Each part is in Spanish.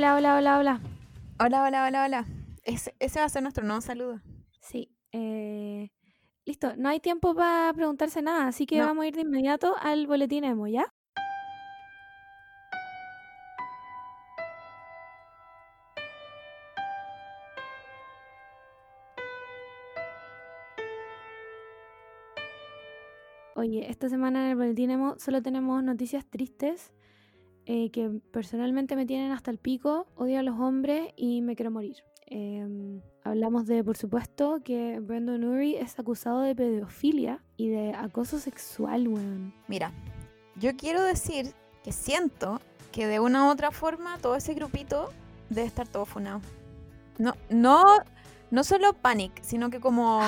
Hola, hola, hola, hola. Hola, hola, hola, hola. Ese, ese va a ser nuestro nuevo saludo. Sí. eh, listo, no hay tiempo para preguntarse nada, así que No. vamos a ir de inmediato al boletín emo, ¿ya? Oye, esta semana en el boletín emo solo tenemos noticias tristes eh, que personalmente me tienen hasta el pico, odio a los hombres y me quiero morir. Em, hablamos de, por supuesto, que Brandon Urie es acusado de pedofilia y de acoso sexual, weón. Mira, yo quiero decir que siento que de una u otra forma todo ese grupito debe estar todo funado. No, no, no solo Panic, sino que como,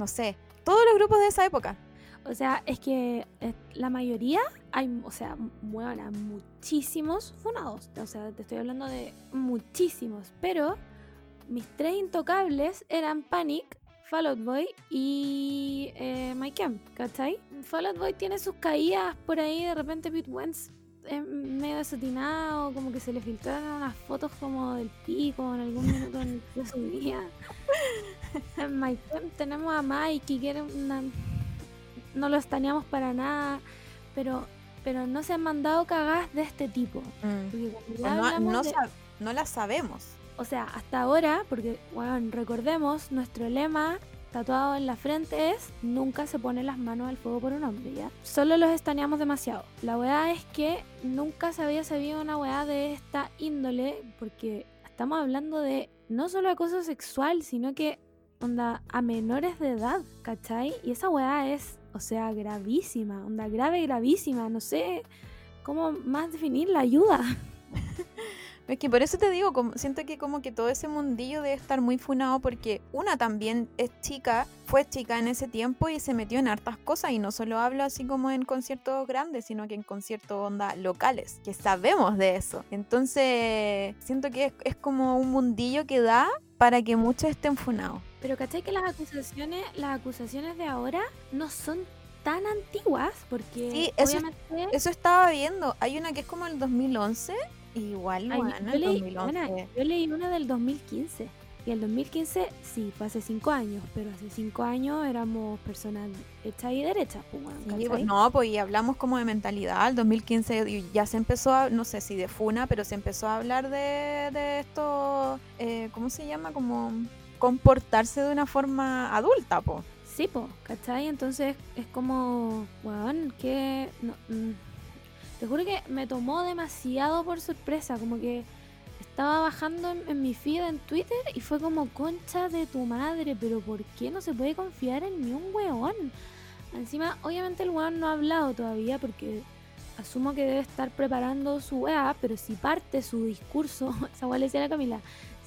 no sé, todos los grupos de esa época. O sea, es que eh, la mayoría, hay, o sea, bueno, muchísimos funados. O sea, te estoy hablando de muchísimos. Pero mis tres intocables eran Panic, Fall Out Boy y eh, My Chem, ¿cachai? Fall Out Boy tiene sus caídas por ahí, de repente Pete Wentz es medio desatinado, como que se le filtraron unas fotos como del pico en algún minuto de su vida. En My Chem tenemos a Mikey, que era una no lo estaneamos para nada, pero, pero no se han mandado cagadas de este tipo. O no, de- no las sabemos. o sea, hasta ahora, porque, bueno, recordemos, nuestro lema tatuado en la frente es nunca se pone las manos al fuego por un hombre, ¿ya? Solo los estaneamos demasiado. La weá es que nunca se había sabido una weá de esta índole, porque estamos hablando de no solo acoso sexual, sino que onda a menores de edad, ¿cachai? Y esa weá es, o sea, gravísima, onda grave, gravísima, no sé cómo más definir la ayuda. Es que por eso te digo, como, siento que como que todo ese mundillo debe estar muy funado porque una también es chica, fue chica en ese tiempo y se metió en hartas cosas y no solo hablo así como en conciertos grandes, sino que en conciertos onda locales, que sabemos de eso. Entonces, siento que es, es como un mundillo que da para que muchos estén funados. Pero ¿cachai que las acusaciones, las acusaciones de ahora no son tan antiguas? Porque Sí, eso es- obviamente Eso estaba viendo, hay una que es como el 2011, igual, Ay, bueno, yo, el leí, 2011. buena, yo leí una del 2015. Y el 2015 sí, fue hace cinco años, pero hace cinco años éramos personas hechas y derechas, pues, Sí, pues, no, pues y hablamos como de mentalidad. El 2015 y ya se empezó a, no sé si de Funa, pero se empezó a hablar de, de esto, eh, ¿cómo se llama? Como comportarse de una forma adulta, po. Sí, po, ¿cachai? Entonces es como, weón, que... no, mm, te juro que me tomó demasiado por sorpresa, como que estaba bajando en, mi feed en Twitter y fue como, concha de tu madre, pero ¿por qué no se puede confiar en ni un weón? Encima, obviamente el weón no ha hablado todavía porque asumo que debe estar preparando su weá, pero si parte su discurso, esa weá le decía a la Camila,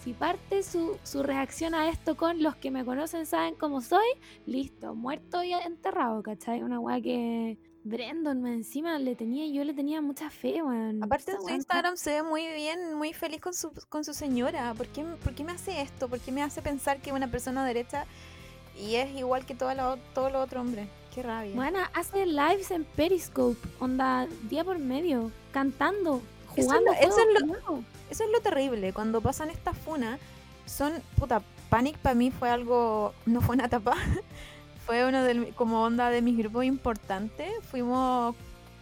si parte su, su reacción a esto con los que me conocen saben cómo soy, listo, muerto y enterrado, ¿cachai? Una weá que Brandon encima le tenía, yo le tenía mucha fe, weón. Aparte en su Instagram se ve muy bien, muy feliz con su, con su señora. ¿Por qué, por qué me hace esto? ¿Por qué me hace pensar que es una persona derecha y es igual que todos los todo lo otro hombre? Qué rabia. Bueno, hace lives en Periscope, onda día por medio, cantando, Eso es jugando. lo- eso es lo-. Eso es lo terrible, cuando pasan estas funas, son, puta, Panic para mí fue algo, no fue una tapa, fue uno de, como onda de mis grupos importantes, fuimos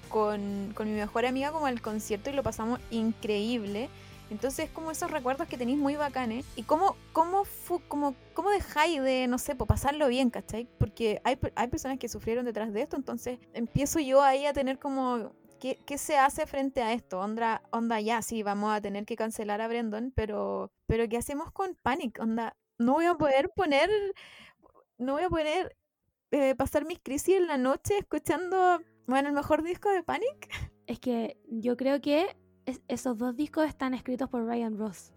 con, con mi mejor amiga como al concierto y lo pasamos increíble, entonces como esos recuerdos que tenéis muy bacanes, y cómo, cómo, fu- cómo, cómo dejáis de, no sé, pasarlo bien, ¿cachai? Porque hay, hay personas que sufrieron detrás de esto, entonces empiezo yo ahí a tener como ¿Qué, qué se hace frente a esto? Onda, onda, ya, sí, vamos a tener que cancelar a Brandon, pero, pero ¿qué hacemos con Panic? Onda, no voy a poder poner, no voy a poder eh, pasar mis crisis en la noche escuchando, bueno, el mejor disco de Panic. Es que yo creo que es- esos dos discos están escritos por Ryan Ross.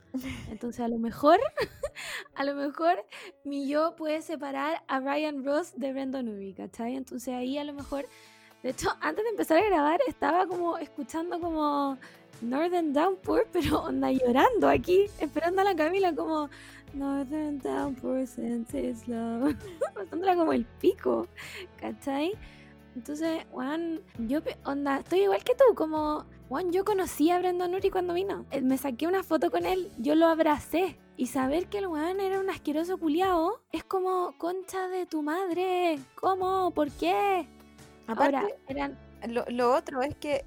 Entonces a lo mejor, a lo mejor mi yo puede separar a Ryan Ross de Brandon Urie, ¿cachai? Entonces ahí a lo mejor, de hecho, antes de empezar a grabar estaba como escuchando como Northern Downpour, pero onda llorando aquí, esperando a la Camila como Northern sense is love, pasándola como el pico, ¿cachai? Entonces, Juan, yo, onda, estoy igual que tú, como, Juan, yo conocí a Brandon Uri cuando vino. Eh, Me saqué una foto con él, yo lo abracé. Y saber que el weón era un asqueroso culiao es como, concha de tu madre. ¿Cómo? ¿Por qué? Aparte, Ahora, eran lo, lo otro es que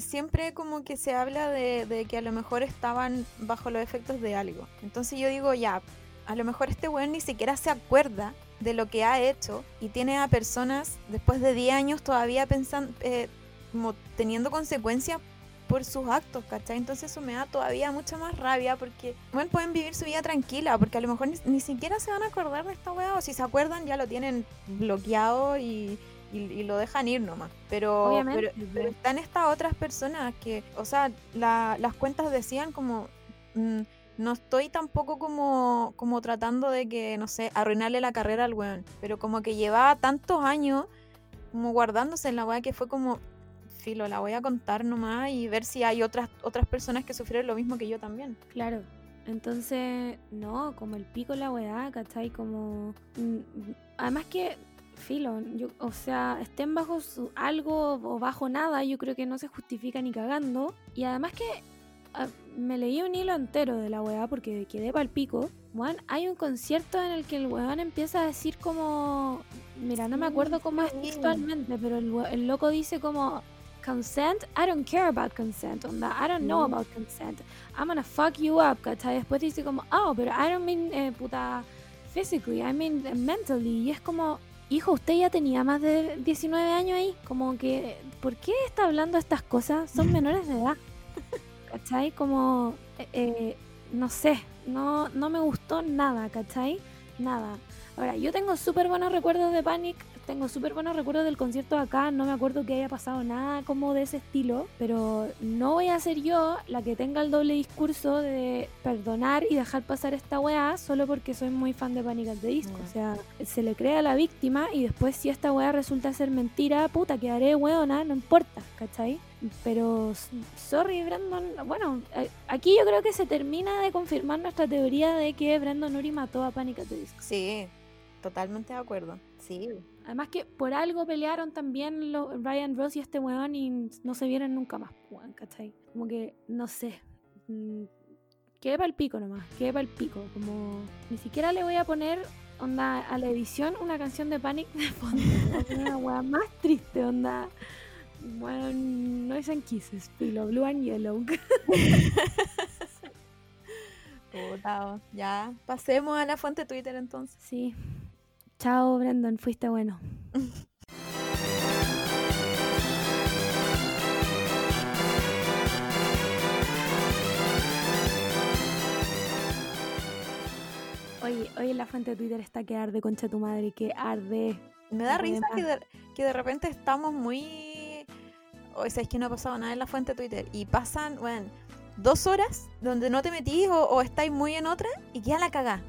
siempre como que se habla de, de que a lo mejor estaban bajo los efectos de algo. Entonces yo digo, ya, a lo mejor este weón ni siquiera se acuerda de lo que ha hecho y tiene a personas después de 10 años todavía pensando, eh, como teniendo consecuencias por sus actos, ¿cachai? Entonces eso me da todavía mucha más rabia porque, bueno, pueden vivir su vida tranquila porque a lo mejor ni, ni siquiera se van a acordar de esta weá o si se acuerdan ya lo tienen bloqueado y, y, y lo dejan ir nomás. Pero, pero, pero están estas otras personas que, o sea, la- las cuentas decían como... mm, no estoy tampoco como, como tratando de que, no sé, arruinarle la carrera al weón. Pero como que llevaba tantos años como guardándose en la weá que fue como, filo, la voy a contar nomás y ver si hay otras, otras personas que sufrieron lo mismo que yo también. Claro. Entonces, no, como el pico la weá, ¿cachai? Como. mm, Además que, filo, yo, o sea, estén bajo su- algo o bajo nada, yo creo que no se justifica ni cagando. Y además que ah, me leí un hilo entero de la weá porque quedé pa'l pico. Weón, hay un concierto en el que el weón empieza a decir como. Mira, no me acuerdo cómo es textualmente, pero el, el loco dice como. Consent, I don't care about consent, onda, I don't know Sí. about consent. I'm gonna fuck you up, ¿cachai? Después dice como, oh, pero I don't mean, eh, puta, physically, I mean mentally. Y es como, hijo, usted ya tenía más de 19 años ahí. Como que, ¿por qué está hablando estas cosas? Son menores de edad. ¿Cachai? Como, eh, eh, no sé, no, no me gustó nada, ¿cachai? Nada. Ahora, yo tengo súper buenos recuerdos de Panic, tengo súper buenos recuerdos del concierto acá, no me acuerdo que haya pasado nada como de ese estilo, pero no voy a ser yo la que tenga el doble discurso de perdonar y dejar pasar esta weá solo porque soy muy fan de Panic at the Disco. Mm. O sea, se le cree a la víctima y después si esta weá resulta ser mentira, puta, quedaré weona, no importa, ¿cachai? Pero, sorry, Brandon. Bueno, aquí yo creo que se termina de confirmar nuestra teoría de que Brandon Uri mató a Panic at the Disco. Sí, totalmente de acuerdo. Sí. Además que por algo pelearon también lo- Ryan Ross y este weón y no se vieron nunca más, weón, ¿cachai? Como que, no sé. mm, Quedé para el pico nomás, quedé para el pico. Como ni siquiera le voy a poner onda a la edición una canción de Panic de fondo. Una weá más triste, onda. Bueno, Noise and Kisses, filo, Blue and Yellow. Ya. Pasemos a la fuente Twitter entonces. Sí. Chao, Brandon, fuiste bueno. Oye, hoy la fuente de Twitter está que arde, concha tu madre, que arde. Me da risa que de, que de repente estamos muy... O sea, es que no ha pasado nada en la fuente Twitter. Y pasan, bueno, dos horas donde no te metís o, o estáis muy en otra y ya la cagá.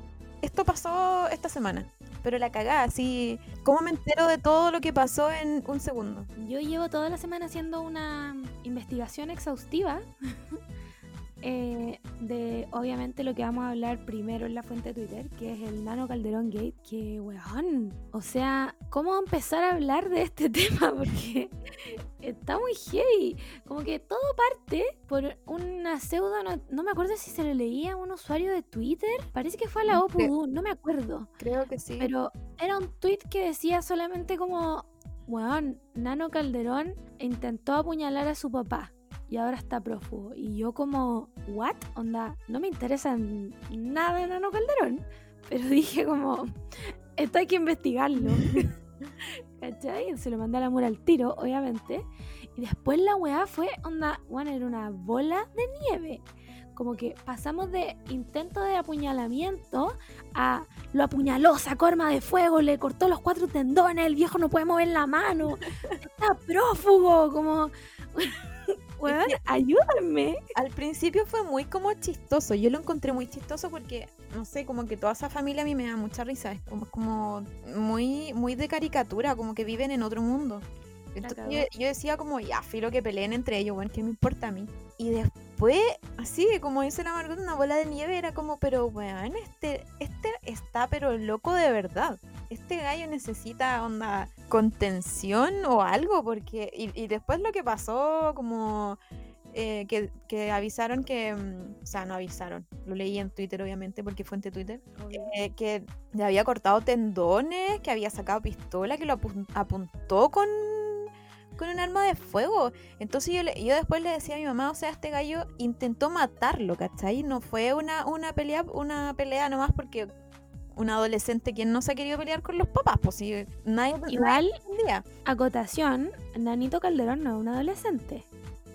Esto pasó esta semana. Pero la cagá, así... ¿Cómo me entero de todo lo que pasó en un segundo? Yo llevo toda la semana haciendo una investigación exhaustiva eh, de, obviamente, lo que vamos a hablar primero en la fuente de Twitter, que es el Nano Calderón Gate. Que, weón, o sea, ¿cómo empezar a hablar de este tema? Porque está muy heavy. Como que todo parte por una pseudo, no, no me acuerdo si se lo leía a un usuario de Twitter. Parece que fue a la OPUDU, no me acuerdo. Creo que sí. Pero era un tweet que decía solamente como, weón, Nano Calderón intentó apuñalar a su papá y ahora está prófugo. Y yo como, ¿what? Onda, no me interesa nada de Nano Calderón. Pero dije como, esto hay que investigarlo. ¿Cachai? Se lo mandé a la mura al tiro, obviamente. Y después la weá fue, onda, bueno, era una bola de nieve. Como que pasamos de intento de apuñalamiento a lo apuñaló, sacó arma de fuego, le cortó los cuatro tendones, el viejo no puede mover la mano, está prófugo, como, weón, ayúdame. Al principio fue muy como chistoso. Yo lo encontré muy chistoso porque, no sé, como que toda esa familia a mí me da mucha risa. Es como, como muy, muy de caricatura, como que viven en otro mundo. Entonces yo, yo decía como, ya, filo que peleen entre ellos, bueno, ¿qué me importa a mí? Y después, así, como dice la Margot, una bola de nieve era como, pero weón, este, este está pero loco de verdad. Este gallo necesita onda contención o algo, porque. Y, y después lo que pasó, como. eh, que, que avisaron que. mm, O sea, no avisaron. Lo leí en Twitter, obviamente, porque fue fuente Twitter. eh, que le había cortado tendones, que había sacado pistola, que lo apun- apuntó con, con un arma de fuego. Entonces yo, le- yo después le decía a mi mamá, o sea, este gallo intentó matarlo, ¿cachai? No fue una, una pelea, una pelea nomás porque un adolescente quien no se ha querido pelear con los papás, pues si nadie, Igual, entendía. acotación, Nanito Calderón no es un adolescente.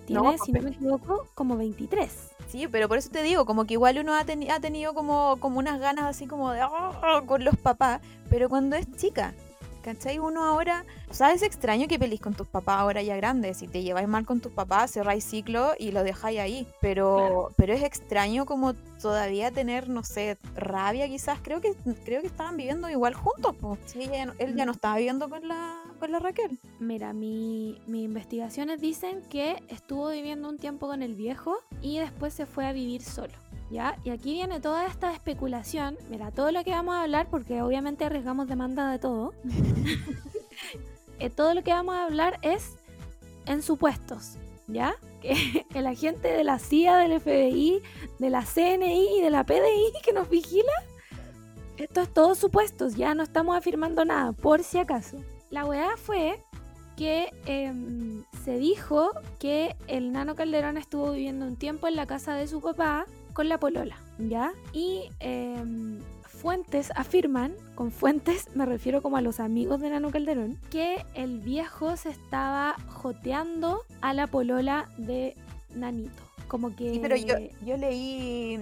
Tiene, No, si no me equivoco, como 23. Sí, pero por eso te digo, como que igual uno ha, teni- ha tenido como, como unas ganas así como de "Oh", con los papás, pero cuando es chica, ¿cachai? Uno ahora, o sea, es extraño que pelís con tus papás ahora ya grandes, si te lleváis mal con tus papás, cerráis ciclo y lo dejáis ahí, pero, Claro. pero es extraño como todavía tener, no sé, rabia quizás, creo que creo que estaban viviendo igual juntos, pues. Sí, ella ya no- él ya no estaba viviendo con la, con la Raquel. Mira, mi, mis investigaciones dicen que estuvo viviendo un tiempo con el viejo y después se fue a vivir solo. ¿Ya? Y aquí viene toda esta especulación. Mira, todo lo que vamos a hablar, porque obviamente arriesgamos demanda de todo. eh, todo lo que vamos a hablar es en supuestos. ¿Ya? Que el agente de la CIA, del FBI, de la CNI y de la PDI que nos vigila. Esto es todo supuestos, ya no estamos afirmando nada, por si acaso. La weá fue que em, se dijo que el Nano Calderón estuvo viviendo un tiempo en la casa de su papá con la polola, ¿ya? Y em, fuentes afirman, con fuentes me refiero como a los amigos de Nano Calderón, que el viejo se estaba joteando a la polola de Nanito. Como que... Pero yo, yo leí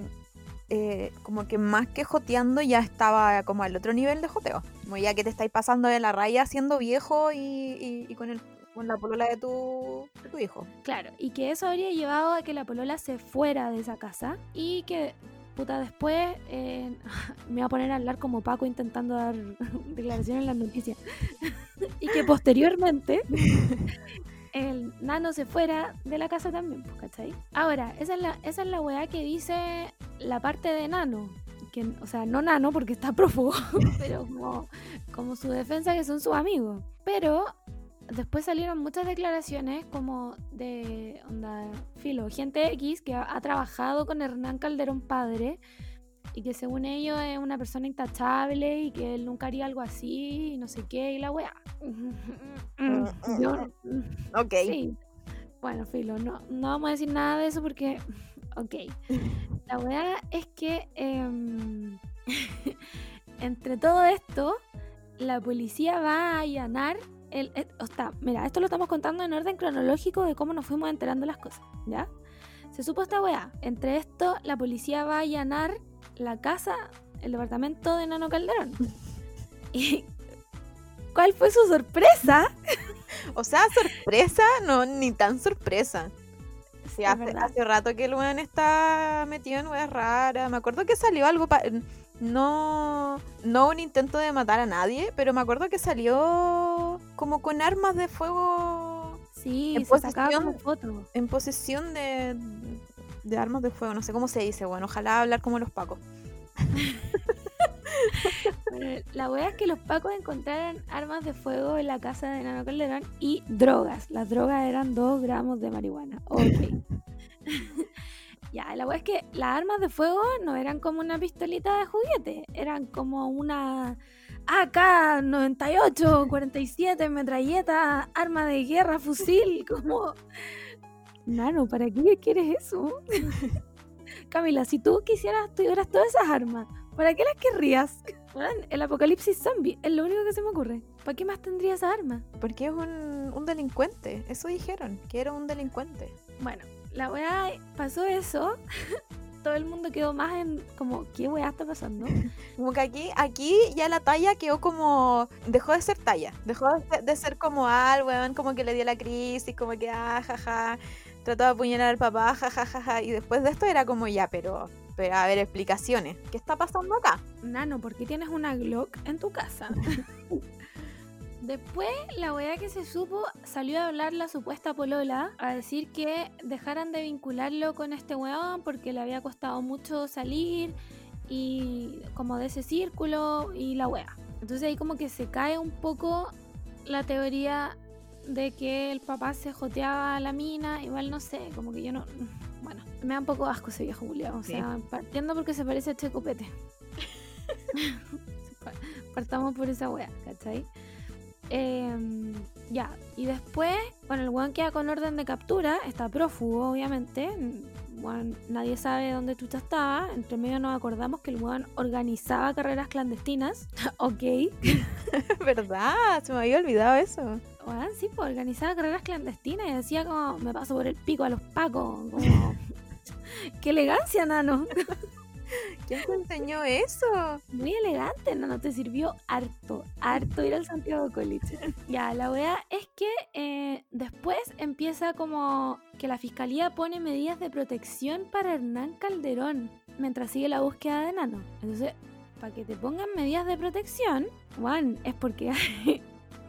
eh, como que más que joteando ya estaba como al otro nivel de joteo. Como ya que te estáis pasando de la raya siendo viejo y, y- y con, el, con la polola de tu, de tu hijo. Claro, y que eso habría llevado a que la polola se fuera de esa casa y que, puta, después eh, me iba a poner a hablar como Paco intentando dar declaraciones en las noticias. y que posteriormente el nano se fuera de la casa también, pues, ¿cachai? Ahora, esa es la, esa es la weá que dice la parte de nano. Que, o sea, no nano porque está prófugo, pero como, como su defensa que son sus amigos. Pero después salieron muchas declaraciones como de onda filo, gente X que ha, ha trabajado con Hernán Calderón padre y que según ellos es una persona intachable y que él nunca haría algo así y no sé qué y la weá. Yo- Ok. sí. Bueno, filo, no, no vamos a decir nada de eso porque, ok. La weá es que em, entre todo esto, la policía va a allanar el, o sea, mira, esto lo estamos contando en orden cronológico de cómo nos fuimos enterando las cosas, ¿ya? Se supo esta weá. Entre esto, la policía va a allanar la casa, el departamento de Nano Calderón. ¿Y cuál fue su sorpresa? O sea, sorpresa, no, ni tan sorpresa. Sí, hace rato que el weón está metido en weas raras. Me acuerdo que salió algo pa- no, no un intento de matar a nadie, pero me acuerdo que salió como con armas de fuego Sí, En se posesión- como foto. en posesión de, de armas de fuego. No sé cómo se dice, bueno, ojalá hablar como los pacos. Bueno, la wea es que los pacos encontraron armas de fuego en la casa de Nano Calderón y drogas. Las drogas eran 2 gramos de marihuana. Ok. ya, la wea es que las armas de fuego no eran como una pistolita de juguete. Eran como una AK 98, 47, metralleta, arma de guerra, fusil. Como. Nano, ¿para qué quieres eso? Camila, si tú quisieras, tuvieras todas esas armas, ¿para qué las querrías? El apocalipsis zombie es lo único que se me ocurre. ¿Para qué más tendría esa arma? Porque es un, un delincuente. Eso dijeron, que era un delincuente. Bueno, la weá pasó eso. Todo el mundo quedó más en como, ¿qué weá está pasando? Como que aquí, aquí ya la talla quedó como. Dejó de ser talla. Dejó de ser, de ser como al weón, como que le dio la crisis, como que ah, jaja. Trató de apuñalar al papá, jajajaja. Y después de esto era como ya, pero. Pero a ver, explicaciones. ¿Qué está pasando acá? Nano, ¿por qué tienes una Glock en tu casa? Después, la weá que se supo salió a hablar la supuesta Polola a decir que dejaran de vincularlo con este weón porque le había costado mucho salir y como de ese círculo y la weá. Entonces ahí como que se cae un poco la teoría de que el papá se joteaba a la mina, igual no sé, como que yo no... Bueno, me da un poco asco ese viejo Julián, o sea, partiendo porque se parece a Checopete. Partamos por esa wea, ¿cachai? Em, ya, y después, bueno, el weón queda con orden de captura, está prófugo, obviamente. Bueno, nadie sabe dónde tú estaba. Entre medio nos acordamos que el weón organizaba carreras clandestinas. ok. ¿Verdad? Se me había olvidado eso. Sí, pues organizaba carreras clandestinas y decía como, me paso por el pico a los pacos. Como, qué elegancia, nano. ¿Quién te enseñó eso? Muy elegante, no, no te sirvió harto, harto ir al Santiago College. ya, la wea es que eh, después empieza como que la fiscalía pone medidas de protección para Hernán Calderón mientras sigue la búsqueda de Nano. Entonces, para que te pongan medidas de protección, Juan, es porque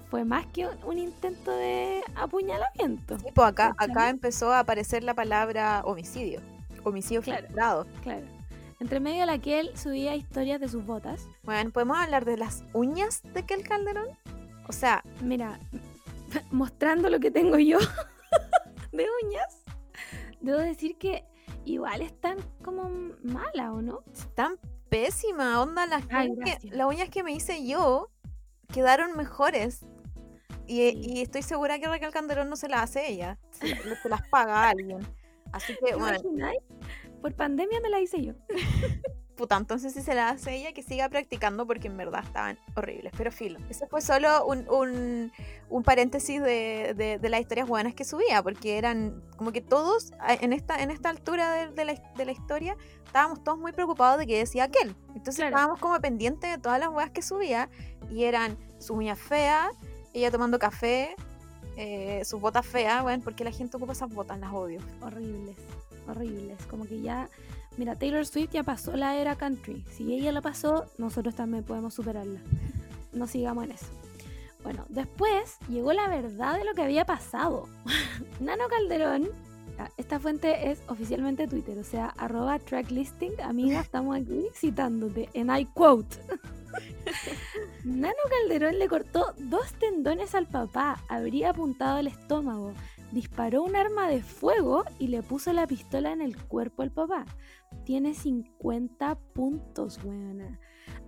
fue más que un, intento de apuñalamiento. Sí, pues acá, acá empezó a aparecer la palabra homicidio. Homicidio claro, Claro. Entre medio de la que él subía historias de sus botas. Bueno, ¿podemos hablar de las uñas de Kel Calderón? O sea... Mira, mostrando lo que tengo yo de uñas, debo decir que igual están como malas, ¿o no? Están pésimas, onda. Las, las uñas que me hice yo quedaron mejores. Y, estoy segura que Raquel Calderón no se las hace ella, se, se las paga a alguien. Así que, bueno. Por pandemia me la hice yo. Puta, entonces si se la hace ella, que siga practicando porque en verdad estaban horribles. Pero filo. Eso fue solo un, un, un paréntesis de, de, las historias buenas que subía, porque eran como que todos, en esta, en esta altura de, la, de la historia, estábamos todos muy preocupados de que decía aquel. Entonces estábamos como pendientes de todas las weas que subía y eran su uña fea, ella tomando café, eh, sus botas feas, bueno, porque la gente ocupa esas botas, las odio. Horribles horribles. Como que ya, mira, Taylor Swift ya pasó la era country. Si ella la pasó, nosotros también podemos superarla. No sigamos en eso. Bueno, después llegó la verdad de lo que había pasado. Nano Calderón, ah, esta fuente es oficialmente Twitter, o sea, arroba tracklisting, amiga, estamos aquí citándote en I quote. Nano Calderón le cortó dos tendones al papá, habría apuntado al estómago, disparó un arma de fuego y le puso la pistola en el cuerpo al papá. Tiene 50 puntos, weona.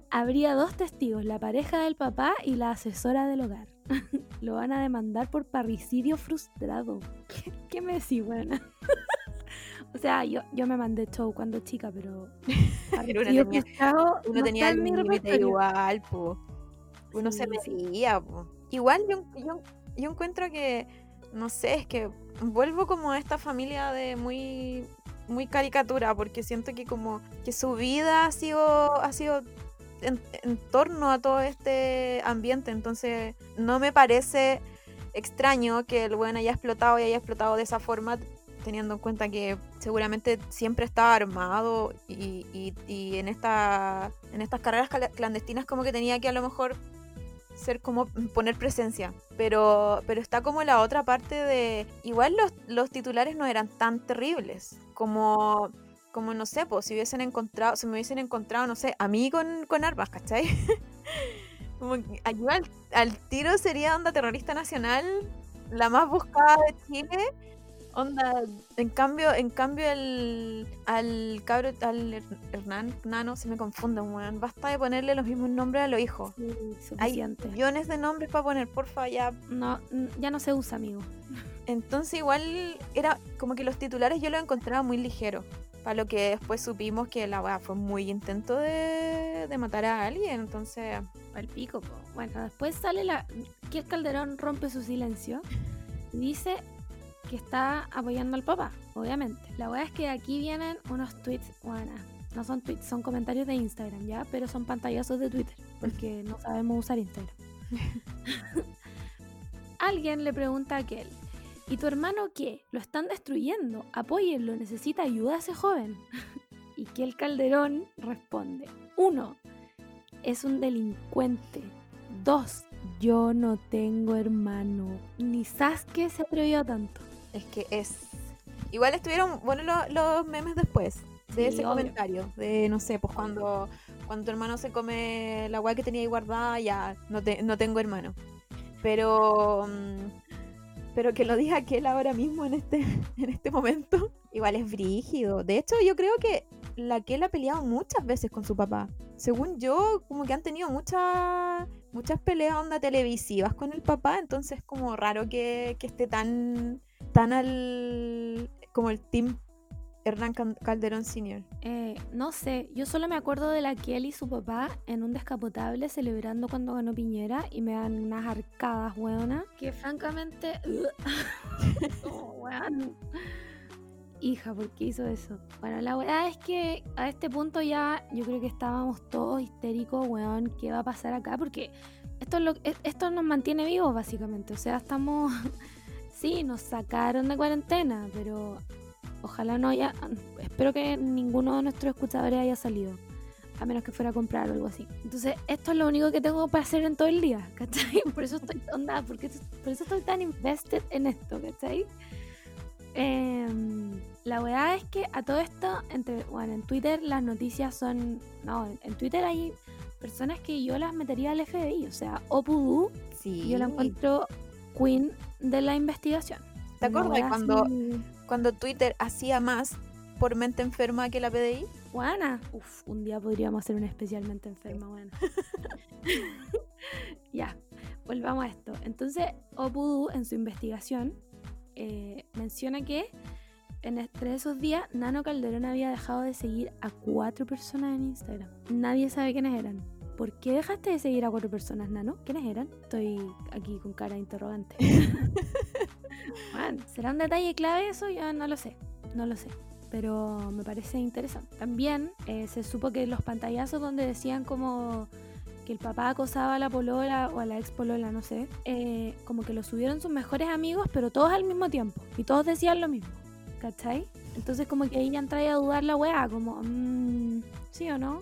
Habría dos testigos, la pareja del papá y la asesora del hogar. Lo van a demandar por parricidio frustrado. ¿Qué, me decís, weona? o sea, yo, yo me mandé show cuando chica, pero... pero uno tenía, uno tenía el límite igual, po. Uno se veía, po. Igual yo, yo, yo encuentro que no sé, es que vuelvo como a esta familia de muy muy caricatura porque siento que como que su vida ha sido ha sido en, torno a todo este ambiente. Entonces no me parece extraño que el buen haya explotado y haya explotado de esa forma teniendo en cuenta que seguramente siempre estaba armado y, y, y en esta en estas carreras clandestinas como que tenía que a lo mejor ser como poner presencia. Pero, pero está como la otra parte de. Igual los, los titulares no eran tan terribles. Como. Como no sé, pues si hubiesen encontrado, si me hubiesen encontrado, no sé, a mí con, con armas, ¿cachai? como ayuda al tiro sería onda terrorista nacional, la más buscada de Chile Onda, en cambio, en cambio el al cabro, al Hernán Nano se me confunde, weón. Basta de ponerle los mismos nombres a los hijos. Hay millones de nombres para poner, porfa, ya. No, ya no se usa, amigo. Entonces igual era como que los titulares yo los encontraba muy ligeros. Para lo que después supimos que la weá fue muy intento de, de matar a alguien, entonces. Al pico, Bueno, después sale la. que el Calderón rompe su silencio. Dice que está apoyando al papá, obviamente. La verdad es que aquí vienen unos tweets, bueno, no son tweets, son comentarios de Instagram, ¿ya? Pero son pantallazos de Twitter, porque no sabemos usar Instagram. Alguien le pregunta a aquel, ¿y tu hermano qué? Lo están destruyendo, apóyenlo, necesita ayuda a ese joven. y que el Calderón responde, uno, es un delincuente. Dos, yo no tengo hermano. Ni Sasuke se atrevió tanto. Es que es. Igual estuvieron buenos los, memes después de ese comentario. De no sé, pues cuando, Cuando tu hermano se come la weá que tenía ahí guardada, ya no, te, no tengo hermano. Pero. mm, Pero que lo diga aquel ahora mismo en este, en este momento, igual es brígido. De hecho, yo creo que la que ha peleado muchas veces con su papá. Según yo, como que han tenido muchas muchas peleas onda televisivas con el papá, entonces es como raro que, que esté tan tan al como el team Hernán Calderón Senior. Eh, no sé, yo solo me acuerdo de la Kiel y su papá en un descapotable celebrando cuando ganó Piñera y me dan unas arcadas, weona, que francamente... oh, weón. Hija, ¿por qué hizo eso? Bueno, la weá es que a este punto ya yo creo que estábamos todos histéricos, weón, ¿qué va a pasar acá? Porque esto, es lo, e- esto nos mantiene vivos, básicamente. O sea, estamos... sí, nos sacaron de cuarentena, pero Ojalá no haya. Espero que ninguno de nuestros escuchadores haya salido. A menos que fuera a comprar o algo así. Entonces, esto es lo único que tengo para hacer en todo el día, ¿cachai? Por eso estoy onda, porque por eso estoy tan invested en esto, ¿cachai? Em, la weá es que a todo esto, entre, bueno, en Twitter las noticias son. No, en, en Twitter hay personas que yo las metería al FBI. O sea, Opudu, Sí. yo la encuentro queen de la investigación. ¿Te acuerdas cuando- así- Cuando Twitter hacía más por mente enferma que la PDI. Juana. Uf, un día podríamos hacer una especialmente enferma, bueno. ya, volvamos a esto. Entonces, Opudu en su investigación eh, menciona que en entre esos días Nano Calderón había dejado de seguir a cuatro personas en Instagram. Nadie sabe quiénes eran. ¿Por qué dejaste de seguir a cuatro personas, Nano? ¿Quiénes eran? Estoy aquí con cara de interrogante. Bueno, ¿Será un detalle clave eso? Yo no lo sé. No lo sé pero me parece interesante. También eh, se supo que los pantallazos donde decían como que el papá acosaba a la polola o a la ex polola, no sé, eh, como que lo subieron sus mejores amigos, pero todos al mismo tiempo. Y todos decían lo mismo, ¿cachai? Entonces como que ahí ya entra a dudar la weá, como, mm, ¿sí o no?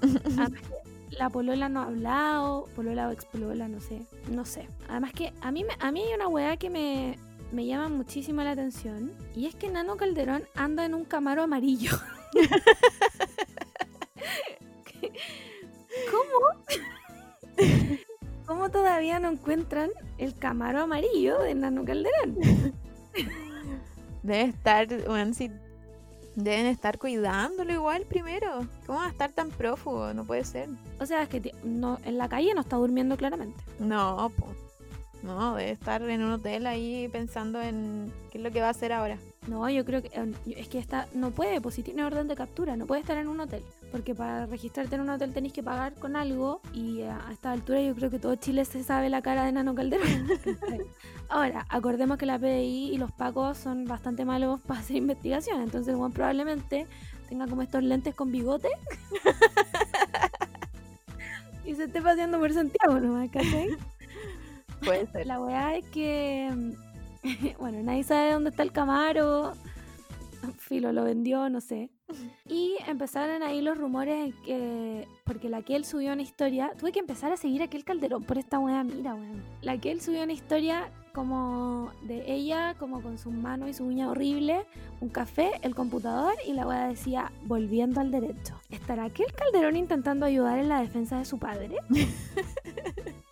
Además que la polola no ha hablado, polola o ex polola, no sé, no sé. Además que a mí, me, a mí hay una weá que me, me llama muchísimo la atención y es que Nano Calderón anda en un camaro amarillo. ¿Cómo? ¿Cómo todavía no encuentran el camaro amarillo de Nano Calderón? Debe estar, bueno, si deben estar cuidándolo igual primero. ¿Cómo va a estar tan prófugo? No puede ser. O sea, es que no, en la calle no está durmiendo claramente. No, po. No, debe estar en un hotel ahí pensando en qué es lo que va a hacer ahora. No, yo creo que eh, es que está, no puede, pues si tiene orden de captura, no puede estar en un hotel. Porque para registrarte en un hotel tenéis que pagar con algo y a, esta altura yo creo que todo Chile se sabe la cara de Nano Calderón. Ahora, acordemos que la PDI y los pacos son bastante malos para hacer investigación, entonces bueno, probablemente tenga como estos lentes con bigote y se esté paseando por Santiago nomás, ¿cachai? Puede ser. La weá es que. Bueno, nadie sabe dónde está el Camaro. Filo lo vendió, no sé. Y empezaron ahí los rumores en que. Porque la que él subió una historia. Tuve que empezar a seguir a aquel Calderón por esta weá, mira, weón. La que él subió una historia como de ella, como con sus manos y su uña horrible, un café, el computador y la weá decía volviendo al derecho. ¿Estará aquel Calderón intentando ayudar en la defensa de su padre?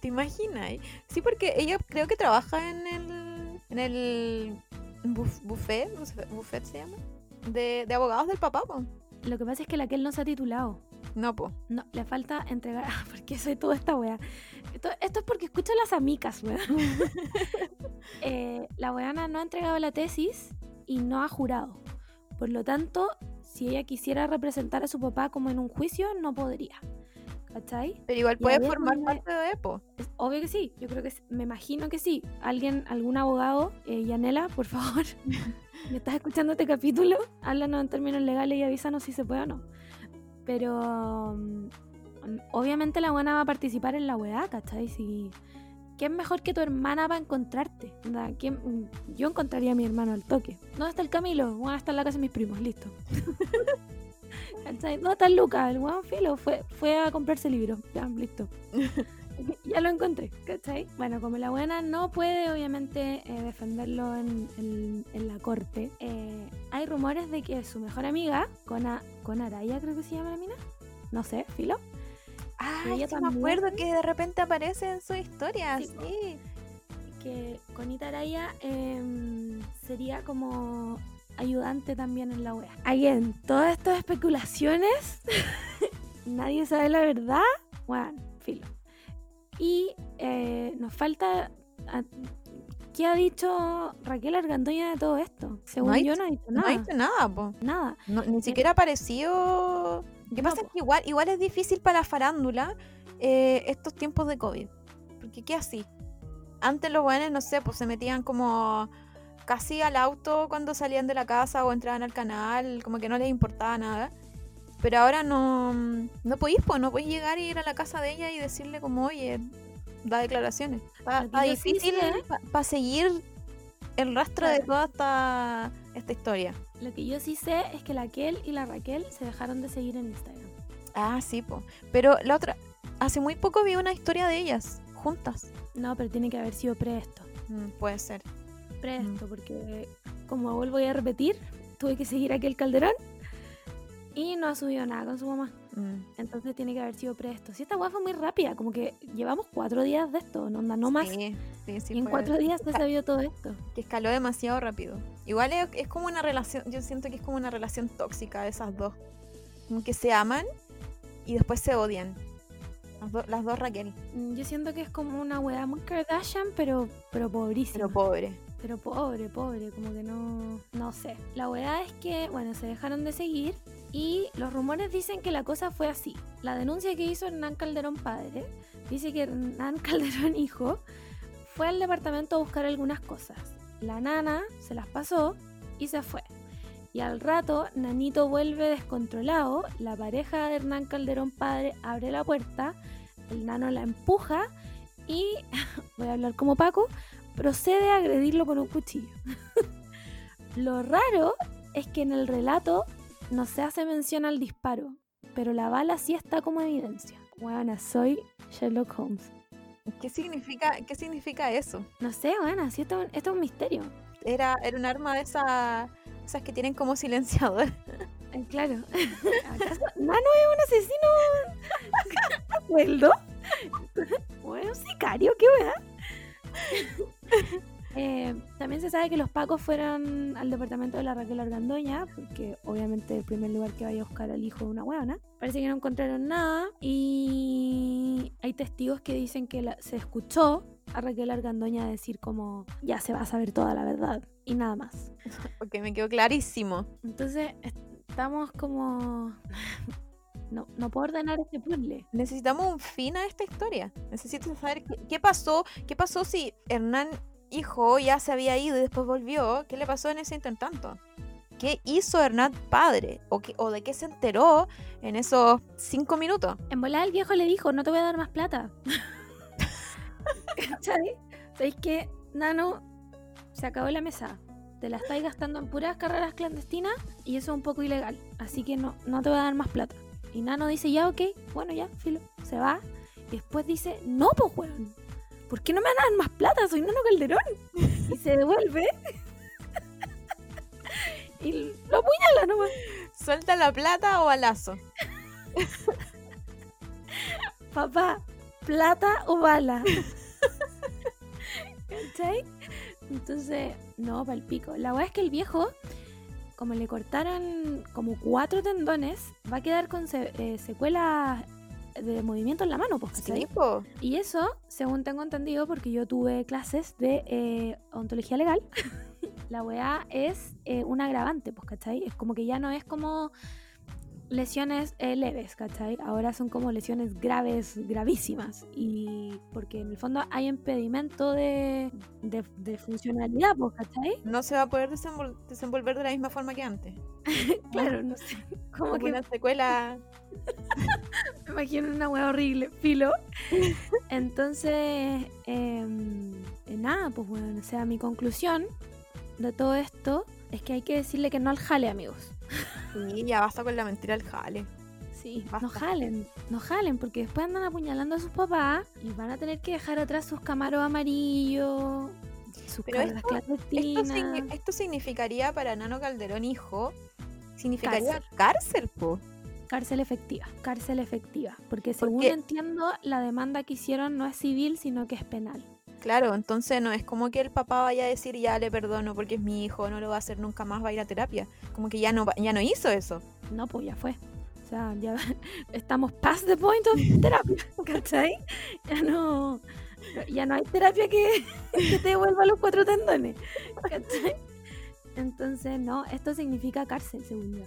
¿Te imaginas? Sí, porque ella creo que trabaja en el, en el buf- buffet, buffet se llama, de, de abogados del papá, po. Lo que pasa es que la que él no se ha titulado. No, po. No, le falta entregar. Ah, porque soy toda esta wea. Esto, esto es porque escucho las amicas, wea. Eh, la weana no ha entregado la tesis y no ha jurado. Por lo tanto, si ella quisiera representar a su papá como en un juicio, no podría. ¿Cachai? Pero igual puede formar parte de EPO. Es obvio que sí. Yo creo que me imagino que sí. Alguien, algún abogado, eh, Yanela, por favor, ¿me estás escuchando este capítulo? Háblanos en términos legales y avísanos si se puede o no. Pero mm, obviamente la buena va a participar en la weá, ¿cachai? Si, ¿Quién mejor que tu hermana para encontrarte? Onda, ¿quién- mm, Yo encontraría a mi hermano al toque. ¿Dónde está el Camilo? Bueno, está en la casa de mis primos, listo. ¿Cachai? ¿Dónde está el Lucas? El weón filo fue, fue a comprarse libros. Ya, listo. ya lo encontré, ¿cachai? Bueno, como la buena no puede obviamente eh, defenderlo en, en- en la corte, eh, hay rumores de que su mejor amiga, Cona, Araya creo que se llama la mina, no sé, filo. Ah, sí me acuerdo que de repente aparece en su historia. Sí. Que Conita Araya em, sería como ayudante también en la wea. Again, todas estas especulaciones, nadie sabe la verdad. Bueno, filo. Y eh, nos falta. a- ¿Qué ha dicho Raquel Argandoña de todo esto? Según ha yo, no ha dicho No nada. ha dicho nada, po. Nada. No, ni siquiera apareció. ¿Qué No, pasa? po. que igual, igual es difícil para la farándula eh, estos tiempos de COVID. Porque ¿qué así? Antes los buenos, no sé, pues se metían como casi al auto cuando salían de la casa o entraban al canal, como que no les importaba nada. Pero ahora no, no podéis, pues, no podéis llegar y ir a la casa de ella y decirle como, oye, da declaraciones. Está, Lo que está difícil sé- para seguir el rastro de toda esta, esta historia. Lo que yo sí sé es que la Raquel y la Raquel se dejaron de seguir en Instagram. Ah, sí, po. Pero la otra, hace muy poco vi una historia de ellas, juntas. No, pero tiene que haber sido pre esto. Mm, puede ser. Pre esto, porque como vuelvo a repetir, tuve que seguir aquel Calderón y no ha subido nada con su mamá. Mm. Entonces tiene que haber sido pre esto. Si esta weá fue muy rápida, como que llevamos cuatro días de esto, no, no más. Sí, sí, sí. y en cuatro días se sabió todo esto. Que escaló demasiado rápido. Igual es, es como una relación, yo siento que es como una relación tóxica de esas dos. Como que se aman y después se odian. Las, do- las dos Raquel, Mm, Yo siento que es como una weá muy Kardashian, pero, pero pobrísima. pero pobre. Pero pobre, pobre, como que no, no sé. La verdad es que, bueno, se dejaron de seguir y los rumores dicen que la cosa fue así. La denuncia que hizo Hernán Calderón padre dice que Hernán Calderón hijo fue al departamento a buscar algunas cosas. La nana se las pasó y se fue. Y al rato, Nanito vuelve descontrolado, la pareja de Hernán Calderón padre abre la puerta, el nano la empuja y, voy a hablar como Paco, procede a agredirlo con un cuchillo. Lo raro es que en el relato no se hace mención al disparo, pero la bala sí está como evidencia. Bueno, soy Sherlock Holmes. ¿Qué significa, qué significa eso? No sé, bueno, sí, esto, esto es un misterio. Era, era un arma de esa- esas que tienen como silenciador. Eh, claro. ¿Acaso Nano es un asesino sueldo? Bueno, un sicario, qué weá. Eh, también se sabe que los pacos fueron al departamento de la Raquel Argandoña, porque obviamente el primer lugar que vaya a buscar al hijo de una huevona. Parece que no encontraron nada y hay testigos que dicen que la- se escuchó a Raquel Argandoña decir como ya se va a saber toda la verdad y nada más. Porque me quedó clarísimo. Entonces estamos como... No, no puedo ordenar este puzzle. Necesitamos un fin a esta historia. Necesito saber qué, qué pasó. ¿Qué pasó si Hernán, hijo, ya se había ido y después volvió? ¿Qué le pasó en ese intertanto? ¿Qué hizo Hernán padre? ¿O, qué- ¿O de qué se enteró en esos cinco minutos? En volada el viejo le dijo, no te voy a dar más plata. ¿Cachai? ¿Sabéis que, Nano, se acabó la mesa? Te la estáis gastando en puras carreras clandestinas y eso es un poco ilegal. Así que no, no te voy a dar más plata. Y Nano dice, ya, ok, bueno, ya, filo. Se va. Y después dice, no, pues, weón. ¿Por qué no me van a dar más plata? Soy Nano Calderón. Y se devuelve. y lo apuñala nomás. ¿Suelta la plata o balazo? Papá, plata o bala. ¿Cachai? Entonces, no, para el pico. La weá es que el viejo, como le cortaron como cuatro tendones, va a quedar con se- eh, secuelas de movimiento en la mano, pues, ¿cachai? Sí, po. Y eso, según tengo entendido, porque yo tuve clases de eh, ontología legal, la weá es eh, un agravante, pues, ¿cachai? Es como que ya no es como lesiones eh, leves, ¿cachai? Ahora son como lesiones graves, gravísimas. Y porque en el fondo hay impedimento de, de, de funcionalidad, pues, ¿cachai? No se va a poder desenvol- desenvolver de la misma forma que antes. Claro, no sé. Como Como que una secuela. Me imagino una hueá horrible, filo. Entonces, em, eh, nada, pues bueno, o sea, mi conclusión de todo esto es que hay que decirle que no al jale, amigos. Sí, ya basta con la mentira del jale. Sí, Basta. no jalen, no jalen, porque después andan apuñalando a sus papás y van a tener que dejar atrás sus camaros amarillos, sus Pero esto- Esto, significaría para Nano Calderón hijo, significaría Cárcel. cárcel, po. Cárcel efectiva, cárcel efectiva. Porque según entiendo, la demanda que hicieron no es civil, sino que es penal. Claro, entonces no es como que el papá vaya a decir ya le perdono porque es mi hijo, no lo va a hacer nunca más, va a ir a terapia. Como que ya no, va- ya no hizo eso. No, pues ya fue. O sea, ya estamos past the point of terapia, ¿cachai? Ya no, ya no hay terapia que, que te devuelva los cuatro tendones, ¿cachai? Entonces, no, esto significa cárcel, según yo.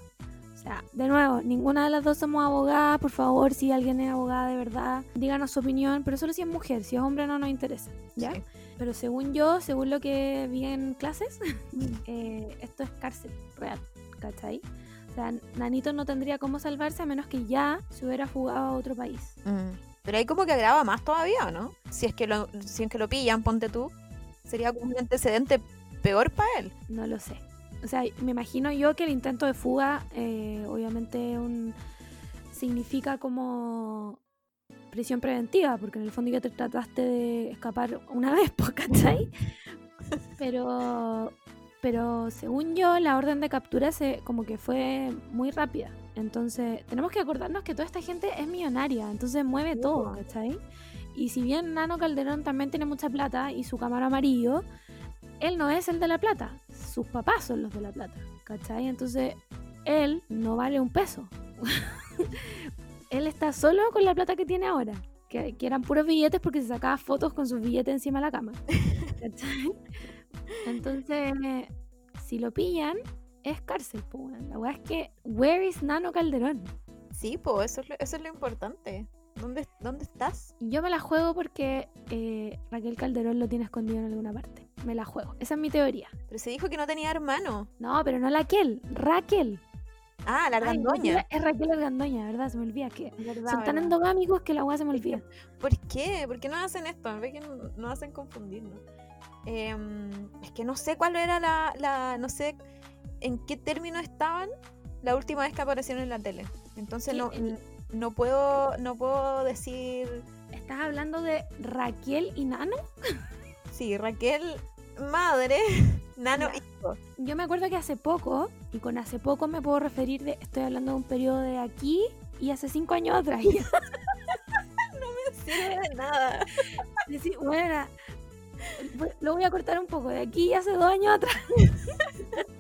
O sea, de nuevo, ninguna de las dos somos abogadas. Por favor, si alguien es abogada de verdad, díganos su opinión, pero solo si es mujer, si es hombre no nos interesa, ¿ya? Sí. Pero según yo, según lo que vi en clases, eh, esto es cárcel real, ¿cachai? O sea, Nanito no tendría cómo salvarse a menos que ya se hubiera fugado a otro país. Mm. Pero ahí como que agrava más todavía, ¿o ¿no? Si es que lo, si es que lo pillan, ponte tú, sería como un antecedente peor para él. No lo sé. O sea, me imagino yo que el intento de fuga, eh, obviamente, un, significa como prisión preventiva, porque en el fondo ya te trataste de escapar una vez, ¿cachai? Pero, pero según yo, la orden de captura se, como que fue muy rápida. Entonces, tenemos que acordarnos que toda esta gente es millonaria, entonces mueve todo. ¿cachai? Y si bien Nano Calderón también tiene mucha plata y su cámara amarillo, él no es el de la plata, sus papás son los de la plata, ¿cachai? Entonces, él no vale un peso. él está solo con la plata que tiene ahora, que, que eran puros billetes porque se sacaba fotos con sus billetes encima de la cama. ¿cachai? Entonces, si lo pillan, es cárcel, pues. La weá es que, where is Nano Calderón? Sí, pues eso es lo, eso es lo importante. ¿Dónde, ¿Dónde estás? Yo me la juego porque eh, Raquel Calderón lo tiene escondido en alguna parte. Me la juego. Esa es mi teoría. Pero se dijo que no tenía hermano. No, pero no Raquel, Raquel. Ah, la Ay, argandoña. es Raquel Argandoña, ¿verdad? Se me olvida que ¿Verdad, son tan endogámicos que la weá se me olvida. ¿Por qué? ¿Por qué no hacen esto? Ve que no, no hacen confundirnos. Em, es que no sé cuál era la, la- No sé en qué término estaban la última vez que aparecieron en la tele. Entonces ¿Qué? no, El- no puedo no puedo decir. ¿Estás hablando de Raquel y Nano? Sí, Raquel, madre, Nano, Ya. hijo. Yo me acuerdo que hace poco, y con hace poco me puedo referir de, estoy hablando de un periodo de aquí y hace cinco años atrás. ya. sirve de nada. Decir, bueno, lo voy a cortar un poco, de aquí y hace dos años atrás.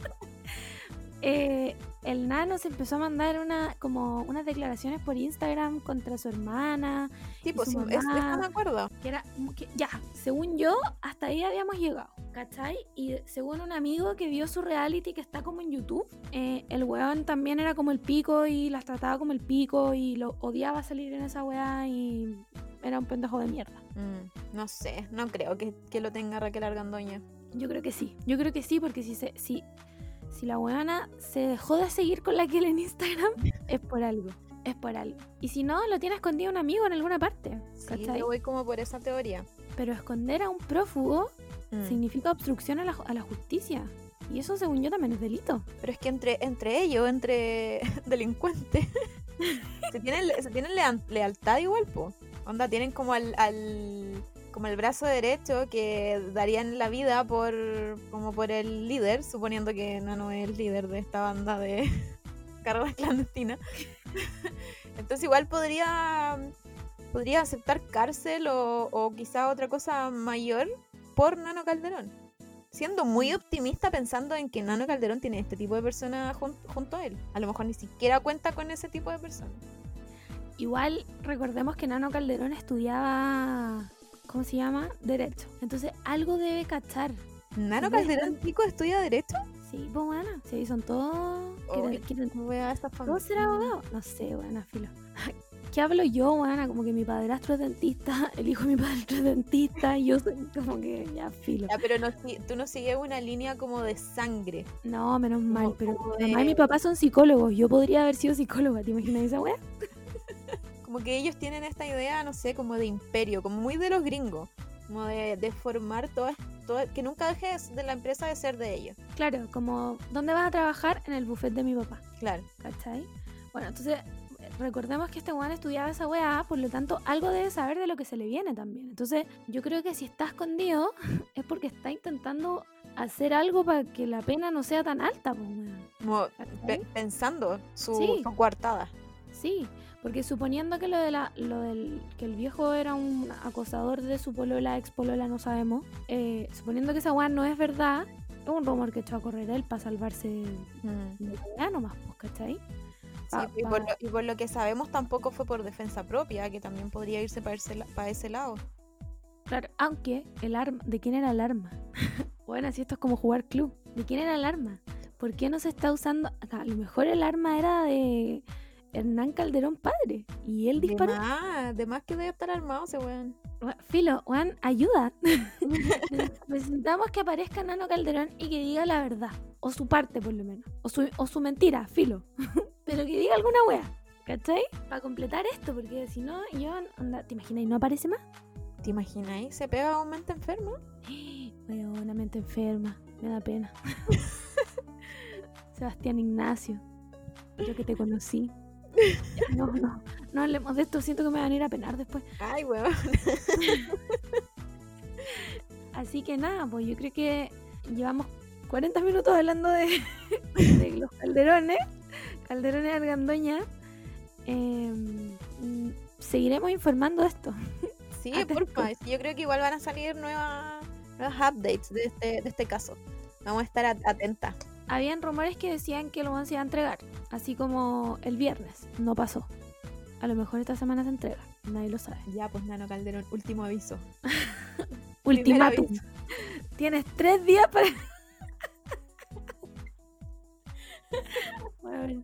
Eh, el nano se empezó a mandar una, como unas declaraciones por Instagram contra su hermana, Tipo, su sí, es- mamá. esto me acuerdo. que era que ya, según yo, hasta ahí habíamos llegado, ¿cachai? Y según un amigo que vio su reality que está como en YouTube, eh, el weón también era como el pico y las trataba como el pico y lo odiaba salir en esa weá y era un pendejo de mierda. Mm, no sé, no creo que, que lo tenga Raquel Argandoña. Yo creo que sí, yo creo que sí, porque si se, si, si la weona se dejó de seguir con la que en Instagram, es por algo. Es por algo. Y si no, lo tiene escondido un amigo en alguna parte. Sí, yo voy como por esa teoría. Pero esconder a un prófugo Mm. significa obstrucción a la, ju- a la justicia. Y eso, según yo, también es delito. Pero es que entre, entre ellos, entre delincuentes, se tienen, se lealtad igual, po. Onda, tienen como al, al como el brazo derecho que darían la vida por como por el líder, suponiendo que Nano es el líder de esta banda de carreras clandestinas. Entonces igual podría podría aceptar cárcel o, o quizá otra cosa mayor por Nano Calderón. Siendo muy optimista pensando en que Nano Calderón tiene este tipo de personas jun- junto a él. A lo mejor ni siquiera cuenta con ese tipo de personas. Igual, recordemos que Nano Calderón estudiaba. ¿Cómo se llama? Derecho. Entonces, algo debe cachar. ¿Nano Calderón chico estudia Derecho? Sí, pues bueno. Sí, son todos. Ay, quieren- quieren ¿Todos ser abogados? No sé, buena filo. ¿Qué hablo yo, buena? Como que mi padrastro es dentista, el hijo de mi padrastro es dentista, y yo soy como que ya filo. Ya, pero no, tú no sigues una línea como de sangre. No, menos mal, Como- pero mi mamá y de- mi papá son psicólogos. Yo podría haber sido psicóloga, ¿te imaginas esa weá? Como que ellos tienen esta idea, no sé, como de imperio, como muy de los gringos. Como de, de formar todo, todo, que nunca dejes de la empresa de ser de ellos. Claro, como, ¿dónde vas a trabajar? En el buffet de mi papá, Claro. ¿cachai? Bueno, entonces, recordemos que este weón estudiaba esa weá, por lo tanto, algo debe saber de lo que se le viene también. Entonces, yo creo que si está escondido, es porque está intentando hacer algo para que la pena no sea tan alta, pues, weón. Como pensando su, Sí. su coartada. Sí, porque suponiendo que lo de la, lo del que el viejo era un acosador de su polola, ex polola, no sabemos. eh, suponiendo que esa weá no es verdad, es un rumor que echó a correr él para salvarse Mm. de la nomás, pues, ¿cachai? Sí, Pa- y, por pa- lo, y por lo que sabemos tampoco fue por defensa propia, que también podría irse para ese, para ese lado. Claro, aunque el arma, ¿de quién era el arma? bueno, así esto es como jugar club. ¿De quién era el arma? ¿Por qué no se está usando? A lo mejor el arma era de Hernán Calderón padre y él disparó. más, de más que debe estar armado ese weón. Filo, Juan, ayuda. Necesitamos que aparezca Nano Calderón y que diga la verdad. O su parte, por lo menos. O su, o su mentira, filo. Pero que diga alguna wea. ¿Cachai? Para completar esto, porque si no, yo, onda, ¿te imaginas? ¿Y no aparece más? ¿Te imagináis? ¿Se pega a un mente enfermo? Veo una mente enferma. Me da pena. Sebastián Ignacio. Yo que te conocí. No, no. No hablemos de esto. Siento que me van a ir a penar después. Ay, weón. Así que nada, pues yo creo que llevamos 40 minutos hablando de, de los calderones, calderones de Argandoña. Em, seguiremos informando de esto. Sí, porfa. Yo creo que igual van a salir nuevas, nuevas updates de este, de este caso. Vamos a estar at- atentas. Habían rumores que decían que el se iba a entregar, así como el viernes. No pasó. A lo mejor esta semana se entrega, nadie lo sabe. Ya, pues Nano Calderón, último aviso. Ultimátum. aviso. Tienes tres días para. Bueno,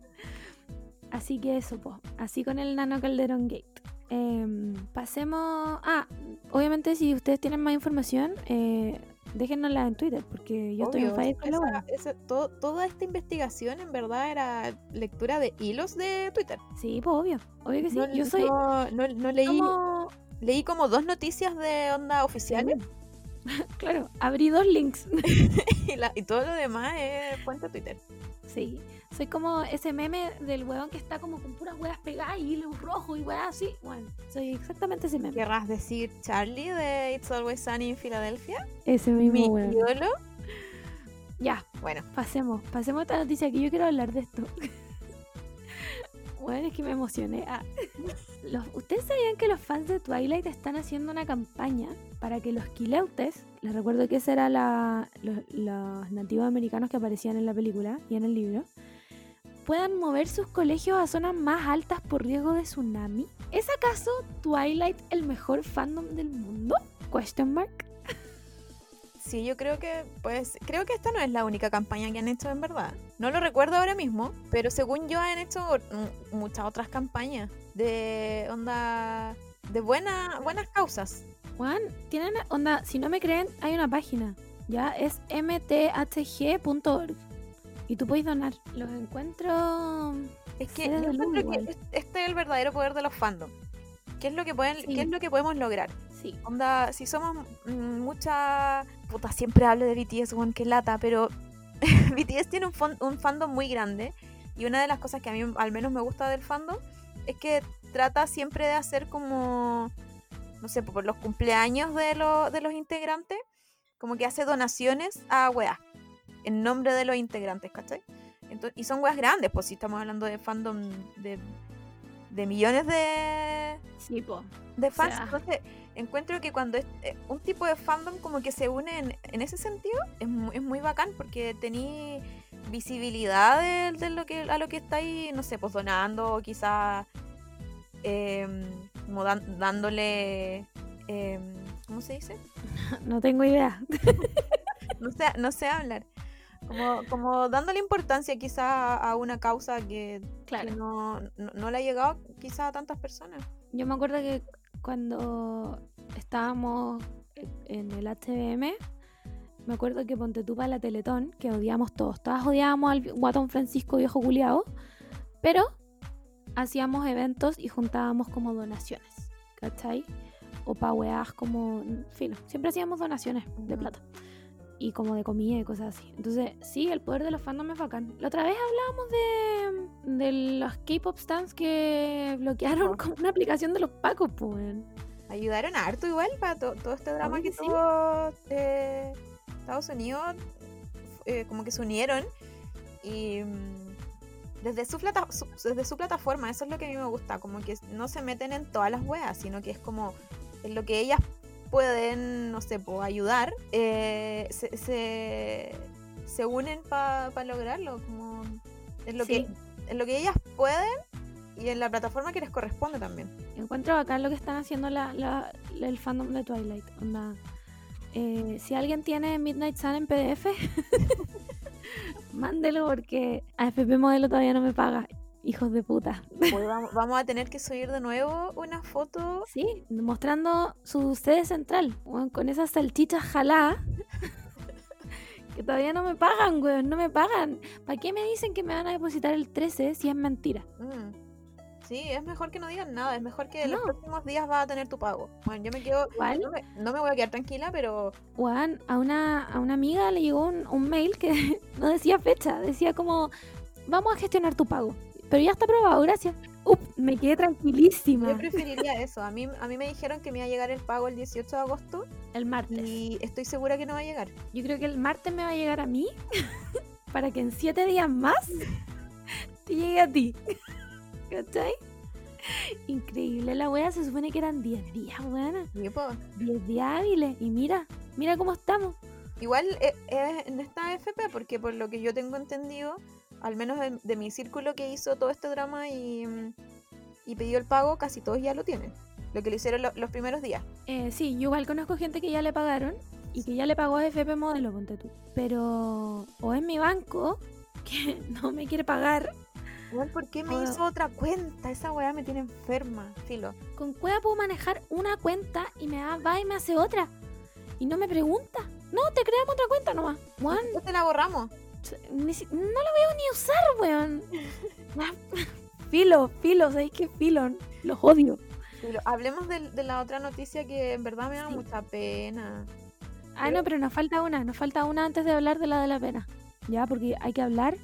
así que eso, pues. Así con el Nano Calderón Gate. Em, pasemos. Ah, obviamente, si ustedes tienen más información, eh, déjennosla en Twitter, porque yo estoy en con la esa- toda esta investigación en verdad era lectura de hilos de Twitter. Sí, pues obvio. Obvio que sí. No, yo soy. no, no- no leí, como- leí como dos noticias de onda oficiales Claro, abrí dos links. y, la- y todo lo demás es fuente Twitter. Sí, soy como ese meme del weón que está como con puras weas pegadas y hilos rojos y weas así. Bueno, soy exactamente ese meme. ¿Querrás decir Charlie de It's Always Sunny en Filadelfia? Ese Mi mismo weón. ídolo. Ya, Bueno, pasemos, pasemos a esta noticia que yo quiero hablar de esto. bueno, es que me emocioné. Ah. Los- ¿Ustedes sabían que los fans de Twilight están haciendo una campaña para que los quileutes, les recuerdo que ese era la, los, los nativos americanos que aparecían en la película y en el libro, puedan mover sus colegios a zonas más altas por riesgo de tsunami? ¿Es acaso Twilight el mejor fandom del mundo? Question mark. sí, yo creo que, pues, creo que esta no es la única campaña que han hecho en verdad. No lo recuerdo ahora mismo, pero según yo han hecho mm, muchas otras campañas de onda, de buena, buenas causas. Juan, tienen onda, si no me creen, hay una página. Ya es mthg.org. Y tú puedes donar. Los encuentro. Es que yo encuentro que este es el verdadero poder de los fandoms. ¿Qué es lo que pueden, Sí. qué es lo que podemos lograr? Sí. Onda, si somos mucha. Puta, siempre hablo de BTS, weón, que lata, pero BTS tiene un, un fandom muy grande. Y una de las cosas que a mí al menos me gusta del fandom es que trata siempre de hacer como. No sé, por los cumpleaños de, lo- de los integrantes, como que hace donaciones a weas. En nombre de los integrantes, ¿cachai? Ento- y son weas grandes, pues si estamos hablando de fandom de, de millones de, Sí, de fans. sea. Entonces, encuentro que cuando es, eh, un tipo de fandom como que se une en, en ese sentido, es, mu- es muy bacán porque tení visibilidad de, de lo que, a lo que estáis, no sé, pues donando, o quizás em, como dan- dándole, em, ¿cómo se dice? No tengo idea. No sé, no sé hablar. Como, como dándole importancia quizá a una causa que, no, no, no le ha llegado quizá a tantas personas. Yo me acuerdo que cuando estábamos en el HBM, me acuerdo que ponte tú para la Teletón, que odiamos todos. Todas odiábamos al guatón Francisco viejo culiao, pero hacíamos eventos y juntábamos como donaciones, ¿cachai? O pa' weás como, fino, siempre hacíamos donaciones de plata. Y como de comida y cosas así. Entonces, sí, el poder de los fandoms es bacán. La otra vez hablábamos de, de los K-pop stands que bloquearon con una aplicación de los pacos, pues. ayudaron a harto igual para to- todo este drama que sí. tuvo eh, Estados Unidos, eh, como que se unieron y, mm, desde su, plata, su- desde su plataforma, eso es lo que a mí me gusta, como que no se meten en todas las weas, sino que es como en lo que ellas pueden, no sé, po, ayudar, eh, se, se, se unen para lograrlo, como en lo, Sí. que, en lo que ellas pueden y en la plataforma que les corresponde también. Encuentro acá lo que están haciendo la, la- la- el fandom de Twilight. Onda, eh, si alguien tiene Midnight Sun en PDF, mándelo porque AFP Modelo todavía no me paga. Hijos de puta. Vamos, vamos a tener que subir de nuevo una foto. Sí, mostrando su sede central, con esas salchichas jalá. que todavía no me pagan, weón, no me pagan. ¿Para qué me dicen que me van a depositar el 13 si es mentira? Mm. Sí, es mejor que no digan nada, es mejor que en los próximos días vas a tener tu pago. Bueno, yo me quedo, no me, no me voy a quedar tranquila, pero Juan, a una, a una amiga le llegó un, un mail que no decía fecha, decía como, vamos a gestionar tu pago. Pero ya está aprobado, gracias. Up, me quedé tranquilísima. yo preferiría eso. A mí, a mí me dijeron que me iba a llegar el pago el 18 de agosto El martes. y estoy segura que no va a llegar. Yo creo que el martes me va a llegar a mí para que en siete días más te llegue a ti. ¿Cachai? Increíble, la wea se supone que eran 10 días, po, 10 días hábiles. Y mira, mira cómo estamos. Igual eh, es en esta FP, porque por lo que yo tengo entendido, al menos de, de mi círculo que hizo todo este drama y, y pidió el pago, casi todos ya lo tienen. Lo que lo hicieron lo- los primeros días. Eh, sí, yo igual conozco gente que ya le pagaron y que ya le pagó a FP Modelo, ponte tú. Pero, o es mi banco, que no me quiere pagar. Igual, ¿por qué me hizo otra cuenta? Esa weá me tiene enferma, filo. Con Cueva puedo manejar una cuenta y me da- va y me hace otra. Y no me pregunta. No, te creamos otra cuenta nomás. Juan, te la borramos. Ni si- no la veo ni usar, weón. Ah, filo, filo, ¿sabéis qué filo? Los odio. Filo. Hablemos de, la otra noticia que en verdad me da Sí. mucha pena. Ah, no, pero nos falta una, nos falta una antes de hablar de la de la pena. Ya, porque hay que hablar.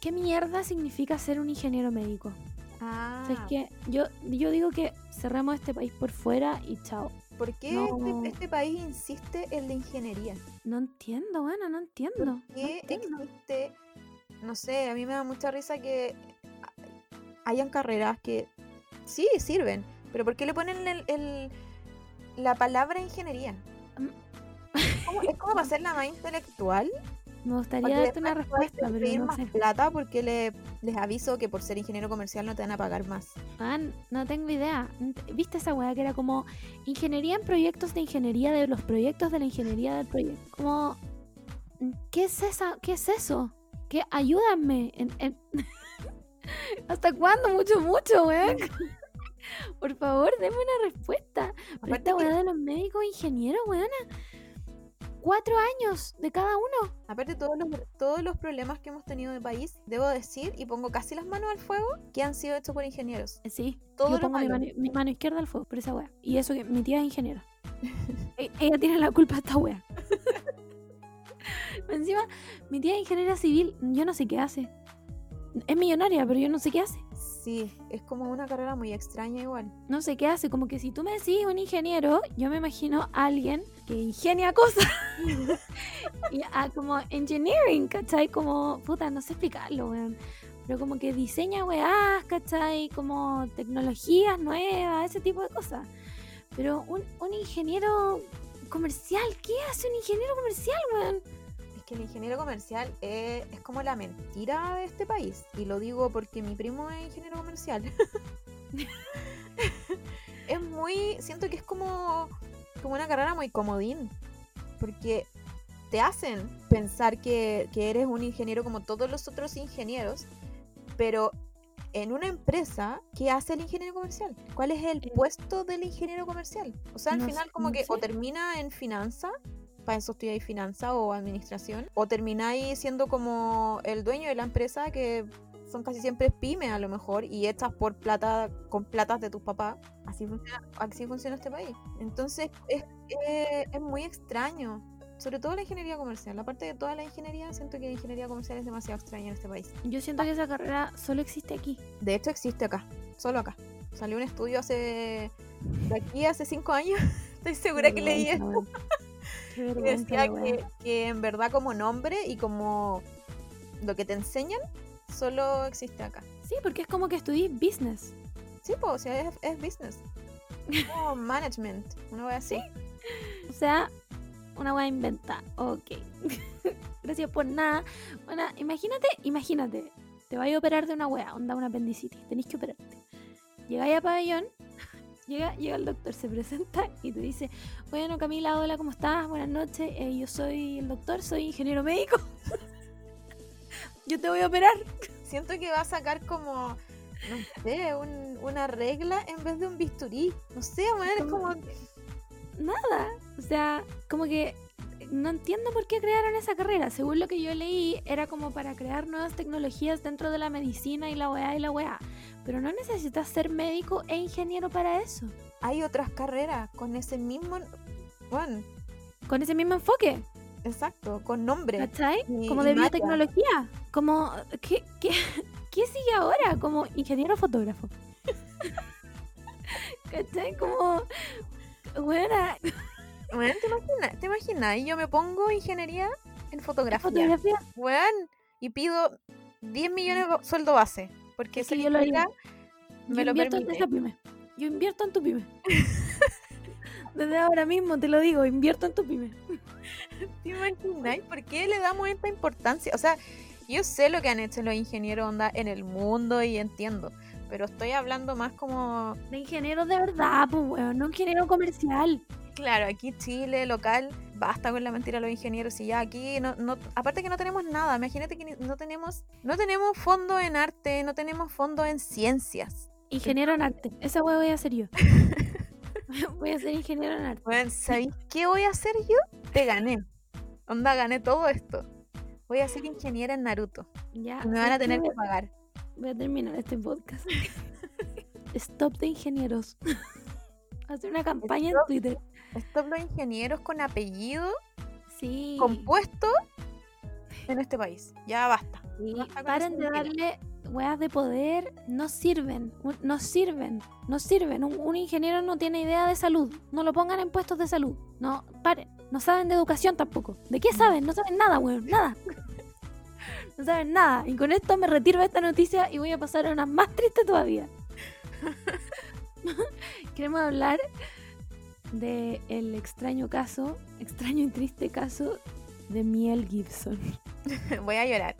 ¿Qué mierda significa ser un ingeniero médico? Ah, O sea, es que yo, yo digo que cerramos este país por fuera y chao. ¿Por qué no. este, este país insiste en la ingeniería? No entiendo, bueno, no entiendo. ¿Por no qué entiendo. existe? No sé, a mí me da mucha risa que hayan carreras que sí sirven, pero ¿por qué le ponen el, el- la palabra ingeniería? Mm. ¿Cómo- es como para hacerla más intelectual. Me gustaría darte una respuesta, pero no más sé. plata porque le, les aviso que por ser ingeniero comercial no te van a pagar más. Ah, no tengo idea. ¿Viste esa weá que era como ingeniería en proyectos de ingeniería de los proyectos de la ingeniería del proyecto? Como, ¿qué es esa? ¿Qué es eso? ¿Qué? Ayúdame. en- en- ¿Hasta cuándo? Mucho, mucho, weón. Por favor, deme una respuesta. Pero esta weá de los médicos ingenieros, weona. Cuatro años de cada uno. Aparte todos los, todos los problemas que hemos tenido de país, debo decir, y pongo casi las manos al fuego, que han sido hechos por ingenieros. Eh, Sí, Todo yo pongo mi malo. mano, mi mano izquierda al fuego por esa wea. Y eso que mi tía es ingeniera. E- Ella tiene la culpa de esta wea. Encima, mi tía es ingeniera civil. Yo no sé qué hace. Es millonaria, pero yo no sé qué hace. Sí, es como una carrera muy extraña igual. No sé qué hace. Como que si tú me decís un ingeniero, yo me imagino a alguien que ingenia cosas. y a como engineering, ¿cachai? Como, puta, no sé explicarlo, weón. Pero como que diseña weás, ¿cachai? Como tecnologías nuevas, ese tipo de cosas. Pero un, un ingeniero comercial, ¿qué hace un ingeniero comercial, weón? Es que el ingeniero comercial es, es como la mentira de este país. Y lo digo porque mi primo es ingeniero comercial. es muy. Siento que es como, como una carrera muy comodín. Porque te hacen pensar que, que eres un ingeniero como todos los otros ingenieros. Pero en una empresa, ¿qué hace el ingeniero comercial? ¿Cuál es el Eh, puesto del ingeniero comercial? O sea, al no final, como no que o termina en finanza para eso estudiáis finanza o administración, o termináis siendo como el dueño de la empresa, que son casi siempre pymes a lo mejor, y hechas por plata, con platas de tus papás. Así funciona, así funciona este país. Entonces es, es- es muy extraño. Sobre todo la ingeniería comercial. Aparte de toda la ingeniería, siento que la ingeniería comercial es demasiado extraña en este país. Yo siento que esa carrera solo existe aquí. De hecho, existe acá, solo acá. Salió un estudio hace. de aquí hace cinco años. Estoy segura que leí esto. Qué que decía la que, que en verdad como nombre y como lo que te enseñan solo existe acá. Sí, porque es como que estudié business. Sí, pues, o sea, es, es business. Como management, una wea así. O sea, una wea inventada. Ok. Gracias por nada. Bueno, imagínate, imagínate. Te vais a operar de una wea, onda una apendicitis. Tenéis que operarte. Llegáis a pabellón. Llega, llega el doctor, se presenta y te dice, bueno Camila, hola, ¿cómo estás? Buenas noches, eh, yo soy el doctor, soy ingeniero médico. Yo te voy a operar. Siento que va a sacar como, no sé, un- una regla en vez de un bisturí. No sé, weón, es como... Nada. O sea, como que no entiendo por qué crearon esa carrera. Según lo que yo leí, era como para crear nuevas tecnologías dentro de la medicina y la weá y la weá. Pero no necesitas ser médico e ingeniero para eso. Hay otras carreras con ese mismo... Bueno, Con ese mismo enfoque, exacto, con nombre. ¿cachai? Y- Como y de biotecnología. Como, ¿qué, qué, qué sigue ahora? Como ingeniero fotógrafo. ¿Cachai? Como, buena Weón, ¿te imaginas? ¿Te imaginas? Y yo me pongo ingeniería en fotografía. fotografía. Weón, y pido 10 millones de sueldo base. Porque Es que yo lo haría. me Yo lo invierto en esa pyme. Yo invierto en tu pyme. Desde ahora mismo te lo digo, invierto en tu pyme. ¿Te imaginas? ¿Por qué le damos esta importancia? O sea, yo sé lo que han hecho los ingenieros onda en el mundo y entiendo. Pero estoy hablando más como, De ingenieros de verdad, pues weón, no ingeniero comercial. claro, aquí Chile, local, basta con la mentira a los ingenieros y ya aquí no, no, aparte que no tenemos nada, imagínate que no tenemos, no tenemos fondo en arte, no tenemos fondo en ciencias. Ingeniero en arte. Esa weá voy a hacer yo. voy a ser ingeniero en arte. Bueno, ¿sabéis qué voy a hacer yo? Te gané. Onda, gané todo esto. Voy a ser ingeniera en Naruto. Ya. Y me van a tener que pagar. Voy a terminar este podcast. Stop de ingenieros. Hacer una campaña en Stop. Twitter. Estos los ingenieros con apellido Sí. compuesto en este país. Ya basta. Sí, Basta Paren de darle weas de poder, no sirven, no sirven, no sirven. Un, ingeniero no tiene idea de salud, no lo pongan en puestos de salud. No, no saben de educación tampoco. ¿De qué saben? No saben nada, weón, nada. No saben nada. Y con esto me retiro de esta noticia y voy a pasar a una más triste todavía. Queremos hablar de el extraño caso, extraño y triste caso de Miel Gibson. Voy a llorar.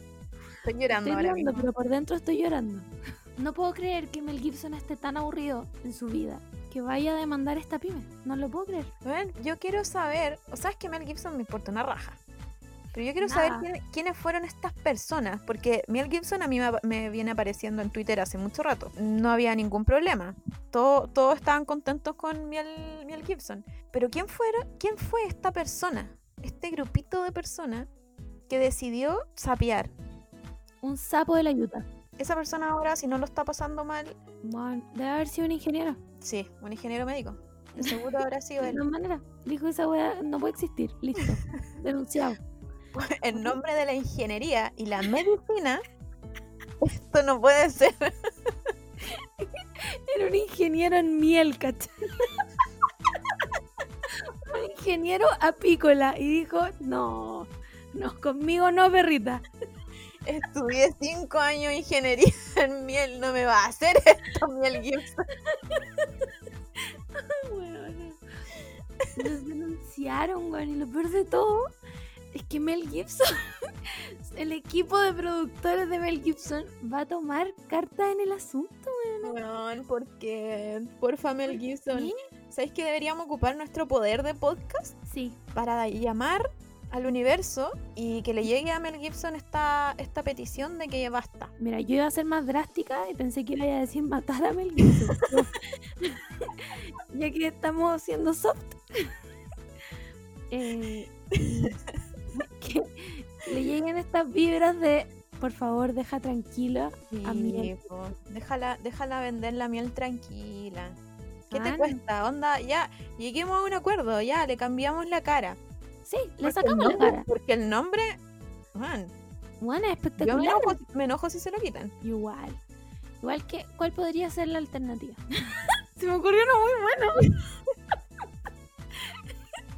Estoy llorando Estoy ahora llorando, mismo. pero por dentro estoy llorando. No puedo creer que Mel Gibson esté tan aburrido en su vida que vaya a demandar esta pyme. No lo puedo creer. Bueno, yo quiero saber, o sea, es que Mel Gibson me importa una raja. Pero yo quiero saber quién- quiénes fueron estas personas, porque Mel Gibson a mí me, me viene apareciendo en Twitter hace mucho rato. No había ningún problema. Todo- todos estaban contentos con Mel, Mel Gibson. Pero ¿quién, fuera, ¿quién fue esta persona? Este grupito de personas que decidió sapear. Un sapo de la yuta. Esa persona ahora, si no lo está pasando mal, Bueno, debe haber sido un ingeniero. sí, un ingeniero médico. De seguro habrá sido De él. todas maneras, dijo esa weá no puede existir. Listo. Denunciado. en nombre de la ingeniería y la medicina, esto no puede ser. Era un ingeniero en miel, ¿cachai? un ingeniero apícola. Y dijo, no, no, conmigo no, perrita. Estudié cinco años de ingeniería en miel, no me va a hacer esto, miel Gibson. Weona. Nos denunciaron, weón. Y lo peor de todo es que Mel Gibson, el equipo de productores de Mel Gibson, va a tomar cartas en el asunto, Weón, ¿por qué? Porfa, Mel Gibson. ¿Sí? ¿Sabéis que deberíamos ocupar nuestro poder de podcast Sí, para llamar al universo y que le llegue a Mel Gibson esta, esta petición de que basta? mira, yo iba a ser más drástica y pensé que iba a decir matar a Mel Gibson. ya que estamos siendo soft. Eh, que le lleguen estas vibras de por favor deja tranquila a Miel. Po. déjala, déjala vender la miel tranquila. ¿Qué te Man. cuesta? Onda, ya, lleguemos a un acuerdo, ya, le cambiamos la cara. Sí, le sacamos la nombre- cara. Porque el nombre, man, Bueno, es yo me espectacular. enojo, me enojo si se lo quitan. Igual. Igual que, ¿cuál podría ser la alternativa? Se me ocurrió uno muy bueno.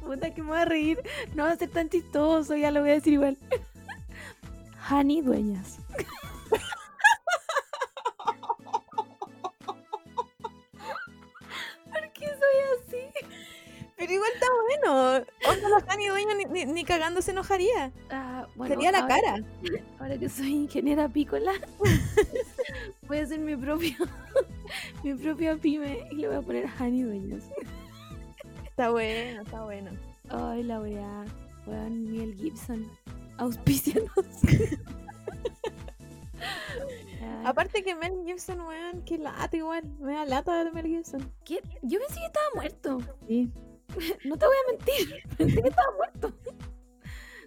Puta que me voy a reír. No va a ser tan chistoso, ya lo voy a decir igual. Hani Dueñas. Dani Dueño ni, ni, ni cagando se enojaría. Bueno, Sería la ahora- cara. Ahora que soy ingeniera apícola, voy a hacer mi propio mi propia pyme y le voy a poner Hani Dueños. Está bueno, está bueno. Ay, la weá. Weón, Miel Gibson. Auspicianos. Aparte que Mel Gibson, weón, que lata igual. Me da lata de Mel Gibson. ¿qué? Yo pensé que estaba muerto. Sí. No te voy a mentir. Pensé que estaba muerto.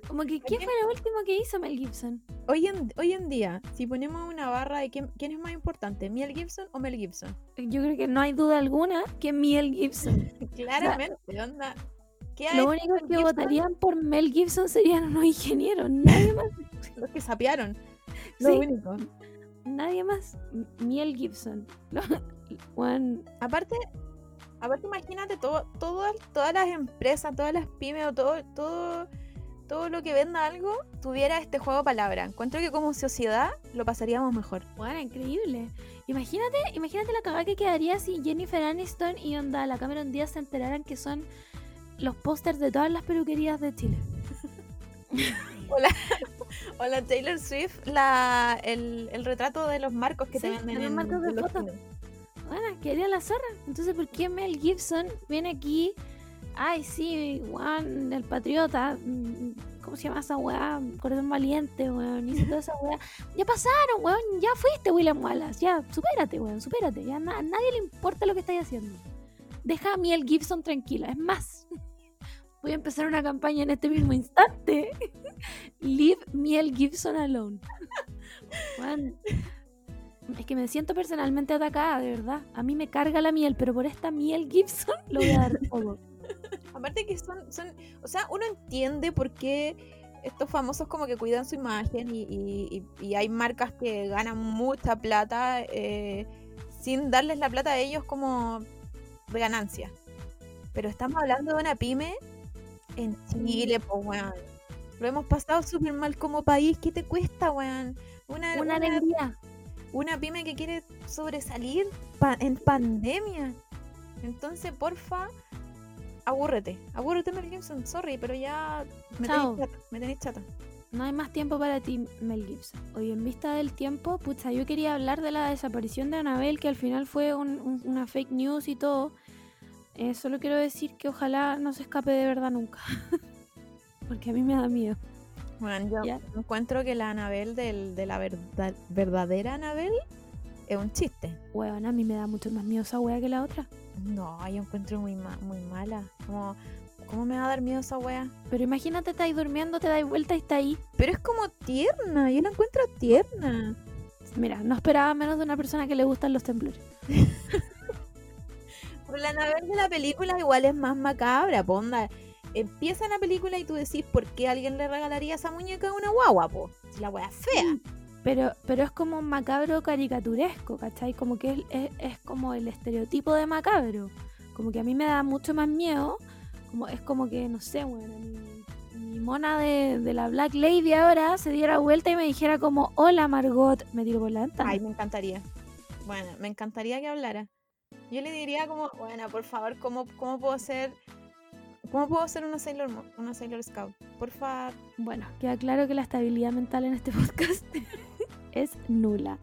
Como que, ¿qué fue lo último que hizo Mel Gibson? Hoy en, hoy en día, si ponemos una barra de quién, quién es más importante, Mel Gibson o Mel Gibson. Yo creo que no hay duda alguna que Miel Gibson. Claramente, onda. ¿Qué ha Lo único que Gibson? votarían por Mel Gibson serían unos ingenieros. Nadie más. Los que sapearon. Lo Sí. único. Nadie más. Miel Gibson. Aparte, aparte imagínate todo, todas, todas las empresas, todas las pymes o todo, todo, todo lo que venda algo tuviera este juego de palabras. Encuentro que como sociedad lo pasaríamos mejor. Bueno, increíble. Imagínate, imagínate la cagada que quedaría si Jennifer Aniston y onda la Cameron Díaz se enteraran que son los pósters de todas las peluquerías de Chile. O la Taylor Swift, la, el, el retrato de los marcos que te Sí, venden de los en, marcos de los chinos. Bueno, quedaría la zorra. Entonces, ¿por qué Mel Gibson viene aquí? Ay, sí, weón, el patriota. mm, ¿Cómo se llama esa weá? Corazón valiente, weón. Hizo toda esa weá. Ya pasaron, weón. Ya fuiste, William Wallace. Ya, supérate, weón, supérate. Ya na- nadie le importa lo que estáis haciendo. Deja a Miel Gibson tranquila. Es más, voy a empezar una campaña en este mismo instante. Leave Miel Gibson alone. Weón, es que me siento personalmente atacada, de verdad. A mí me carga la miel, pero por esta miel Gibson lo voy a dar todo. Aparte que son, son, o sea, uno entiende por qué estos famosos como que cuidan su imagen y, y- hay marcas que ganan mucha plata eh, sin darles la plata a ellos como de ganancia. Pero estamos hablando de una pyme en Chile, pues weón. Lo hemos pasado súper mal como país. ¿Qué te cuesta, weón? Una, Una una, alegría. Una pyme que quiere sobresalir pa- en pandemia. Entonces, porfa, abúrrete. Abúrrete, Mel Gibson. Sorry, pero ya me Chao. tenéis chata. Me tenéis chata. No hay más tiempo para ti, Mel Gibson. Hoy en vista del tiempo, pucha, yo quería hablar de la desaparición de Anabel, que al final fue un- un- una fake news y todo. Eh, solo quiero decir que ojalá no se escape de verdad nunca. Porque a mí me da miedo. Bueno, yo Ya. encuentro que la Anabel del, de la verdad, verdadera Anabel es un chiste. Weón, a mí me da mucho más miedo esa wea que la otra. No, yo encuentro muy, ma- muy mala. Como, ¿Cómo me va a dar miedo esa wea? Pero imagínate, estáis durmiendo, te dais vuelta y está ahí. Pero es como tierna, yo la encuentro tierna. Mira, no esperaba menos de una persona que le gustan los temblores. La Anabel de la película igual es más macabra, ponda. Empieza la película y tú decís, ¿por qué alguien le regalaría esa muñeca a una guagua, po? Si la wea fea. Pero, pero es como un macabro caricaturesco, ¿cachai? Como que es, es- es como el estereotipo de macabro. Como que a mí me da mucho más miedo. Como, es como que, no sé, bueno, mi, mi mona de, de la Black Lady ahora se diera vuelta y me dijera como, hola Margot, me tiro por la ventana. Ay, me encantaría. Bueno, me encantaría que hablara. Yo le diría como, bueno, por favor, ¿cómo, cómo puedo ser... ¿Cómo puedo ser una Sailor, Mo- una Sailor Scout? Por favor. Bueno, queda claro que la estabilidad mental en este podcast es nula.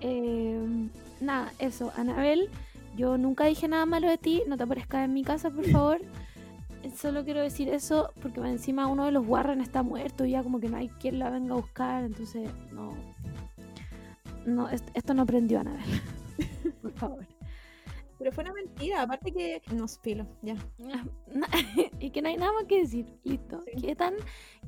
Eh, nada, eso, Anabel, yo nunca dije nada malo de ti, no te aparezcas en mi casa, por favor. Solo quiero decir eso porque más encima uno de los Warren está muerto y ya como que no hay quien la venga a buscar, entonces no. No, est- esto no prendió a Anabel. Por favor. Pero fue una mentira, aparte que... Nos filo, ya. Na- y que no hay nada más que decir. Listo. Sí. Quedé tan,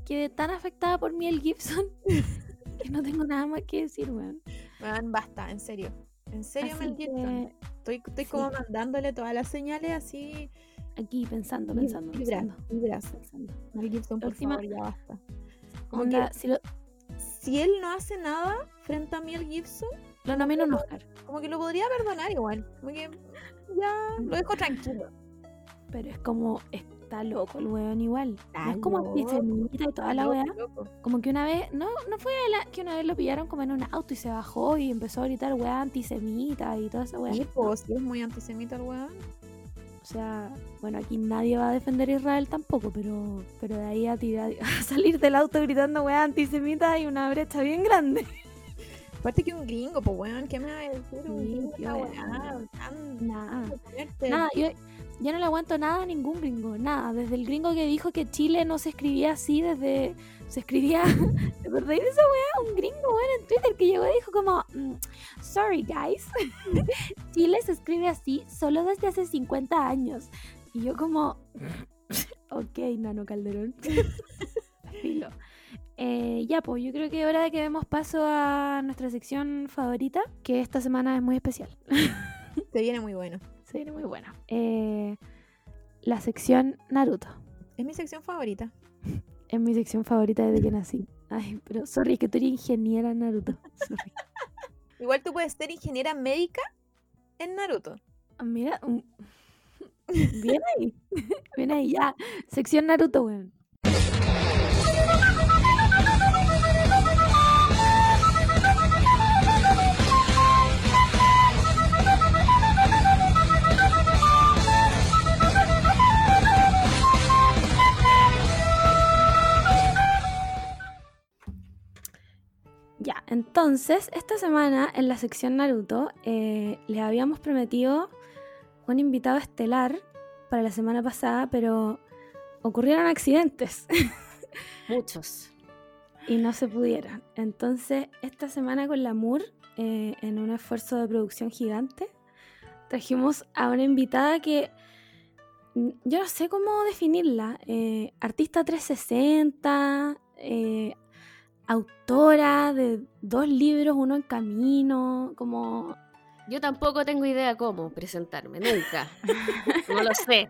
quedé tan afectada por Miel Gibson que no tengo nada más que decir, weón. Weón, basta, en serio. En serio, Así Mel Gibson. que Estoy, estoy sí. como mandándole todas las señales así. aquí pensando, pensando, vibras, pensando. vibras. pensando. Mel Gibson, por última- favor, ya basta. Como Onda, que si lo, si él no hace nada frente a Mel Gibson, lo nomino un Oscar. como que lo podría perdonar igual. Como que ya lo dejo tranquilo. Pero es como, está loco el weón igual. no es como antisemita y toda la weá. Como que una vez, no, no fue la- que una vez lo pillaron como en un auto y se bajó y empezó a gritar weá antisemita y toda esa weá. Sí, pues, sí, es muy antisemita el weón. sea, bueno, aquí nadie va a defender a Israel tampoco, pero, pero de ahí a, tirar, a salir del auto gritando weá antisemita hay una brecha bien grande. Aparte que un gringo, pues weón, ¿qué me va a decir? Un gringo Nada. Nada, yo, yo no le aguanto nada a ningún gringo, nada. Desde el gringo que dijo que Chile no se escribía así, desde. Se escribía. ¿Te acordáis de esa weá? Un gringo, weón, en Twitter que llegó y dijo como. mm, Sorry, guys. Chile se escribe así solo desde hace 50 años. Y yo, como. ok, Nano Calderón. Filo. Eh, ya, pues yo creo que es hora de que demos paso a nuestra sección favorita, que esta semana es muy especial. Se viene muy bueno. Se viene muy buena. Eh, la sección Naruto. Es mi sección favorita. Es mi sección favorita desde que nací. Ay, pero sorry, que tú eres ingeniera en Naruto. Sorry. Igual tú puedes ser ingeniera médica en Naruto. Ah, Mira, mm, bien ahí. Bien ahí, ya. Sección Naruto, weón. Entonces, esta semana en la sección Naruto eh, les habíamos prometido un invitado estelar para la semana pasada, pero ocurrieron accidentes Muchos. y no se pudieron. Entonces, esta semana con la MUR, eh, en un esfuerzo de producción gigante, trajimos a una invitada que yo no sé cómo definirla. eh, artista 360, eh, autora de dos libros, uno en camino, como... Yo tampoco tengo idea cómo presentarme, nunca. no lo sé.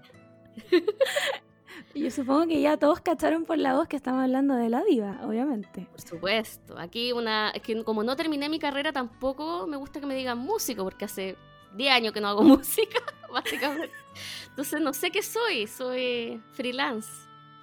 Yo supongo que ya todos cacharon por la voz que estamos hablando de la diva, obviamente. Por supuesto. Aquí una. Es que como no terminé mi carrera, tampoco me gusta que me digan músico, porque hace 10 años que no hago música, básicamente. Entonces no sé qué soy. Soy freelance.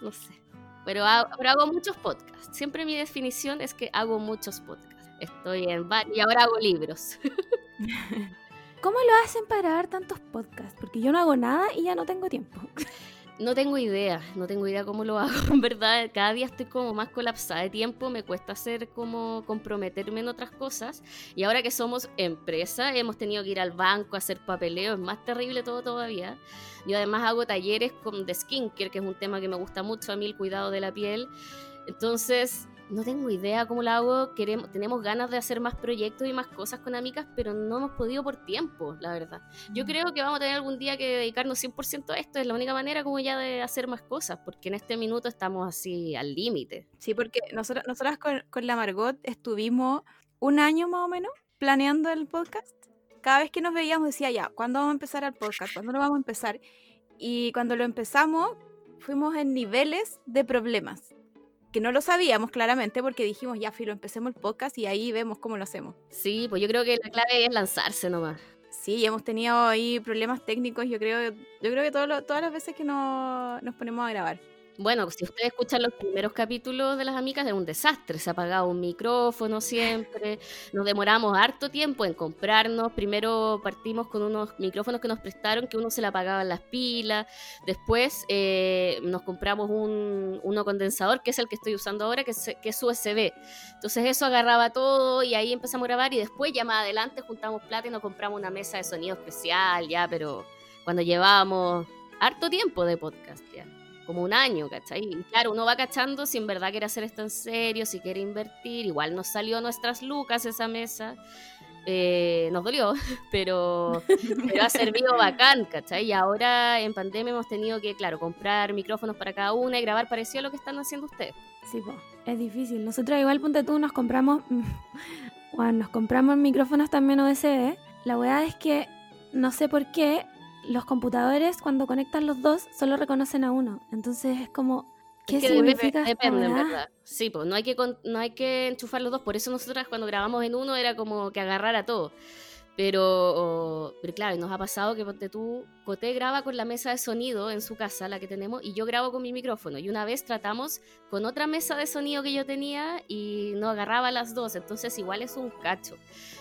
No sé. Pero hago, pero hago muchos podcasts. Siempre mi definición es que hago muchos podcasts. Estoy en y ahora hago libros. ¿Cómo lo hacen para grabar tantos podcasts? Porque yo no hago nada y ya no tengo tiempo. No tengo idea, no tengo idea cómo lo hago, en verdad. Cada día estoy como más colapsada de tiempo, me cuesta hacer como comprometerme en otras cosas. Y ahora que somos empresa, hemos tenido que ir al banco a hacer papeleo, es más terrible todo todavía. Yo además hago talleres con, de skincare, que es un tema que me gusta mucho a mí, el cuidado de la piel. Entonces, no tengo idea cómo lo hago. Queremos, tenemos ganas de hacer más proyectos y más cosas con amigas, pero no hemos podido por tiempo, la verdad. Yo creo que vamos a tener algún día que dedicarnos 100% a esto. Es la única manera como ya de hacer más cosas, porque en este minuto estamos así al límite. Sí, porque nosotros, nosotras con, con la Margot estuvimos un año más o menos planeando el podcast. Cada vez que nos veíamos decía, ya, ¿cuándo vamos a empezar el podcast? ¿Cuándo lo vamos a empezar? Y cuando lo empezamos, fuimos en niveles de problemas. Que no lo sabíamos claramente porque dijimos, ya, Filo, empecemos el podcast y ahí vemos cómo lo hacemos. Sí, pues yo creo que la clave es lanzarse nomás. Sí, hemos tenido ahí problemas técnicos, yo creo, yo creo que todo lo- todas las veces que no- nos ponemos a grabar. Bueno, si ustedes escuchan los primeros capítulos de las amigas, es un desastre. Se apagaba un micrófono siempre. Nos demoramos harto tiempo en comprarnos. Primero partimos con unos micrófonos que nos prestaron, que uno se le apagaban las pilas. Después eh, nos compramos un, uno condensador, que es el que estoy usando ahora, que es, que es USB. Entonces eso agarraba todo y ahí empezamos a grabar. Y después, ya más adelante, juntamos plata y nos compramos una mesa de sonido especial, ya, pero cuando llevábamos harto tiempo de podcast, ya como un año, ¿cachai? Y claro, uno va cachando si en verdad quiere hacer esto en serio, si quiere invertir. Igual nos salió nuestras lucas esa mesa. Eh, nos dolió, pero, pero ha servido bacán, ¿cachai? Y ahora en pandemia hemos tenido que, claro, comprar micrófonos para cada una y grabar parecido a lo que están haciendo ustedes. Sí, po, es difícil. Nosotros igual, ponte tú, nos compramos... Bueno, nos compramos micrófonos también USB. La weá es que no sé por qué los computadores cuando conectan los dos solo reconocen a uno. Entonces es como... ¿Qué Es que significa Depende, en verdad. Sí, pues no hay, que con- no hay que enchufar los dos. Por eso nosotras cuando grabamos en uno era como que agarrara todo. Pero, pero claro, nos ha pasado que ponte tú, Coté graba con la mesa de sonido en su casa, la que tenemos, y yo grabo con mi micrófono. Y una vez tratamos con otra mesa de sonido que yo tenía y no agarraba las dos, entonces igual es un cacho.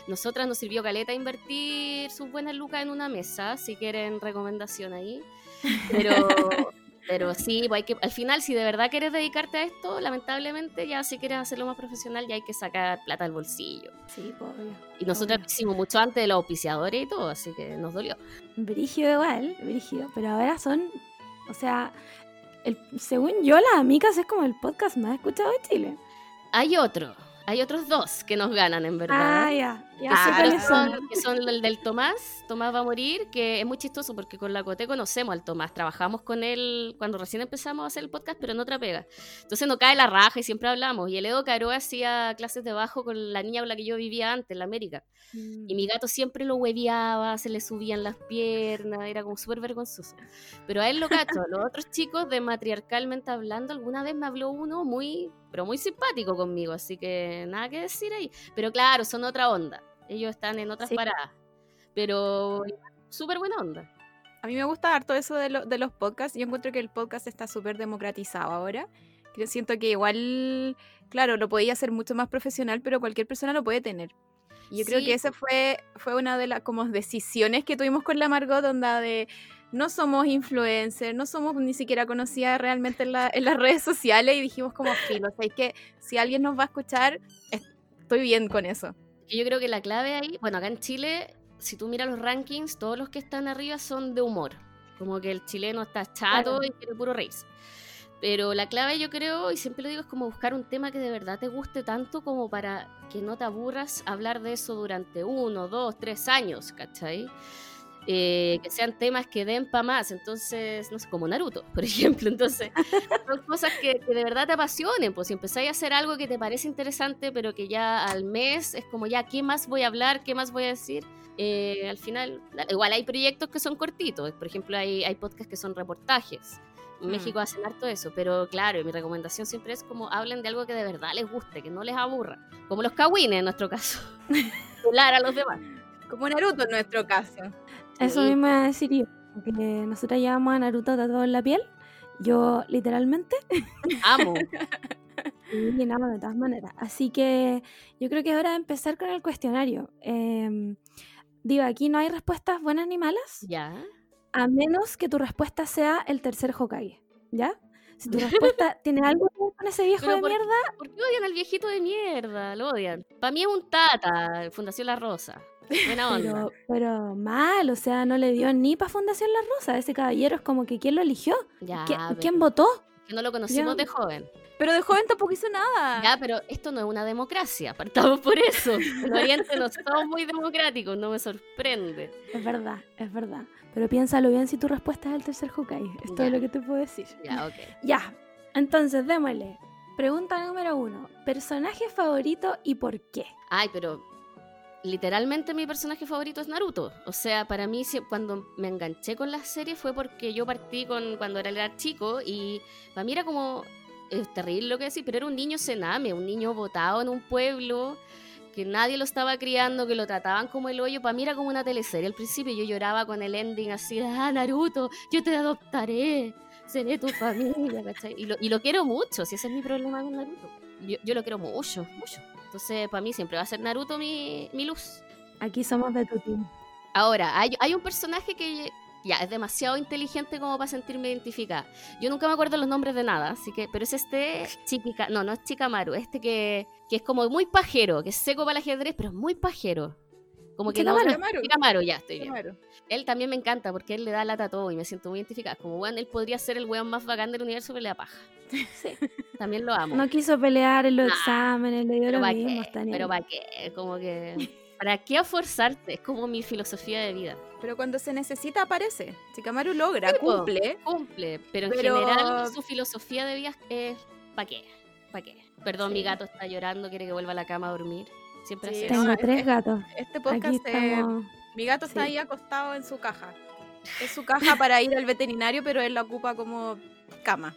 Nosotras nos sirvió caleta invertir sus buenas lucas en una mesa, si quieren recomendación ahí. Pero, pero sí, pues hay que, al final, si de verdad quieres dedicarte a esto, lamentablemente, ya si quieres hacerlo más profesional, ya hay que sacar plata del bolsillo. Sí, pues, obvio. Y nosotros lo hicimos mucho antes de los auspiciadores y todo, así que nos dolió. Brígido igual, brígido. Pero ahora son, o sea, el, según yo, las amigas es como el podcast más escuchado de Chile. Hay otro, hay otros dos que nos ganan, en verdad. Ah, ya. Ya que, sé son, que son el del Tomás, Tomás va a morir, que es muy chistoso porque con la Cote conocemos al Tomás, trabajamos con él cuando recién empezamos a hacer el podcast, pero en otra pega. Entonces no cae la raja y siempre hablamos. Y el Edo Caro hacía clases de bajo con la niña con la que yo vivía antes, en la América. Y mi gato siempre lo hueveaba, se le subían las piernas, era como súper vergonzoso. Pero a él lo cacho. Los otros chicos de Matriarcalmente Hablando, alguna vez me habló uno muy, pero muy simpático conmigo, así que nada que decir ahí. Pero claro, son otra onda. Ellos están en otras Sí. paradas. Pero súper buena onda. A mí me gusta harto eso de, lo- de los podcasts. Yo encuentro que el podcast está súper democratizado ahora. Yo siento que igual, claro, lo podía hacer mucho más profesional, pero cualquier persona lo puede tener. Y yo creo Sí. que esa fue, fue una de las como decisiones que tuvimos con la Margot, onda de no somos influencers, no somos ni siquiera conocidas realmente en, la- en las redes sociales y dijimos como filo, o sea, es que si alguien nos va a escuchar, estoy bien con eso. Yo creo que la clave ahí, bueno, acá en Chile, si tú miras los rankings, todos los que están arriba son de humor. Como que el chileno está chato Claro. y quiere puro reírse. Pero la clave yo creo, y siempre lo digo, es como buscar un tema que de verdad te guste tanto como para que no te aburras hablar de eso durante uno, dos, tres años, ¿cachai? Eh, que sean temas que den para más, entonces, no sé, como Naruto, por ejemplo, entonces, son cosas que, que de verdad te apasionen, pues si empezáis a hacer algo que te parece interesante, pero que ya al mes es como ya, ¿qué más voy a hablar? ¿Qué más voy a decir? Eh, al final, igual hay proyectos que son cortitos, por ejemplo, hay, hay podcasts que son reportajes. En Mm. México hacen harto eso, pero claro, mi recomendación siempre es como hablen de algo que de verdad les guste, que no les aburra. Como los kawines en nuestro caso. Hablar a los demás. Como Naruto en nuestro caso. Eso mismo iba a decir yo. Que nosotros llevamos a Naruto tatuado en la piel. Yo, literalmente, Amo. y nada, de todas maneras. Así que yo creo que es hora de empezar con el cuestionario. Eh, digo, aquí no hay respuestas buenas ni malas, Ya. a menos que tu respuesta sea el tercer Hokage. ¿Ya? Si tu respuesta tiene algo que ver con ese viejo Pero de por- mierda, ¿Por qué odian al viejito de mierda? Lo odian. Para mí es un tata, Fundación La Rosa. Buena onda. pero, pero mal, o sea, no le dio ni para Fundación La Rosa. Ese caballero es como que ¿quién lo eligió? ya, ¿Qui- pero- ¿Quién votó? que no lo conocimos Ya. de joven. Pero de joven tampoco hizo nada. Ya, pero esto no es una democracia, partamos por eso. En Oriente no somos muy democráticos, no me sorprende. Es verdad, es verdad. Pero piénsalo bien si tu respuesta es el tercer Hokage. Es todo lo que te puedo decir. Ya, ok. Ya, entonces démosle. Pregunta número uno. ¿Personaje favorito y por qué? Ay, pero literalmente mi personaje favorito es Naruto. O sea, para mí cuando me enganché con la serie fue porque yo partí con cuando era, era chico y para mí era como es terrible lo que decir, pero era un niño cename, un niño botado en un pueblo que nadie lo estaba criando, que lo trataban como el hoyo. Para mí era como una teleserie. Al principio yo lloraba con el ending así, ah, Naruto, yo te adoptaré, seré tu familia, ¿cachai? Y lo, y lo quiero mucho, si ese es mi problema con Naruto. Yo, yo lo quiero mucho, mucho. Entonces, para mí siempre va a ser Naruto mi, mi luz. Aquí somos de tu team. Ahora, hay, hay un personaje que ya es demasiado inteligente como para sentirme identificada. Yo nunca me acuerdo los nombres de nada, así que, pero es este Chiquica, no, no es Chikamaru, este que, que es como muy pajero, que es seco para el ajedrez, pero es muy pajero. Como que no- Chikamaru, ya estoy bien. Él también me encanta porque él le da lata a todo y me siento muy identificada. Como, weón, él podría ser el weón más bacán del universo, pero le da paja. Sí. También lo amo. No quiso pelear en los Nah, exámenes, le dio pero lo mismo. qué, pero para qué, como que... ¿Para qué forzarte? Es como mi filosofía de vida. Pero cuando se necesita aparece. Chikamaru logra, Sí, po. cumple. Cumple, pero en general su filosofía de vida es ¿para qué? ¿Para qué? Perdón, mi gato está llorando, quiere que vuelva a la cama a dormir. Siempre Sí, Tengo no, tres es- gatos. Este Aquí podcast, eh, estamos. mi gato está ahí acostado en su caja. Es su caja para ir al veterinario, pero él la ocupa como cama.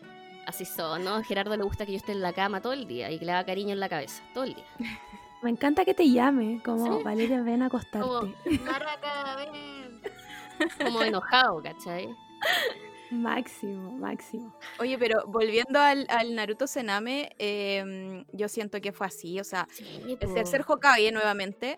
Así son, ¿no? A Gerardo le gusta que yo esté en la cama todo el día y que le haga cariño en la cabeza, todo el día. Me encanta que te llame, como Sí. Valeria, ven a acostarte. Como, Maraca, ven. Como enojado, ¿cachai? Máximo, máximo. Oye, pero volviendo al, al Naruto Sename, em, yo siento que fue así. O sea, Sí, el tercer Hokage nuevamente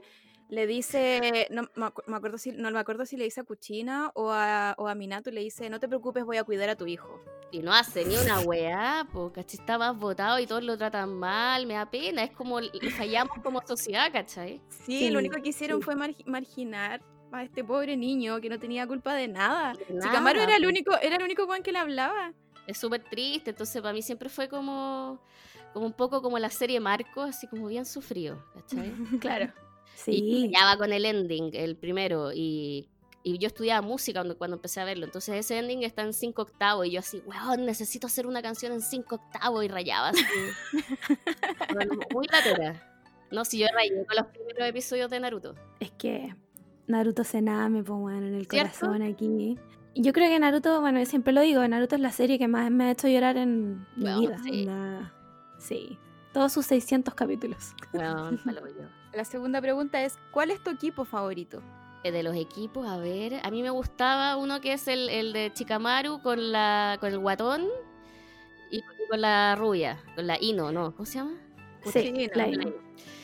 le dice, no me, acu- me acuerdo si, no me acuerdo si le dice a Kuchina o a, o a Minato, le dice, no te preocupes, voy a cuidar a tu hijo. Y no hace ni una weá, porque está más votado y todos lo tratan mal, me da pena, es como fallamos como sociedad, ¿cachai? Sí, Sí, lo único que hicieron sí. fue margi- marginar a este pobre niño que no tenía culpa de nada. De nada, era el único, era el único Juan que le hablaba. Es súper triste, entonces para mí siempre fue como, como un poco como la serie Marco, así como bien sufrido, ¿cachai? Claro. Y Sí. ya va con el ending, el primero, y, y yo estudiaba música cuando, cuando empecé a verlo, entonces ese ending está en 5 octavos, y yo así, weón, necesito hacer una canción en 5 octavos, y rayaba así. Bueno, muy latera. No, si yo rayé con los primeros episodios de Naruto. Es que Naruto Sename, pues bueno, en el ¿Cierto? corazón aquí. Yo creo que Naruto, bueno, yo siempre lo digo, Naruto es la serie que más me ha hecho llorar en mi Bueno, vida. sí. Todos sus 600 capítulos. Yo. La segunda pregunta es, ¿cuál es tu equipo favorito? Eh, De los equipos, a ver, a mí me gustaba uno que es el, el de Chikamaru con la con el guatón y, con la rubia, con la Ino, ¿no? ¿Cómo se llama? Sí, la no. Ino.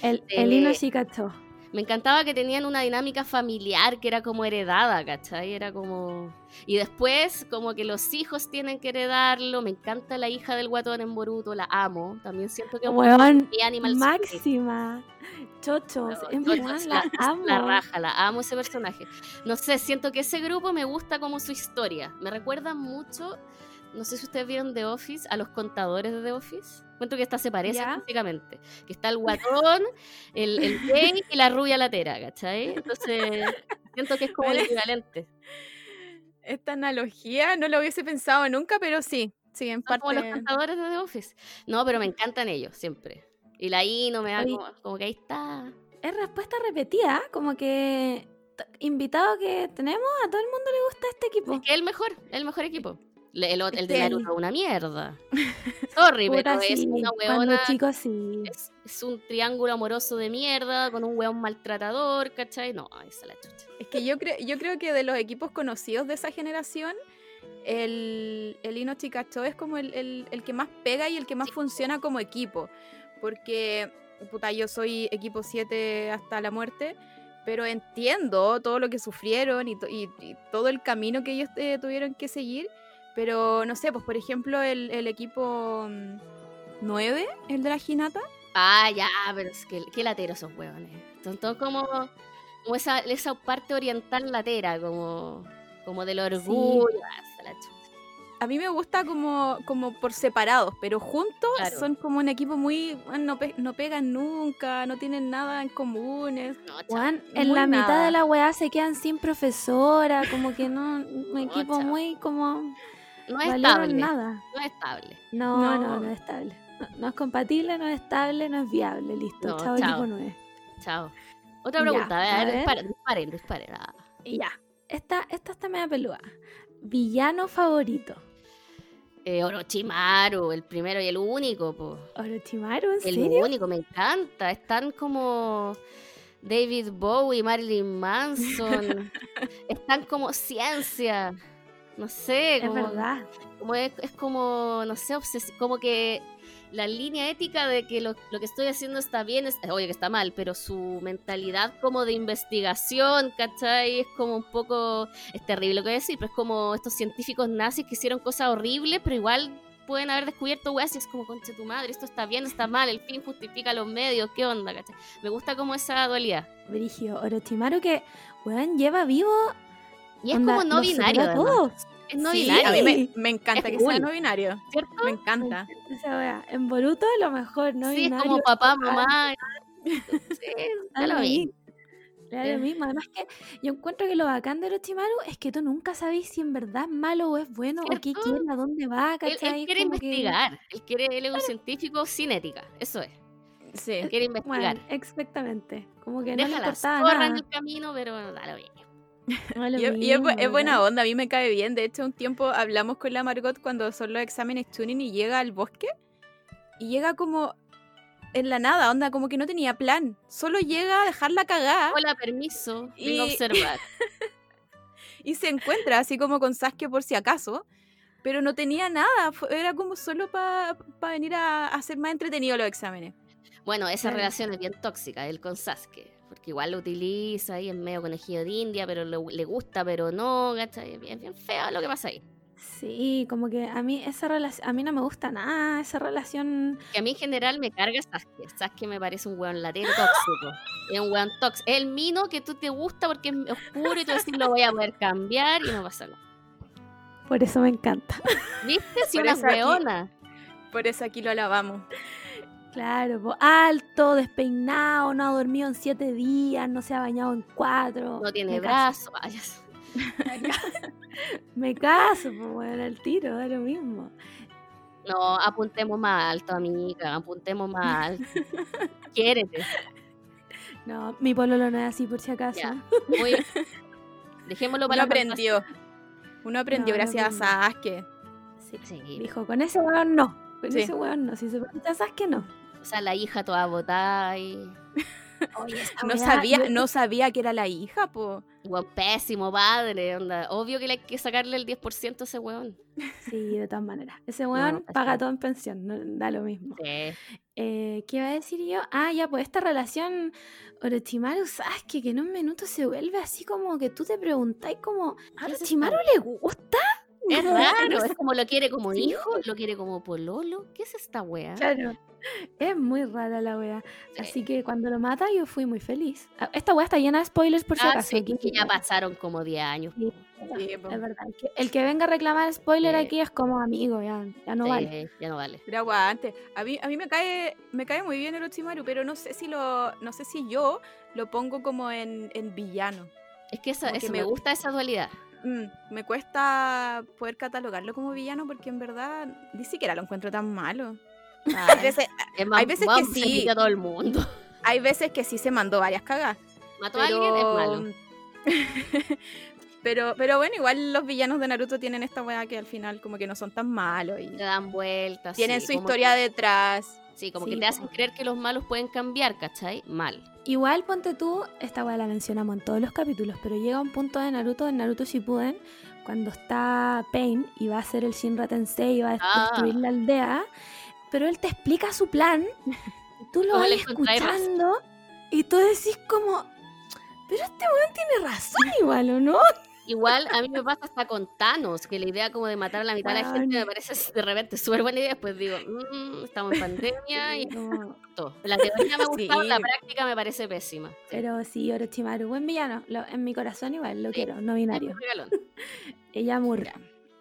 El, De- el Ino Shikacho. Me encantaba que tenían una dinámica familiar que era como heredada, ¿cachai? Era como... Y después, como que los hijos tienen que heredarlo. Me encanta la hija del guatón en Boruto, la amo. También siento que Weón, animal máxima. Chocho, No, en verdad, la, es amo. la raja, la amo ese personaje. No sé, siento que ese grupo me gusta como su historia. Me recuerda mucho, no sé si ustedes vieron The Office, a los contadores de The Office. Cuento que esta se parece físicamente. Que está el guatón, el, el gay y la rubia latera, ¿cachai? Entonces, siento que es como el Vale. equivalente. Esta analogía no lo hubiese pensado nunca, pero sí, sí, en parte. como los contadores de The Office. No, pero me encantan ellos, siempre. Y la I no me da como, como que ahí está. Es respuesta repetida, como que invitado que tenemos, a todo el mundo le gusta este equipo. Es que es el mejor, el mejor equipo. El, el de Naruto es una mierda. Sorry, pero es una weona. sí. Es, es un triángulo amoroso de mierda con un weón maltratador, ¿cachai? No, esa es la chucha. Es que yo, creo yo creo que de los equipos conocidos de esa generación, el, el Ino Chikacho es como el, el- el que más pega y el que más funciona como equipo. Porque, puta, yo soy equipo 7 hasta la muerte, pero entiendo todo lo que sufrieron y, to- y- y todo el camino que ellos eh, tuvieron que seguir. Pero, no sé, pues por ejemplo, el, el equipo 9, el de la Hinata. Ah, ya, pero es que qué lateros esos weones. Son todos como, como esa, esa parte oriental latera, como, como del orgullo. A mí me gusta como, como por separados, pero juntos Claro. son como un equipo muy... No, pe- no pegan nunca, no tienen nada en comunes. No, chao. Juan, en la mitad de la weá se quedan sin profesora, como que no, un equipo chao. muy como no es estable. nada. No es estable. No, no, No. no, es estable. No, no es compatible, no es estable, no es viable, listo. No, chao, chao. equipo 9. Chao. Otra Ya, pregunta, a a ver, ver. disparen, disparen, disparen. Ah. Y ya. Esta, esta está media peluda. Villano favorito. Eh, Orochimaru, el primero y el único, po. Orochimaru, ¿en El serio? único, me encanta. Están como David Bowie, Marilyn Manson. Están como ciencia. No sé, Es como, verdad. como es, es como, no sé, obses- como que la línea ética de que lo, lo que estoy haciendo está bien, es, oye que está mal, pero su mentalidad como de investigación, ¿cachai? Es como un poco, es terrible lo que voy a decir, pero es como estos científicos nazis que hicieron cosas horribles, pero igual pueden haber descubierto weas y es como, concha tu madre, esto está bien, está mal, el fin justifica los medios, ¿qué onda, cachai? Me gusta como esa dualidad. Brigio. Orochimaru que, weón, lleva vivo. Y es onda, como no binario, a todos. Es no sí, binario, a mí me, me encanta Es que sea cool. no binario. ¿cierto? Me encanta. Esa wea. En Boruto, lo mejor, ¿no? sí, es Binario, como papá, mamá. Sí, Da ya lo vi. mismo. Da lo mismo. Además que yo encuentro que lo bacán de Orochimaru es que tú nunca sabes si en verdad es malo o es bueno o qué ¿Cierto? quiere, a dónde va, Él, ¿cachai? él quiere Como que- investigar, él quiere, él es un científico sin ética, eso es, Sí. quiere investigar. Bueno, exactamente. Como que no le Deja importaba nada. en el camino, pero bueno, da lo lo Y, y es, buena onda, a mí me cae bien. De hecho, un tiempo hablamos con la Margot cuando son los exámenes tuning y llega al bosque. Y llega como en la nada, onda, como que no tenía plan. Solo llega a dejarla cagada Hola, permiso. Y- Vengo a observar. y se encuentra así como con Sasuke por si acaso. Pero no tenía nada, era como solo para venir a, a hacer más entretenido los exámenes. Bueno, esa Claro. relación es bien tóxica, él con Sasuke. Porque igual lo utiliza y es medio conejillo de India, pero le, le gusta, pero no, ¿cachai? Es bien, bien feo lo que pasa ahí. Sí, como que a mí esa relación, a mí no me gusta nada esa relación. Que a mí en general me carga Sasuke. Sasuke me parece un weón latero tóxico. Es un weón tóxico. Es el mino que tú te gusta porque es oscuro y tú decís lo voy a poder cambiar y no pasa nada. Por eso me encanta. ¿Viste? Si Por una aquí- weona. Por eso aquí lo alabamos. Claro, po, alto, despeinado, no ha dormido en siete días, no se ha bañado en cuatro. No tiene brazo. Vayas. Me caso, pues bueno, al tiro, da lo mismo. No, apuntemos más alto, amiga. Apuntemos más alto. Quiérete. No, mi pololo no es así por si acaso. Ya. Muy... Dejémoslo Uno para la aprendió. Uno aprendió No, no gracias a. Sasuke. Sí. Sí. Dijo, con ese weón no. Con Sí. ese weón no. Si se pregunta, ¿sabes que no? O sea, la hija toda botada y. Oye, No weá, sabía, no sabía que era la hija, po. Weón pésimo padre, onda. Obvio que le hay que sacarle el 10% a ese weón. Sí, de todas maneras. Ese weón paga todo en pensión, no, da lo mismo. Sí. Eh, ¿Qué iba a decir yo? Ah, ya, pues esta relación Orochimaru Sasuke, que en un minuto se vuelve así como que tú te preguntáis como, ¿a ¿Qué es Orochimaru le gusta? Es raro, no es como lo quiere como Sí. hijo, lo quiere como pololo. ¿Qué es esta wea? Claro. Es muy rara la wea. Sí. Así que cuando lo mata yo fui muy feliz. Ah, Esta wea está llena de spoilers por si Ah, acaso. sí, aquí- que ya pasaron como 10 años. Sí, Sí, po. Es verdad. El que, el venga a reclamar spoiler Sí. aquí es como amigo, ya, ya no Sí, vale. Ya no vale. Pero aguante. A mí, a mí me cae, me cae muy bien Orochimaru, pero no sé si lo, no sé si yo lo pongo como en, en villano. Es que me gusta esa dualidad. Mm, me cuesta poder catalogarlo como villano porque en verdad ni siquiera lo encuentro tan malo. Hay veces, Es más, hay veces que sí. a todo el mundo. hay veces que sí se mandó varias cagas. Mató a alguien, es malo. pero, pero bueno, igual los villanos de Naruto tienen esta weá que al final como que no son tan malos y Le dan vueltas. tienen sí, su historia detrás. sí, como Sí, que te hacen creer que los malos pueden cambiar, ¿cachai? Mal. Igual ponte tú, esta weá la mencionamos en todos los capítulos, pero llega un punto de Naruto, en Naruto Shippuden, cuando está Pain y va a hacer el Shinra Tensei y va a Ah. destruir la aldea, pero él te explica su plan y tú lo ¿Cómo vas escuchando y tú decís como, pero este weón tiene razón igual, ¿o no? Igual a mí me pasa hasta con Thanos, que la idea como de matar a la mitad de la gente me parece de repente súper buena idea. Después digo, "Mm, estamos en pandemia y No, todo. La teoría me ha gustado, la práctica me parece pésima. Sí. pero sí, Orochimaru, buen villano, lo- en mi corazón igual, lo Sí. quiero, no binario. Ella murra,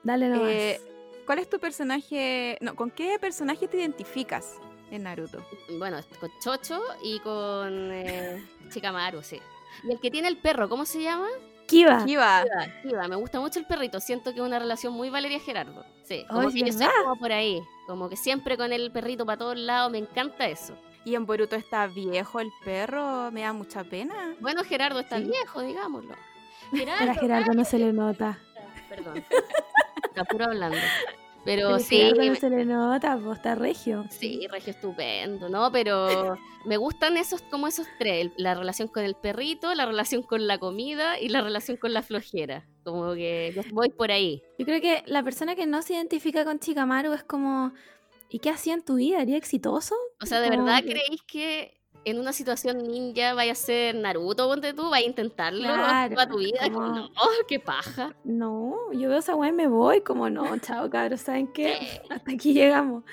dale nomás. Eh, ¿Cuál es tu personaje? No, ¿con qué personaje te identificas en Naruto? Bueno, con Chocho y con eh, Chikamaru, sí. Y el que tiene el perro, ¿cómo se llama? Kiba. Kiba, Kiba, me gusta mucho el perrito, siento que es una relación muy Valeria Gerardo. Sí, como Ay, que yo soy como por ahí, como que siempre con el perrito para todos lados, me encanta eso. Y en Boruto está viejo el perro, me da mucha pena. Bueno, Gerardo está Sí. viejo, digámoslo. Pero a Gerardo no se le nota. Perdón. Está puro hablando. Pero sí, no se le nota, pues está regio. sí, Regio estupendo, ¿no? Pero me gustan esos, como esos tres, la relación con el perrito, la relación con la comida y la relación con la flojera. Como que yo voy por ahí. Yo creo que la persona que no se identifica con Chikamaru es como, ¿y qué hacía en tu vida? ¿Haría exitoso? O sea, ¿de Como verdad creéis que en una situación ninja vaya a ser Naruto, ponte tú, vaya a intentarlo Claro, tu vida? Como, no, qué paja. No, yo veo esa weá y me voy, como no, chao cabros, ¿saben qué? Hasta aquí llegamos.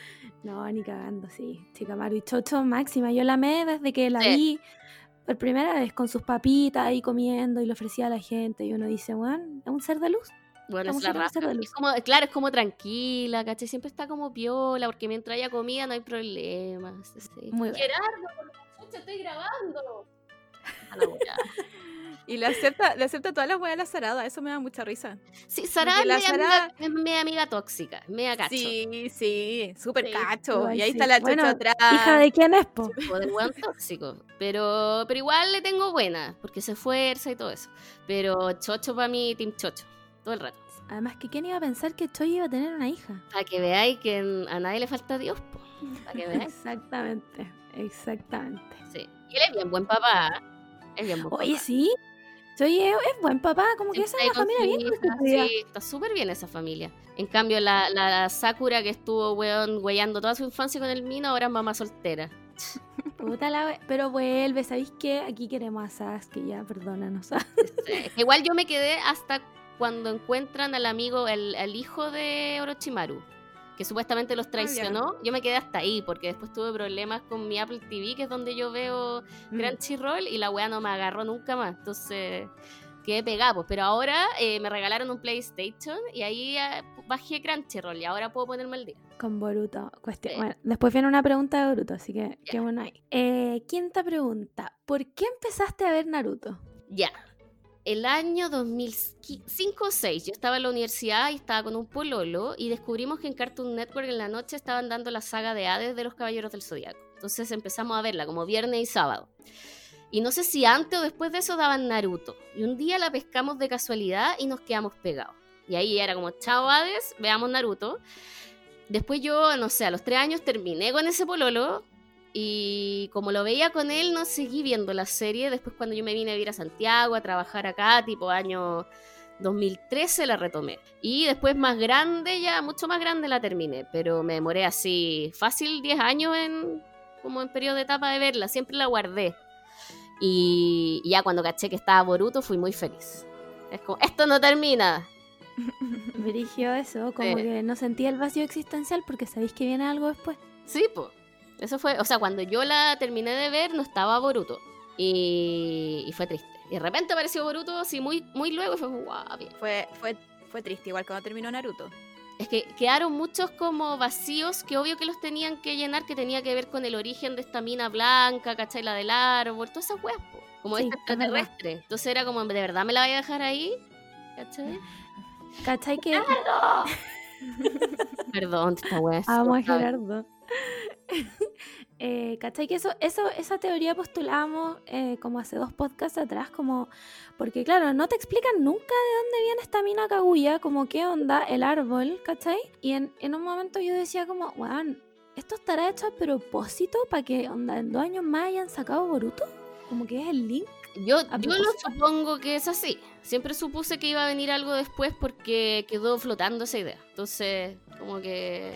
No, ni cagando, sí. Chikamaru y Chocho máxima. Yo la amé desde que la Sí. vi por primera vez con sus papitas ahí comiendo y le ofrecía a la gente. Y uno dice, weón, es un ser de luz. Bueno, es la música va a ser raja. de Es luz. como, claro, es como tranquila, ¿cachai? Siempre está como piola, porque mientras haya comida no hay problemas. sí. Muy. Gerardo, chucha, estoy grabando. A la. Y le acepta, le acepta todas las weas a la Sarada, eso me da mucha risa. Sí, Sara Porque es la media, amiga, tóxica, media cacho. Sí, sí, súper Sí, cacho. Y ahí sí. está la Bueno, chucha atrás. Hija de quién es, po. O del weón tóxico. Pero, pero igual le tengo buena, porque se esfuerza y todo eso. Pero Chocho para mí, Team Chocho, todo el rato. Además, que quién iba a pensar que Choi iba a tener una hija. Para que veáis que a nadie le falta Dios, po. Para que veáis. Exactamente. Exactamente. Sí. Y él es bien buen papá. Es bien buen Oye, papá. sí. Oye, es buen papá, como que esa es con familia bien constituida. Sí, está súper bien esa familia. En cambio, la, la Sakura que estuvo, weón, weyando toda su infancia con el Mino, ahora es mamá soltera. Puta la Pero vuelve, ¿sabéis qué? Aquí queremos a Sasuke, ya, perdónanos. Sí. Igual yo me quedé hasta cuando encuentran al amigo, el, al hijo de Orochimaru, que supuestamente los traicionó. Yo me quedé hasta ahí, porque después tuve problemas con mi Apple TV, que es donde yo veo Mm. Crunchyroll, y la weá no me agarró nunca más. Entonces quedé pegado. pues. Pero ahora eh, me regalaron un PlayStation y ahí eh, bajé Crunchyroll y ahora puedo ponerme al día. Con Boruto. Cuestión. Bueno, después viene una pregunta de Boruto, así que qué bueno ahí. Eh, quinta pregunta. ¿Por qué empezaste a ver Naruto? Ya. El año 2005 o 6, yo estaba en la universidad y estaba con un pololo y descubrimos que en Cartoon Network en la noche estaban dando la saga de Hades de los Caballeros del Zodiaco. Entonces empezamos a verla como viernes y sábado. Y no sé si antes o después de eso daban Naruto. Y un día la pescamos de casualidad y nos quedamos pegados. Y ahí era como, chao Hades, veamos Naruto. Después yo, no sé, a los tres años terminé con ese pololo y como lo veía con él, no seguí viendo la serie. Después cuando yo me vine a vivir a Santiago, a trabajar acá, tipo año 2013 la retomé. Y después más grande, ya mucho más grande la terminé. Pero me demoré así fácil 10 años en como en periodo de etapa de verla. Siempre la guardé. Y, y ya cuando caché que estaba Boruto fui muy feliz. Es como, esto no termina. Dirigió eso, como Sí. que no sentía el vacío existencial porque sabéis que viene algo después. Sí, pues. Eso fue, o sea, cuando yo la terminé de ver no estaba Boruto. Y, y fue triste. Y de repente apareció Boruto así muy, muy luego y fue guau, bien. Fue, fue, fue triste, igual cuando terminó Naruto. Es que quedaron muchos como vacíos que obvio que los tenían que llenar, que tenía que ver con el origen de esta mina blanca, ¿cachai? La del árbol, todas esas weas. Como Sí, esta es verdad. extraterrestre. Entonces era como, ¿de verdad me la voy a dejar ahí? ¿Cachai? ¿Cachai que Perdón, esta wea. Amo a. Gerardo. eh, ¿Cachai? Que eso, eso, esa teoría postulamos eh, como hace dos podcasts atrás, como porque claro, no te explican nunca de dónde viene esta mina Kaguya, como qué onda el árbol, ¿cachai? Y en, en un momento yo decía como, weón, ¿esto estará hecho a propósito para que onda, en dos años más hayan sacado Boruto? Como que es el link. Yo, ¿A yo lo supongo que es así. Siempre supuse que iba a venir algo después porque quedó flotando esa idea. Entonces, como que.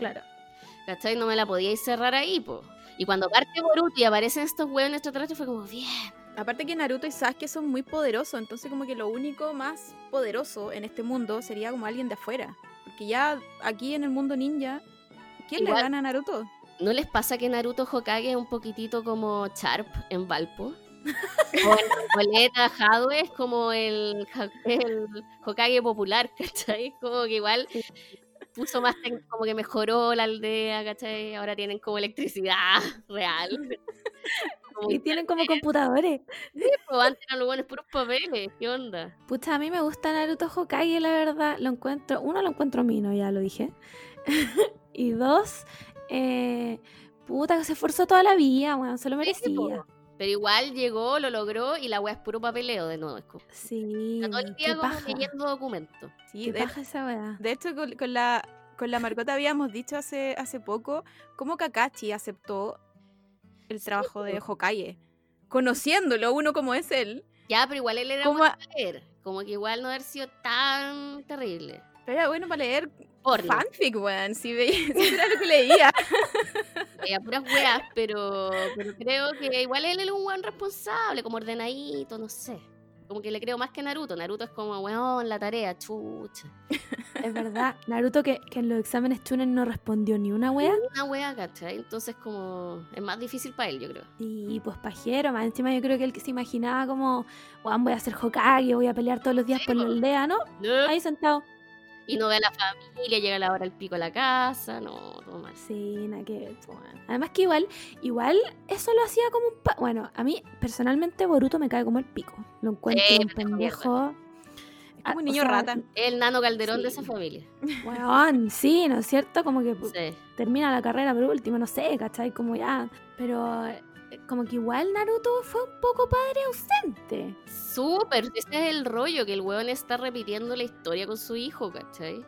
¿Cachai? No me la podíais cerrar ahí, po. Y cuando parte Boruto y aparecen estos hueones extraterrestres, fue como, bien. Aparte que Naruto y Sasuke son muy poderosos, entonces como que lo único más poderoso en este mundo sería como alguien de afuera. Porque ya aquí en el mundo ninja, ¿quién Igual- le gana a Naruto? ¿No les pasa que Naruto Hokage es un poquitito como Sharp en Valpo? o en Recoleta, Hadwe es como el, el Hokage popular, ¿cachai? Como que igual puso más, como que mejoró la aldea, ¿cachai? Ahora tienen como electricidad real. Como Y tienen como computadores. tipo, antes eran los buenos puros papeles, ¿qué onda? Pucha, a mí me gusta Naruto Hokage, la verdad. Lo encuentro, uno lo encuentro mino, ya lo dije. y dos, eh, puta, que se esforzó toda la vida, bueno, se lo Sí, po. merecía. Pero igual llegó, lo logró y la weá es puro papeleo de nuevo. Es como, Sí, está todo el qué día como paja. leyendo documentos. Sí, Qué de, paja esa weá. de hecho con, con la con la Margot habíamos dicho hace, hace poco cómo Kakashi aceptó el trabajo de Hokage. Conociéndolo uno como es él, Ya, pero igual él era ¿Cómo bueno a- para leer. Como que igual no haber sido tan terrible. pero era bueno para leer Porno. fanfic, weón, si veía, si era lo que leía. Leía puras weas, pero, pero creo que igual él es un weón responsable, como ordenadito, no sé. Como que le creo más que Naruto. Naruto es como, weón, la tarea, chucha. Es verdad, Naruto que, que en los exámenes Chunen no respondió ni una wea. Una wea, ¿cachai? Entonces como es más difícil para él, yo creo. Y pues pajero, más encima yo creo que él que se imaginaba como, weón, voy a ser Hokage, voy a pelear todos los días Sí, por la aldea, ¿no? Ahí sentado. Y no ve a la familia, llega la hora del pico a la casa, no, todo mal. Sí, nada que ver. Además que igual, igual eso lo hacía como un... pa- bueno, a mí personalmente Boruto me cae como el pico. Lo encuentro Sí, un pendejo. Es como Ah, un o niño sea, rata. El nano calderón de esa familia. Weón, sí, ¿no es cierto? Como que Sí. termina la carrera por último, no sé, ¿cachai? Como ya... Pero como que igual Naruto fue un poco padre ausente. Súper, ese es el rollo, que el weón está repitiendo la historia con su hijo, ¿cachai?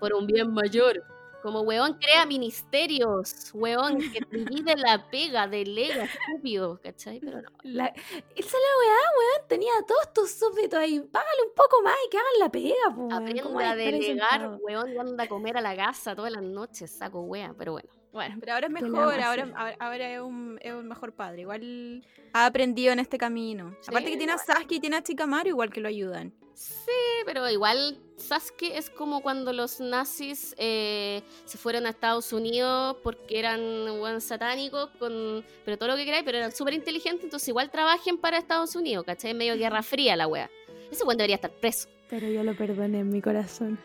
Por un bien mayor. Como weón crea ministerios, weón que divide la pega, delega, estúpido, ¿cachai? Pero no. La, esa la weá, weón, tenía a todos tus súbditos ahí. Págale un poco más y que hagan la pega, pues. Aprende a delegar, weón, y anda a comer a la casa todas las noches, saco wea, pero bueno. Bueno, pero ahora es mejor, ahora, ahora, ahora es, un, es, un, mejor padre. Igual ha aprendido en este camino. Aparte que tiene a Sasuke y tiene a Chikamaru, igual que lo ayudan. Sí, pero igual Sasuke es como cuando los nazis eh, se fueron a Estados Unidos porque eran buen satánicos, con, pero todo lo que queráis, pero eran súper inteligentes, entonces igual trabajen para Estados Unidos, ¿cachai? Medio guerra fría la wea. Ese weón debería estar preso. Pero yo lo perdoné en mi corazón.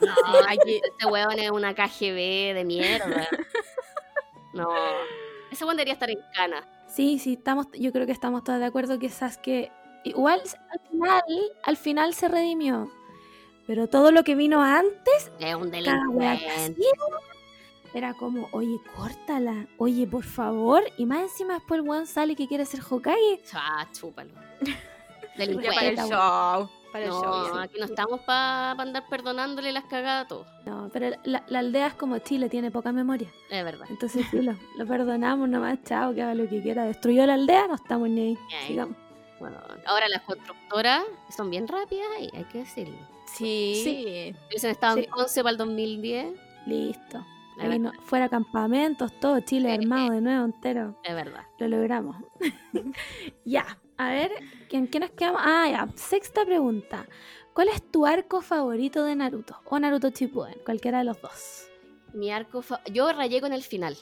No, aquí, este weón es una KGB de mierda. No, ese weón debería estar en cana. Sí, sí, estamos, yo creo que estamos todos de acuerdo que Sasuke igual al final, al final se redimió. Pero todo lo que vino antes, es un delincuente. Era como, oye, córtala, oye, por favor. Y más encima después el weón sale que quiere ser Hokage. Ah, chúpalo. Delincuente. Para el show. Para no, el show. aquí no estamos para andar perdonándole las cagadas a todos. No, pero la, la, aldea es como Chile, tiene poca memoria. Es verdad. Entonces, sí, lo, lo, perdonamos nomás, chao, que haga lo que quiera. Destruyó la aldea, no estamos ni ahí. Sigamos. Bueno, ahora las constructoras son bien rápidas y hay que decirlo. Sí. sí. Hubiesen estado en 11 para el 2010. Listo. Ahí no, fuera campamentos, todo Chile armado de nuevo entero. Es verdad. Lo logramos. ya, a ver, ¿en qué nos quedamos? Ah, ya, sexta pregunta. ¿Cuál es tu arco favorito de Naruto? O Naruto Shippuden, cualquiera de los dos. Mi arco Yo rayé con el final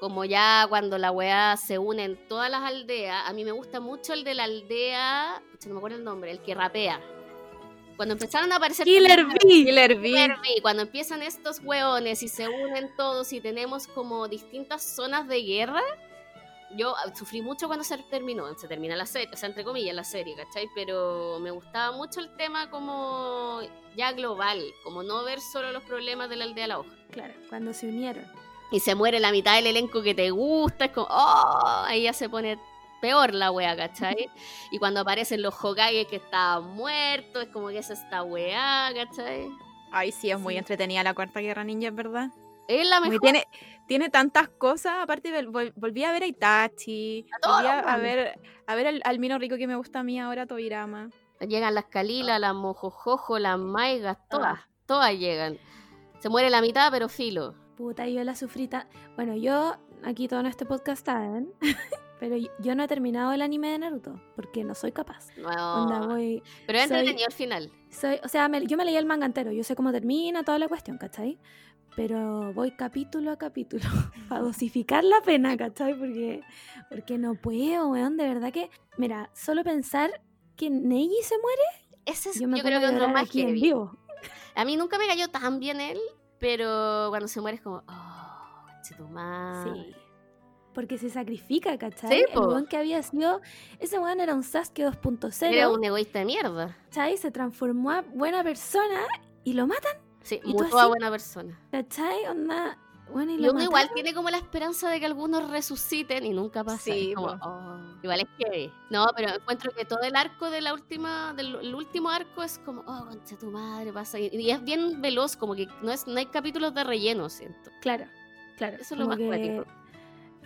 como ya cuando la weá se une en todas las aldeas, a mí me gusta mucho el de la aldea, no me acuerdo el nombre, el que rapea. Cuando empezaron a aparecer... Killer B. Killer B. Cuando empiezan estos weones y se unen todos y tenemos como distintas zonas de guerra, yo ah, sufrí mucho cuando se terminó, se termina la serie, o sea, entre comillas la serie, ¿cachai? Pero me gustaba mucho el tema como ya global, como no ver solo los problemas de la aldea La Hoja. Claro, cuando se unieron y se muere la mitad del elenco que te gusta, es como, oh, ahí ya se pone peor la wea, ¿cachai? Y cuando aparecen los Hokage que estaban muertos, es como que es esta wea, ¿cachai? Ay, sí, es muy entretenida la Cuarta Guerra Ninja, ¿verdad? Es la mejor. Tiene, tiene tantas cosas, aparte volví a ver a Itachi, volví a, ver, a ver al, al, Mino Rico que me gusta a mí ahora, Tobirama. Llegan las Kalila, las Mojojojo, las Maigas, todas, todas llegan. Se muere la mitad, pero filo. Puta, yo la sufrita. Bueno, yo, aquí todo en este podcast saben, pero yo no he terminado el anime de Naruto, porque no soy capaz. No. voy, pero he entretenido al final. Soy, o sea, yo me leí el manga entero, yo sé cómo termina toda la cuestión, ¿cachai? Pero voy capítulo a capítulo para dosificar la pena, ¿cachai? Porque, porque no puedo, weón, de verdad que... Mira, solo pensar que Neji se muere... Ese es, yo, me creo que es lo más aquí en vivo. A mí nunca me cayó tan bien él, pero cuando se muere es como, oh, tu. Sí. Porque se sacrifica, ¿cachai? Sí, el weón que había sido. Ese weón era un Sasuke 2.0. Era un egoísta de mierda. ¿cachai? Se transformó a buena persona y lo matan. Sí, mutó a buena persona. ¿cachai? Onda. Bueno, y, y uno igual tiene como la esperanza de que algunos resuciten y nunca pasa. Sí, como, oh, igual es que. No, pero encuentro que todo el arco de la última, del último arco es como, oh, concha tu madre, pasa. Y, es bien veloz, como que no, es, no hay capítulos de relleno, siento. Claro, claro. Eso es lo más cuático.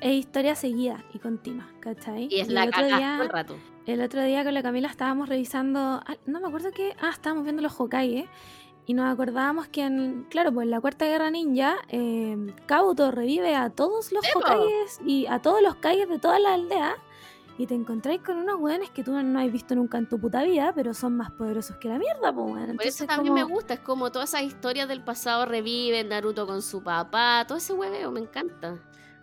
Es historia seguida y continua, ¿cachai? Y es la cagada todo el rato. El otro día con la Camila estábamos revisando, ah, no me acuerdo qué, ah, estábamos viendo los Hokage y nos acordábamos que, en, claro, pues en la Cuarta Guerra Ninja, eh, Kabuto revive a todos los Hokages y a todos los Kages de toda la aldea. Y te encontráis con unos weones que tú no has visto nunca en tu puta vida, pero son más poderosos que la mierda, pues bueno. Por eso también me gusta, es como todas esas historias del pasado reviven, Naruto con su papá, todo ese hueveo, me encanta.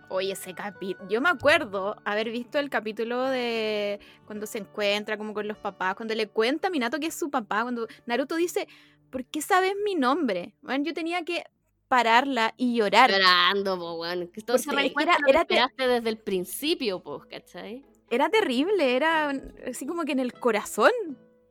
Oye, ese capítulo. Yo me acuerdo haber visto el capítulo de cuando se encuentra como con los papás, cuando le cuenta a Minato que es su papá, cuando Naruto dice, ¿por qué sabes mi nombre? Bueno, yo tenía que pararla y llorar. Llorando, po, bueno. Que todo se era, era desde el principio, pues, ¿cachai? Era terrible, era así como que en el corazón.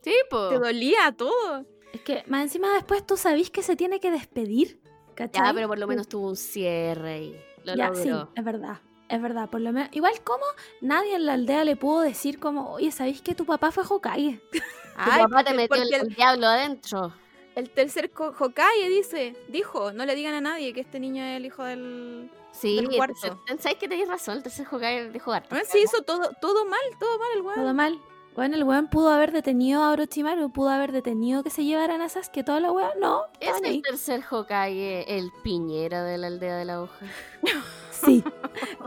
Sí, po. Te dolía todo. Es que más encima después tú sabís que se tiene que despedir, ¿cachai? Ya, pero por lo menos tuvo un cierre y lo ya, sí, es verdad. Es verdad, por lo menos. Igual como nadie en la aldea le pudo decir como, oye, ¿sabéis que tu papá fue Hokage? Ay, tu papá te metió el, el diablo adentro. El tercer Hokage dice, dijo, no le digan a nadie que este niño es el hijo del... Sí, Del cuarto. ¿sabes que tenéis razón? El tercer Hokage dejó harto. Bueno, sí hizo todo, todo mal, todo mal el weón. Todo mal. Bueno, el weón pudo haber detenido a Orochimaru, pudo haber detenido que se llevaran a Sasuke, toda la weá. No, ¿Es el ahí. tercer Hokage el piñera de la aldea de la hoja? Sí,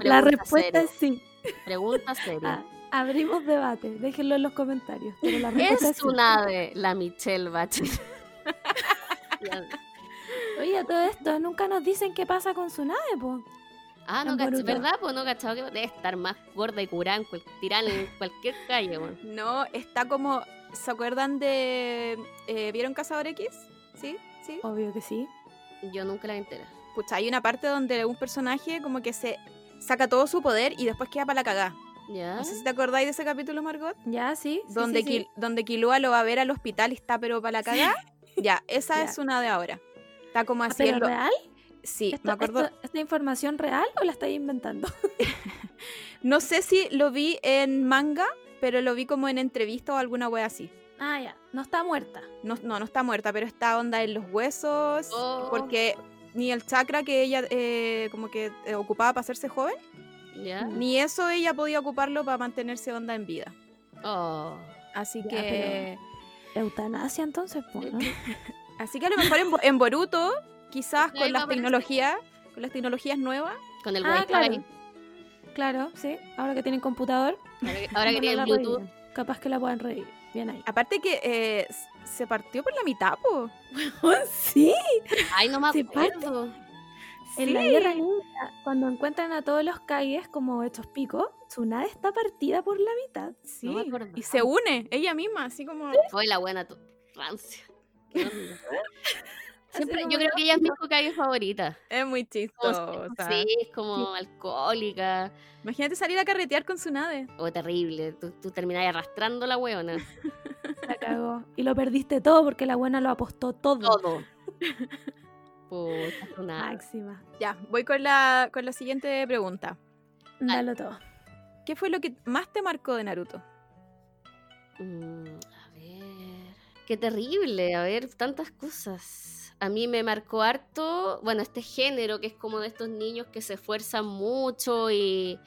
la respuesta seria, es sí. Pregunta seria. Ah, abrimos debate, déjenlo en los comentarios. Pero la respuesta es ¿Es sí. Tsunade la Michelle Bachelet? Oye, todo esto, nunca nos dicen qué pasa con Tsunade, po. Ah, no. ¿verdad? Pues no cachado que debe estar más gorda y curada en cual- en cualquier calle, weón. No, está como, ¿se acuerdan de... eh, ¿Vieron Cazador X? ¿Sí? ¿Sí? Obvio que sí. Yo nunca la entera. Pucha, hay una parte donde un personaje como que se saca todo su poder y después queda para la cagá. ¿Ya? No sé si te acordáis de ese capítulo, Margot. Ya, sí. sí, donde, sí, sí. Kil- donde Killua lo va a ver al hospital y está pero para la cagá. Ya, esa Ya. es una de ahora. Está como Ah, así. ¿Pero real? Sí, ¿Esto- me acuerdo. esto- ¿Esta información real o la estáis inventando? No sé si lo vi en manga, pero lo vi como en entrevista o alguna wea así. Ah, ya. No está muerta. No, no, no está muerta, pero está onda en los huesos. Oh. Porque ni el chakra que ella eh, como que eh, ocupaba para hacerse joven, ¿Ya? ni eso ella podía ocuparlo para mantenerse onda en vida. Oh. Así que. Eutanasia entonces, po, ¿no? Así que a lo mejor en, Bo- en Boruto, quizás con las tecnologías, con las tecnologías nuevas, Con el Ah, wifi. claro. Claro, sí. Ahora que tienen computador, Ahora que, ahora que no tiene la Bluetooth. reviven. Capaz que la puedan revivir. Bien ahí. aparte que eh, se partió por la mitad, po. sí. Ay, no me acuerdo. En la Sí. Guerra Ninja, cuando encuentran a todos los Kages como hechos picos, Tsunade está partida por la mitad. Sí, No me y se une ella misma, así como... Fue la buena tu- rancia. Siempre, yo creo que ella es mi Hokage favorita. Es muy chistosa. Sí, es como alcohólica. Imagínate salir a carretear con Tsunade. O terrible. Tú, tú terminás arrastrando la hueona. La cagó. Y lo perdiste todo porque la buena lo apostó todo. Todo. Puta, Tsunade. Máxima. Ya, voy con la, con la siguiente pregunta. Dalo todo. ¿Qué fue lo que más te marcó de Naruto? Mm, a ver. Qué terrible, a ver, tantas cosas. A mí me marcó harto, bueno, este género que es como de estos niños que se esfuerzan mucho y,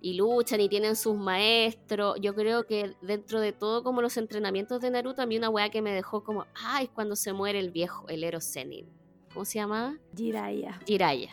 y luchan y tienen sus maestros. Yo creo que dentro de todo, como los entrenamientos de Naruto, a mí una weá que me dejó como, ay, es cuando se muere el viejo, el Ero Zenin. ¿Cómo se llamaba? Jiraiya. Jiraiya.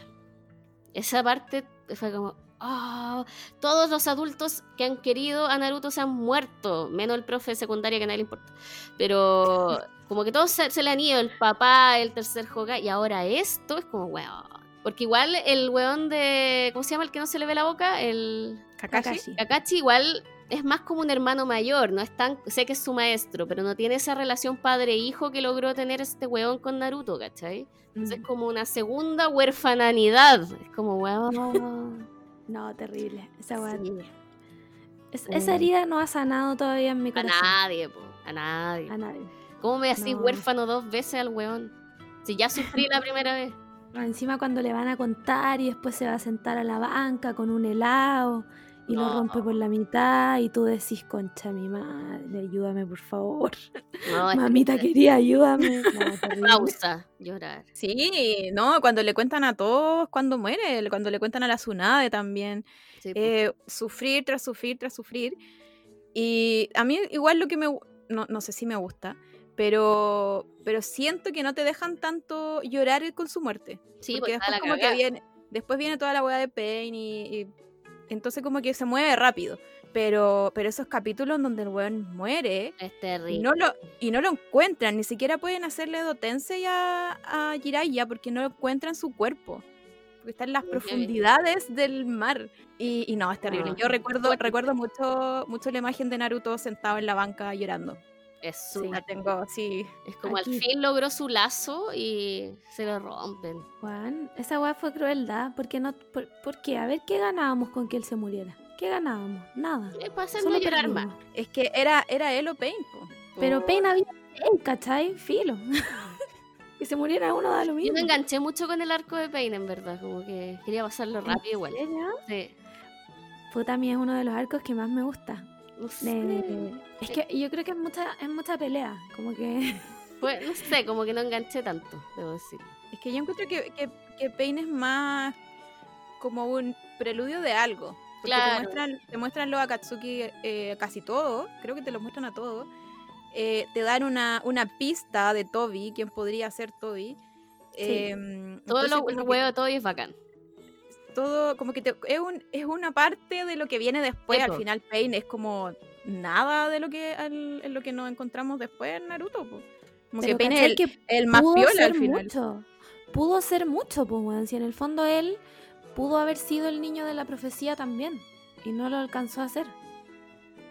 Esa parte fue como, ah, todos los adultos que han querido a Naruto se han muerto, menos el profe de secundaria que a nadie le importa. Pero como que todos se, se le han ido, el papá, el tercer Hokage, y ahora esto es como, weón. Porque igual el weón de, ¿cómo se llama el que no se le ve la boca? El Kakashi. Kakashi. Kakashi igual es más como un hermano mayor, no es tan, sé que es su maestro, pero no tiene esa relación padre-hijo que logró tener este weón con Naruto, ¿cachai? Entonces Mm. es como una segunda huerfananidad. Es como, weón. No, terrible. Esa, weá- sí. es- esa herida no ha sanado todavía en mi A corazón. nadie, po, a nadie. A nadie. ¿Cómo me hacís No. huérfano dos veces al weón? Si ya sufrí la primera vez. Encima cuando le van a contar y después se va a sentar a la banca con un helado y lo No. rompe por la mitad y tú decís, concha mi madre, ayúdame por favor. No, Mamita que- quería, ayúdame. No. Pausa, llorar. Sí, no, cuando le cuentan a todos cuando muere, cuando le cuentan a la Tsunade también. Sí, po. eh, sufrir tras sufrir tras sufrir. Y a mí igual lo que me... No, no sé si me gusta, pero, pero siento que no te dejan tanto llorar con su muerte. sí, porque porque está después la como que cagada. viene, después viene toda la weá de Pain y, y entonces como que se mueve rápido. Pero, pero esos capítulos donde el weón muere Es terrible. no lo, y no lo encuentran, ni siquiera pueden hacerle dotense a, a Jiraiya porque no encuentran su cuerpo. Porque está en las Muy profundidades del mar. Y, y no, es terrible. Yo recuerdo, recuerdo mucho, mucho la imagen de Naruto sentado en la banca llorando. Es su- La tengo, sí. Es como Aquí. al fin logró su lazo y se lo rompen. Juan, esa weá fue crueldad. ¿Por qué, no, por, por qué? A ver, ¿qué ganábamos con que él se muriera? ¿Qué ganábamos? Nada. Es para Solo llorar más. Es que era, era él o Pain. po. Pero Oh. Pain había Pain, ¿cachai? Filo. que se muriera uno da lo Yo mismo. me enganché mucho con el arco de Pain, en verdad. Como que quería pasarlo rápido igual. Sí. Puta, a mí es uno de los arcos que más me gusta. No sé. De- Es que yo creo que es mucha, es mucha pelea. Como que fue, no sé, como que no enganché tanto, debo decir. Es que yo encuentro que, que, que Pain es más como un preludio de algo. Porque Claro. te muestran, te muestran los Akatsuki eh, casi todo, creo que te lo muestran a todos. Eh, te dan una, una pista de Toby, quién podría ser Toby. Em, Todo entonces lo, que huevo de todo y es bacán. Todo como que te- es, un, es una parte de lo que viene después. Al final Pain es como nada de lo que al- en lo que nos encontramos después en Naruto. po. Como que Pero Pain es ¿cachai el, que el más piola al final. mucho. Pudo ser mucho, pues. Si en el fondo él pudo haber sido el niño de la profecía también. Y no lo alcanzó a hacer.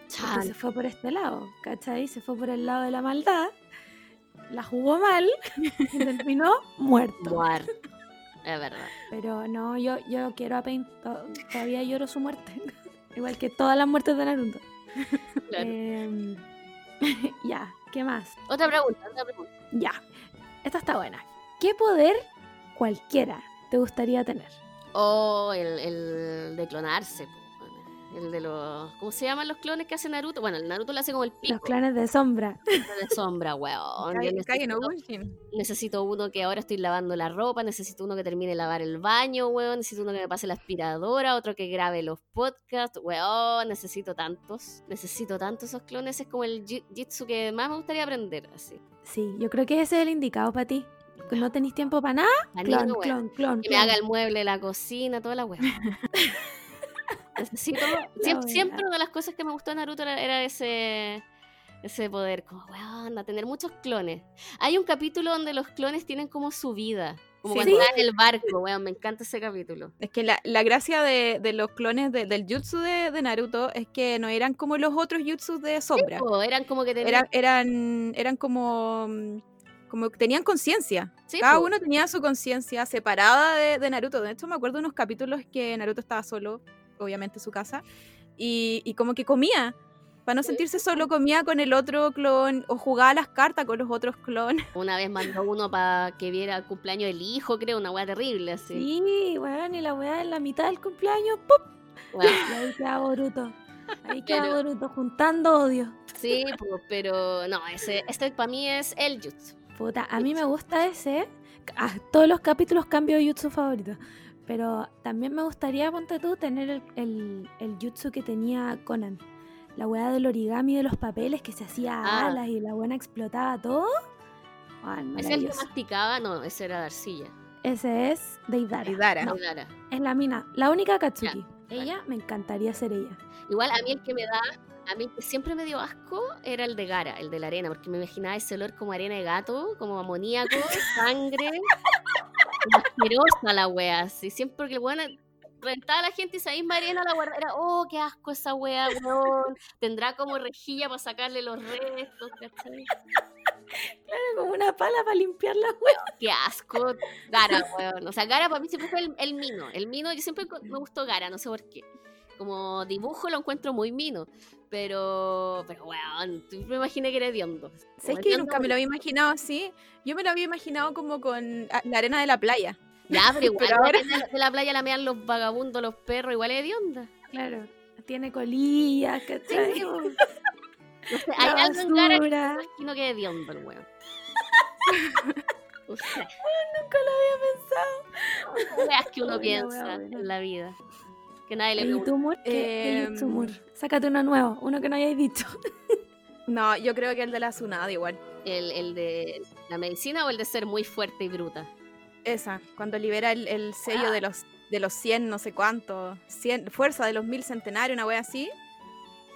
Se fue por este lado, ¿cachai? Se fue por el lado de la maldad. La jugó mal y terminó muerto. Muerto. Es verdad. Pero no, yo, yo quiero a Pain. to- Todavía lloro su muerte. Igual que todas las muertes de Naruto. Claro. Em, ya, ¿qué más? Otra pregunta, otra pregunta. Ya, esta está buena. ¿Qué poder cualquiera te gustaría tener? O el, el de clonarse. El de los. ¿Cómo se llaman los clones que hace Naruto? Bueno, el Naruto lo hace como el pico Los clanes de sombra. de sombra, weón. Kage- Kage no necesito, necesito uno que ahora estoy lavando la ropa, necesito uno que termine de lavar el baño, weón. Necesito uno que me pase la aspiradora, otro que grabe los podcasts, weón. Necesito tantos. Necesito tantos esos clones. Es como el ji- jitsu que más me gustaría aprender, así. Sí, yo creo que ese es el indicado para ti. Que no tenéis tiempo para nada. Clon, clon, clon. Que me haga el mueble la cocina, toda la weá. Siempre, siempre una de las cosas que me gustó de Naruto era, era ese. Ese poder, como weón, a tener muchos clones. Hay un capítulo donde los clones tienen como su vida. Como Sí. cuando están en el barco, weón. Me encanta ese capítulo. Es que la, la gracia de, de los clones de- del jutsu de, de Naruto es que no eran como los otros jutsus de sombra. Po, eran como que tenían. Eran, eran, eran como, mm, como que tenían conciencia. Sí, Cada uno tenía su conciencia separada de, de Naruto. De hecho, me acuerdo de unos capítulos que Naruto estaba solo, obviamente en su casa, y, y como que comía. Para no sentirse solo, comía con el otro clon o jugaba a las cartas con los otros clones. Una vez mandó uno para que viera el cumpleaños del hijo, creo, una weá terrible así. Sí, weón, y la weá en la mitad del cumpleaños, ¡pum! Weón, Y ahí queda Boruto. Ahí queda Pero- Boruto juntando odio. sí, pero no, ese, este para mí es el jutsu. Puta, a mí me gusta ese. Ah, todos los capítulos cambio de jutsu favorito. Pero también me gustaría, ponte tú, tener el, el, el jutsu que tenía Conan. La weá del origami de los papeles que se hacía Ah. alas y la buena explotaba todo. Weón, ¿Es el que masticaba? No, ese era de arcilla. Ese es Deidara. Deidara. No, Deidara. es la mina, la única Katsuki. Ella, me encantaría ser ella. Igual a mí el que me da, a mí el que siempre me dio asco era el de Gara, el de la arena, porque me imaginaba ese olor como arena de gato, como amoníaco, sangre, asquerosa la wea, así, siempre que el weón rentaba a la gente y esa misma arena la guardaba, era, oh, qué asco esa wea, weón, tendrá como rejilla para sacarle los restos, ¿cachai? Como una pala para limpiar la weá. Qué asco, Gara, weón, o sea, Gara para mí siempre fue el, el mino, el mino, yo siempre me gustó Gara, no sé por qué. Como dibujo lo encuentro muy mino. Pero, pero weón, me imaginé que era hediondo. ¿Sabes que yo nunca me lo había imaginado así? Yo me lo había imaginado como con ah, la arena de la playa. Ya, pero igual Pero la ahora- arena de la playa la mean los vagabundos, los perros, igual es hedionda. Claro. Tiene colillas, ¿cachai? Sí, Como No sé, hay algo en Gara que me imagino que es hediondo el weón. Nunca lo había pensado. weas que uno piensa en la vida. Que nadie le ¿Y pregunta. tu Mur? ¿Qué, qué Em? Sácate uno nuevo, uno que no hayáis dicho. No, yo creo que el de la Tsunade igual. El, el de la medicina o el de ser muy fuerte y bruta. Esa, cuando libera el, el sello de los de los 100, no sé cuánto, 100, fuerza de los mil centenarios, una wea así.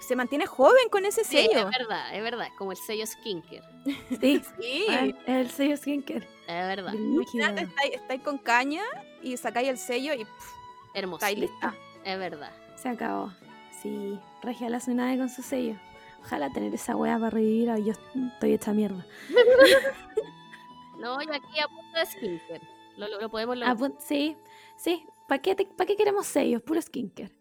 Se mantiene joven con ese Sí, sello. es verdad, es verdad. Como el sello skincare. Sí, Sí. weón, el sello skincare. Es verdad. Imagínate, estáis, estáis con caña y sacáis el sello y pff, Hermoso. estáis lista. Es verdad. Se acabó. Sí, regia la Tsunade con su sello. Ojalá tener esa wea para revivir. Yo estoy hecha mierda. No, yo aquí apunto de skincare. Lo, lo, lo podemos lograr. sí, sí. ¿Para qué, pa' qué queremos sellos? Puro.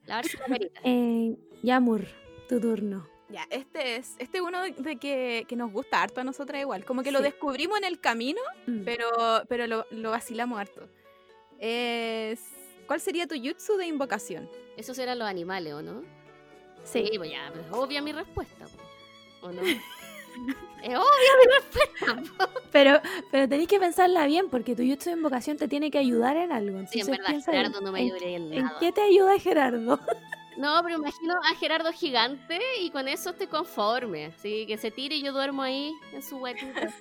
Lavarse la. Eh, Yamur, tu turno. Ya, este es este uno de, de que, que nos gusta harto a nosotras igual. Como que lo descubrimos en el camino, Mm. pero, pero lo, lo vacilamos harto. Es, ¿Cuál sería tu jutsu de invocación? Esos eran los animales, ¿o no? Sí. pues ya, pues, obvia mi respuesta. ¿O no? Es obvio mi respuesta. Pero, pero tenéis que pensarla bien, porque tu YouTube de invocación te tiene que ayudar en algo. Sí, en Entonces, verdad. Gerardo no me ¿En- ayudaría en ¿En nada. qué te ayuda Gerardo? No, pero imagino a Gerardo gigante y con eso estoy conforme. Así que se tire y yo duermo ahí en su huequita.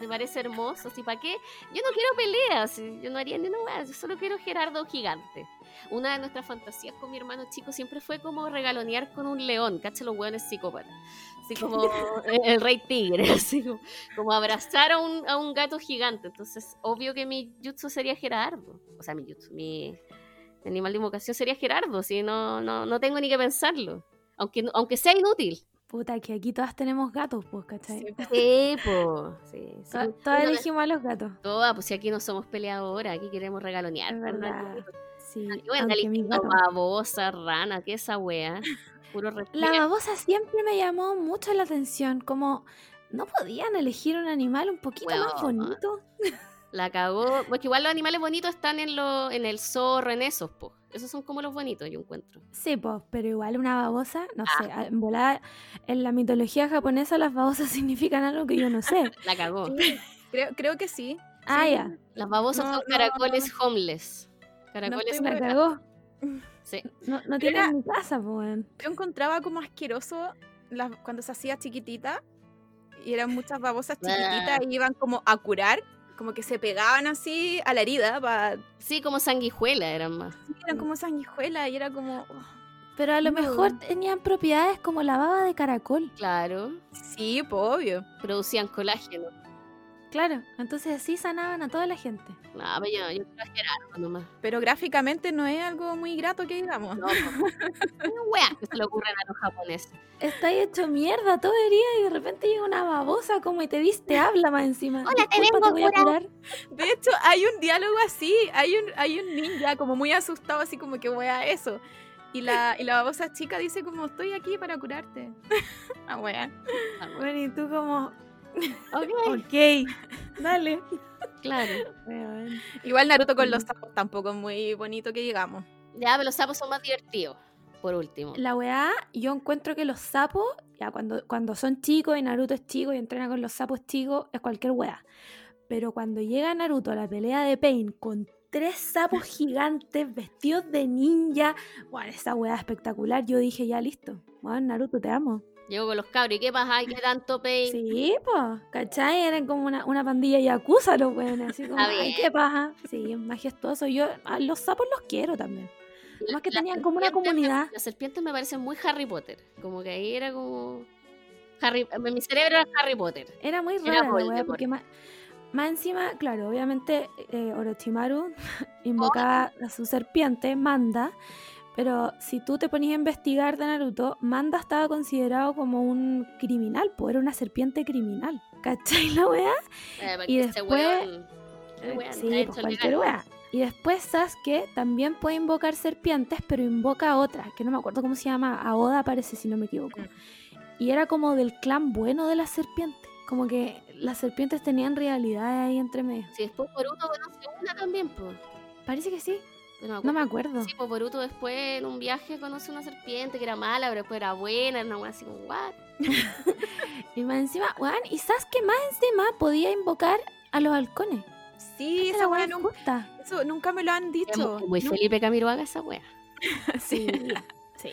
Me parece hermoso. ¿sí? ¿Para qué? Yo no quiero peleas. ¿sí? Yo no haría ni una wea, Yo solo quiero Gerardo gigante. Una de nuestras fantasías con mi hermano chico siempre fue como regalonear con un león. Cacha los hueones psicópatas. Así como el, el rey tigre. Así como, como abrazar a un, a un gato gigante. Entonces, obvio que mi jutsu sería Gerardo. O sea, mi jutsu, mi animal de invocación sería Gerardo. Si no, no, no tengo ni que pensarlo. Aunque, aunque sea inútil. Puta, que aquí todas tenemos gatos, pues, ¿cachai? Sí, Sí, po. Sí, sí. To- todas elegimos a los gatos. Todas, pues si aquí no somos peleadoras, aquí queremos regalonear. Es por verdad. Sí, Yo voy a andar aunque mi eligiendo gato- babosa, rana, ¿qué es esa wea? Puro respeto. La babosa siempre me llamó mucho la atención, como no podían elegir un animal un poquito más bonito. La cagó. Porque igual los animales bonitos están en, lo, en el zorro, en esos, po. Esos son como los bonitos, yo encuentro. Sí, pues, pero igual una babosa, no Ah. sé, en volada, en la mitología japonesa las babosas significan algo que yo no sé. La cagó. Creo, creo que sí. Ah, Sí. ya, Las babosas No, son no, caracoles homeless. Caracoles la muy- cagó. Sí. No, no Pero tiene era- mi casa, pues. Yo encontraba como asqueroso las- cuando se hacía chiquitita y eran muchas babosas chiquititas y iban como a curar, como que se pegaban así a la herida, pa- Sí, como sanguijuela eran más. eran como sanguijuelas y era como... oh, Pero a lo No. mejor tenían propiedades como la baba de caracol. Claro. Sí, pues obvio. Producían colágeno. Claro, entonces así sanaban a toda la gente. No, pero yo, yo quiero a Gerardo nomás. Pero gráficamente no es algo muy grato que digamos. No, no. Wea, que se le ocurren a los japoneses. Está hecho mierda todo el día y de repente llega una babosa como y te viste, habla más encima. Hola, te vengo a voy a curar. De hecho, hay un diálogo así, hay un, hay un ninja como muy asustado, así como que wea eso. Y la, y la babosa chica dice como, estoy aquí para curarte. ah, wea. Bueno, y tú como, Ok, ok, dale. claro. Igual Naruto con los sapos tampoco es muy bonito que digamos. Ya, pero los sapos son más divertidos. Por último. La weá, yo encuentro que los sapos, ya cuando, cuando son chicos y Naruto es chico y entrena con los sapos chicos, es cualquier weá. Pero cuando llega Naruto a la pelea de Pain con tres sapos gigantes vestidos de ninja, bueno, esa weá es espectacular. Yo dije, ya listo. Bueno, Naruto, te amo. Llego con los cabros. ¿Y qué pasa? Ay, ¿Qué tanto pain? Sí, pues, ¿cachai? Eran como una, una pandilla yakuza los weones, así como, bien. qué paja. Sí, es majestuoso. Yo a los sapos los quiero también. La- Más que tenían como una me- comunidad. Las serpientes me parecen muy Harry Potter. Como que ahí era como. Harry, en mi cerebro era Harry Potter. Era muy Era weá, Voldemort. porque más, más encima, claro, obviamente eh, Orochimaru invocaba a su serpiente, Manda, pero si tú te ponías a investigar de Naruto, Manda estaba considerado como un criminal, pues era una serpiente criminal. ¿Cachai la weá? Eh, Y después- weón- ese weón sí, pues cualquier weá. Y después Sasuke también puede invocar serpientes, pero invoca a otra, que no me acuerdo cómo se llama, Aoda parece si no me equivoco. Mm. Y era como del clan bueno de las serpientes. Como que las serpientes tenían rivalidades ahí entre medio. Sí, después Boruto conoce una también, pues. Parece que sí, No me acuerdo. Sí, pues Boruto después en un viaje conoce una serpiente que era mala, pero después era buena, era una weá así como, ¿what? Y más encima, weón, y Sasuke más encima podía invocar a los halcones. Sí, Esa weá nunca, justa. eso nunca me lo han dicho. muy Felipe Camiroaga esa weá. Sí. sí.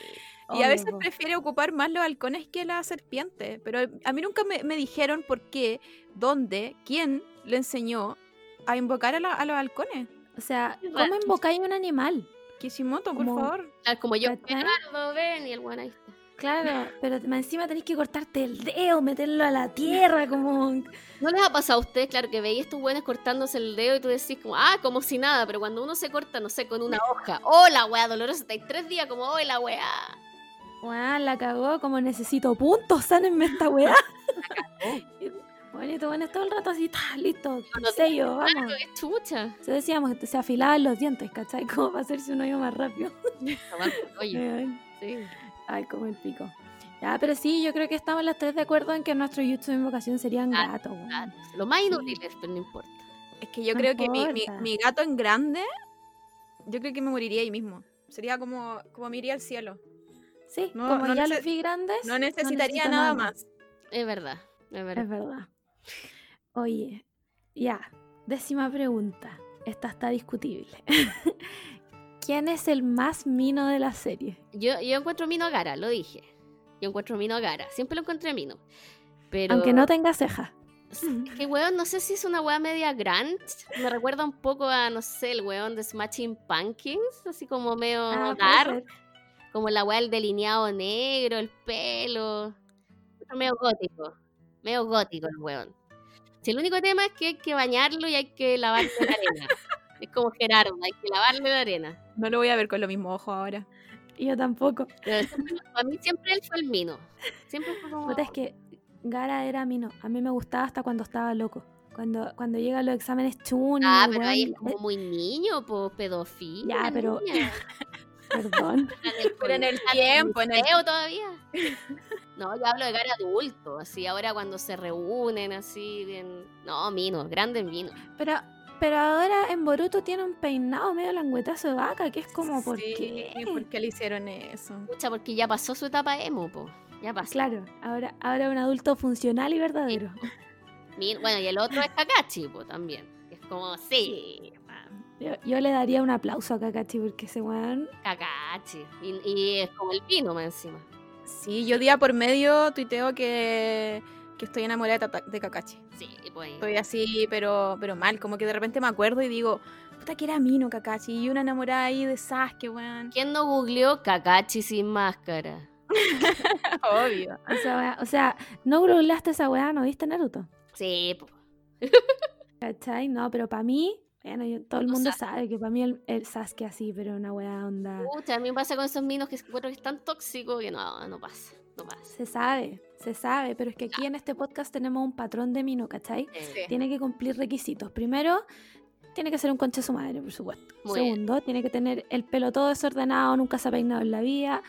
Y a veces prefiere ocupar más los halcones que las serpientes. Pero a mí nunca me, me dijeron por qué, dónde, quién le enseñó a invocar a, la- a los halcones. O sea, ¿cómo invocáis un animal? Kishimoto, por Como- favor. Claro, como yo, ven, y el ahí está. Claro, pero más encima tenéis que cortarte el dedo, meterlo a la tierra, como... ¿No les ha pasado a ustedes, claro, que veis estos buenos cortándose el dedo y tú decís como, ah, como si nada, pero cuando uno se corta, no sé, con una hoja, oh, la weá dolorosa, está ahí tres días como, oh, la weá. Weón, la cagó, como necesito puntos, sánenme esta weá. Bueno, y tú pones todo el rato así, ta, listo, No sello, Claro, vamos. qué chucha. Se decíamos que se afilaban los dientes, ¿cachai? Como para hacerse un hoyo más rápido. Oye, sí. Ay, como el pico. Ya, pero sí, yo creo que estamos las tres de acuerdo en que nuestro YouTube de invocación serían gatos. Ah, Lo más inútil es, pero no importa. Es que yo No creo que mi, mi- importa. mi gato en grande, yo creo que me moriría ahí mismo. Sería como, como me iría al cielo. Sí, No, como no ya los vi grandes. No necesitaría nada más. Es verdad, es verdad. Es verdad. Oye, ya, décima pregunta. Esta está discutible. ¿Quién es el más mino de la serie? Yo, yo encuentro Mino a Gara, lo dije. Yo encuentro Mino a Gara. Siempre lo encontré Mino. Pero... Aunque no tenga ceja. Es que, weón, no sé si es una weá media grant. Me recuerda un poco a, no sé, el weón de Smashing Pumpkins. Así como medio Ah, dark. Como la weá del delineado negro, el pelo. Medio gótico. Medio gótico el weón. Si el único tema es que hay que bañarlo y hay que lavarle la arena. Es como Gerardo, hay que lavarle la arena. No lo voy a ver con los mismos ojos ahora. Yo tampoco. Pero siempre- para mí siempre él fue el mino. Siempre fue como... Es que Gara era mino. A mí me gustaba hasta cuando estaba loco. Cuando, cuando llegan los exámenes chun. Ah, pero ahí es weón, como muy niño, pues pedofilia. Ya, pero- eh, Perdón. En Pero en el tiempo, en el- todavía. No, yo hablo de cara adulto, así ahora cuando se reúnen, así, bien... No, Mino, grande Mino. Pero, pero ahora en Boruto tiene un peinado medio languetazo de vaca, que es como, ¿por Sí, qué? ¿Por qué le hicieron eso? Pucha, porque ya pasó su etapa emo, po. Ya pasó. Claro, ahora, ahora un adulto funcional y verdadero. Bueno, y el otro es Kakashi, po, también. Es como, sí, Yo, yo le daría un aplauso a Kakashi porque ese weón. Kakashi. Y, y es como el Pino más encima. Sí, yo día por medio tuiteo que, que estoy enamorada de, de Kakashi. Sí, pues. Estoy así, pero, pero mal, como que de repente me acuerdo y digo, puta que era Mino Kakashi, y una enamorada ahí de Sasuke, weón. ¿Quién no googleó Kakashi sin máscara? Obvio. O sea, wea- o sea, no googleaste esa weá, no viste Naruto. Sí, po. ¿Cachai? No, pero para mí, bueno, yo- todo el O mundo sea- sabe que para mí el, el Sasuke así, pero una weá onda. Pucha, a mí me pasa con esos minos que encuentro que es tan tóxico que no, no pasa, no pasa. Se sabe, se sabe, pero es que aquí en este podcast tenemos un patrón de mino, ¿cachai? Tiene que cumplir requisitos. Primero, tiene que ser un conche su madre, por supuesto. Muy bien. Segundo, tiene que tener el pelo todo desordenado, nunca se ha peinado en la vida.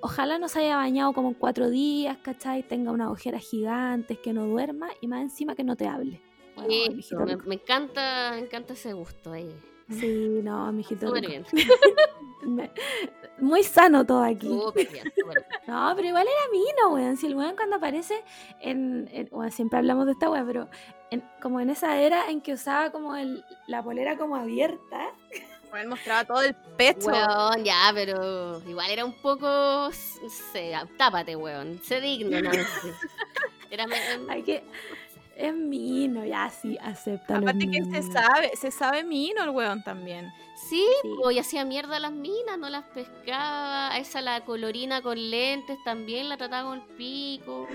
Ojalá no se haya bañado como en cuatro días, ¿cachai? Tenga unas ojeras gigantes, que no duerma y más encima que no te hable. Bueno, me, encanta, me encanta ese gusto ahí. Sí, no, mijito Súper bien, Me- Muy sano todo aquí. súper bien, súper bien. No, pero igual era Mino, weón. Si el weón cuando aparece en, en- bueno, siempre hablamos de esta weón, pero en- como en esa era en que usaba como el, la polera como abierta. Weón, mostraba todo el pecho. Weón, ya, pero igual era un poco, no sé, tápate, weón, sé digno, no sé. Era em, Hay que. Es Mino, ya sí, acéptalo. Aparte que se sabe, se sabe Mino el weón también. Sí, Sí. y hacía mierda a las minas, no las pescaba. A esa la colorina con lentes también la trataba con el pico.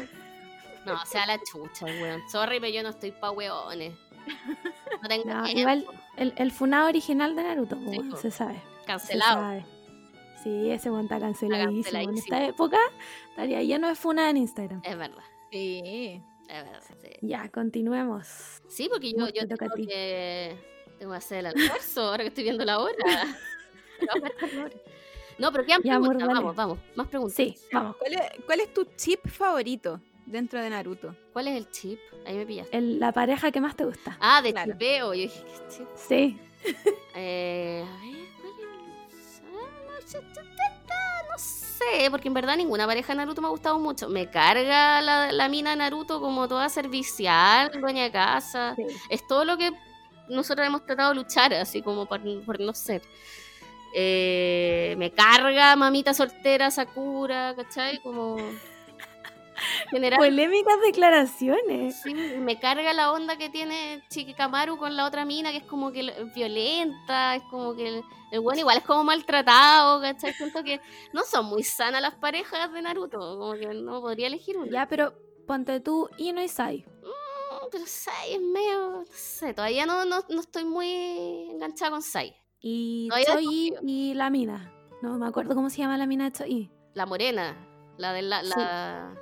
No, o sea, la chucha, weón. Sorry, pero yo no estoy pa' weones. No tengo No, igual el, el funado original de Naruto, Sí, weón, se sabe. Se Cancelado. sabe. Sí, ese weón está canceladísimo. En esta época estaría lleno de funa en Instagram. Es verdad, Sí. Es verdad. Sí, Ya, continuemos. Sí, porque yo, yo te toca a tengo ti. que, tengo que hacer el almuerzo ahora que estoy viendo la hora. No, pero quedan Ya, preguntas, vamos, vamos. Más preguntas. Sí, vamos. ¿Cuál es, cuál es tu chip favorito dentro de Naruto? ¿Cuál es el chip? Ahí me pillaste. El- la pareja que más te gusta. Ah, de Claro. chipeo. Yo dije, ¿qué chip? Sí. Eh, a ver, ¿cuál es? Ah, sé, porque en verdad ninguna pareja de Naruto me ha gustado mucho. Me carga la, la mina Naruto como toda servicial, dueña de casa. sí. Es todo lo que nosotros hemos tratado de luchar, así como por, por no ser. Eh, me carga mamita soltera, Sakura, ¿cachai? Como... General, Polémicas declaraciones. Sí, me carga la onda que tiene Chiquikamaru con la otra mina, que es como que violenta, es como que el, el bueno igual es como maltratado, ¿cachai? Siento que no son muy sanas las parejas de Naruto, como que no podría elegir una. Ya, pero ponte tú y Sai. Mm, Pero Sai es medio, no sé, todavía no, no, no estoy muy enganchada con Sai. Y Choi y la mina. No me acuerdo cómo se llama la mina de Choi. La morena, la de la... la-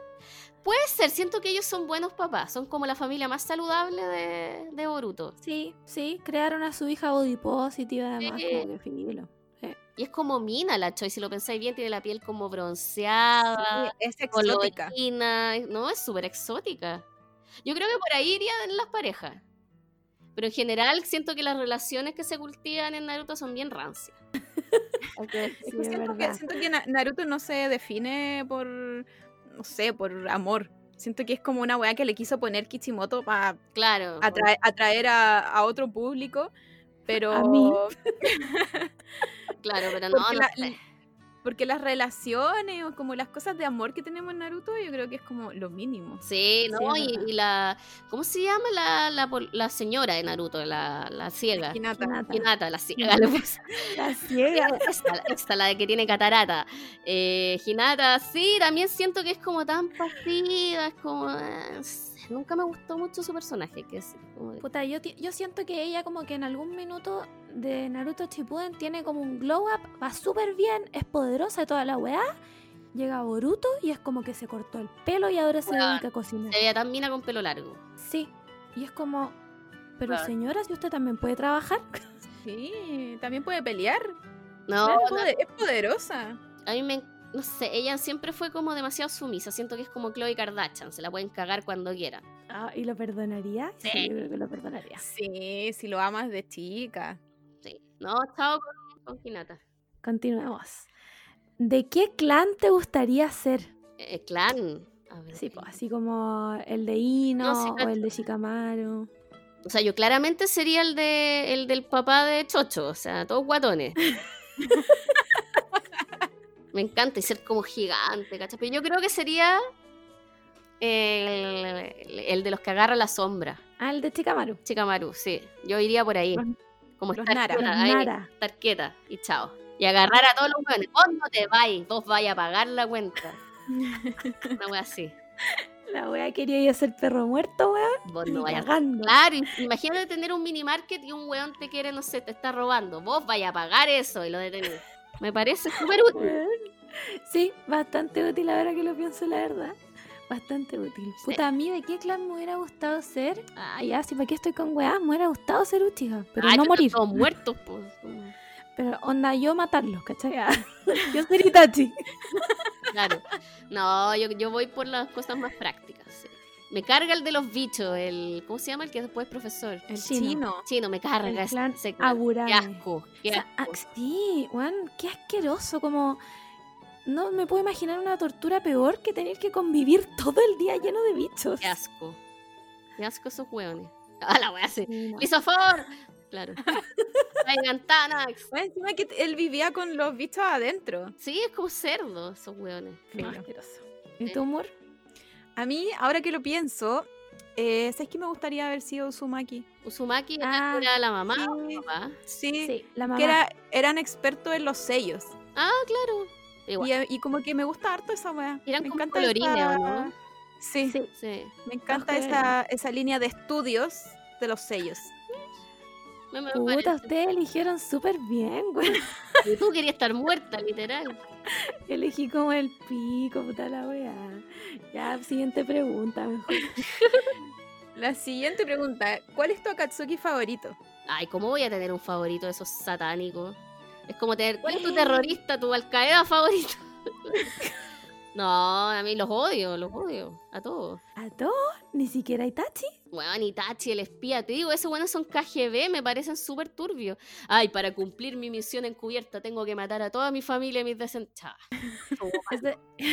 Puede ser, siento que ellos son buenos papás, son como la familia más saludable de, de Boruto. Sí, sí, crearon a su hija body positive además, Sí. como que filo. Y es como Mina la Choi, si lo pensáis bien, tiene la piel como bronceada, es exótica. colorina, no, es súper exótica. Yo creo que por ahí irían las parejas. Pero en general siento que las relaciones que se cultivan en Naruto son bien rancias. Sí, es siento, que, siento que Na- Naruto no se define por, no sé, por amor. Siento que es como una weá que le quiso poner Kishimoto para Claro. atraer, atraer a, a otro público, pero... A mí. Claro, pero no, Porque no la- sé. Porque las relaciones o como las cosas de amor que tenemos en Naruto, yo creo que es como lo mínimo. Sí, no, Sí, y, la. ¿Cómo se llama la, la, la señora de Naruto? La, la ciega. Hinata. Hinata. La ciega. La ciega. Esta, esta, la de que tiene catarata. Eh, Hinata, sí, también siento que es como tan pasiva, es como... eh, nunca me gustó mucho su personaje, que es como de- Puta, yo, yo siento que ella como que en algún minuto de Naruto Shippuden tiene como un glow up, va súper bien, es poderosa y toda la weá. Llega Boruto y es como que se cortó el pelo y ahora se dedica a cocinar. se veía tan mina con pelo largo. Sí, y es como, pero Claro. señora, si usted también puede trabajar. Sí, también puede pelear. No, es, no, es poderosa. a mí me... No sé, ella siempre fue como demasiado sumisa. Siento que es como Chloe Kardashian, se la pueden cagar cuando quieran. Ah, ¿Y lo perdonaría? Sí, Sí. yo creo que lo perdonaría. Sí, si lo amas de chica. Sí. No, chao con, con Hinata. Continuemos. ¿De qué clan te gustaría ser? Eh, clan. A ver, Sí, pues, así como el de Ino No, sí, o el de Shikamaru. O sea, yo claramente sería el de el del papá de Chocho, o sea, todos guatones. Me encanta y ser como gigante, ¿cachai? Pero yo creo que sería el, el de los que agarra la sombra. Ah, el de Shikamaru. Chikamaru, sí. Yo iría por ahí. Los- Como los estar Nara. quieta, Los ahí, Nara. estar quieta y chao. Y agarrar a todos los hueones. Vos no te vais, vos vais a pagar la cuenta. Una wea así. La wea quería ir a ser perro muerto, weón. Vos no vayas. Claro, imagínate tener un mini market y un weón te quiere, no sé, te está robando. Vos vaya a pagar eso y lo detenés. Me parece súper útil. Sí, bastante útil ahora que lo pienso, la verdad. Bastante útil. Sí. Puta, a mí de qué clan me hubiera gustado ser. Ah, ya, si para qué estoy con weá, me hubiera gustado ser Uchiha, pero Ay, no pero morir. Todos muertos, pues. Pero onda, yo matarlos, ¿cachai? Yo ser Itachi. Claro. No, yo, yo voy por las cosas más prácticas. sí. Me carga el de los bichos, el. ¿Cómo se llama? El que después es profesor. El Chino. chino. Chino, me carga El ese, clan ese. Qué asco, qué O sea, ah, asco. sí, weón, qué asqueroso, como... No me puedo imaginar una tortura peor que tener que convivir todo el día lleno de bichos. Qué asco. Qué asco esos hueones. Ah, la wea sí. Lisofor. Claro. Traigan Tanax. Más Encima que él vivía con los bichos adentro. Sí, es como cerdo esos hueones. No, Filo. asqueroso. ¿Y tu humor? A mí, ahora que lo pienso, eh, ¿sabes que me gustaría haber sido Uzumaki? Uzumaki Ah, era la mamá o sí. papá. Sí, Sí, la mamá. que era, eran expertos en los sellos. Ah, claro. Igual. Y, eh, y como que me gusta harto esa wea. Eran me como encanta colorines, esa- ¿o no? Sí, Sí. Sí. me encanta esa, esa línea de estudios de los sellos. Me Puta, ustedes eligieron súper bien, güey. Y tú querías estar muerta, literal. Elegí como el pico, puta la weá. Ya, siguiente pregunta, mejor. La siguiente pregunta, ¿cuál es tu Akatsuki favorito? Ay, ¿cómo voy a tener un favorito de esos satánicos? Es como tener. ¿Cuál es tu terrorista, tu Al-Qaeda favorito? no, a mí los odio, los odio. A todos. ¿A todos? ¿Ni siquiera Itachi? Weón, Itachi, el espía. Te digo, esos buenos son KGB, me parecen súper turbios. Ay, para cumplir mi misión encubierta tengo que matar a toda mi familia y mis descendientes.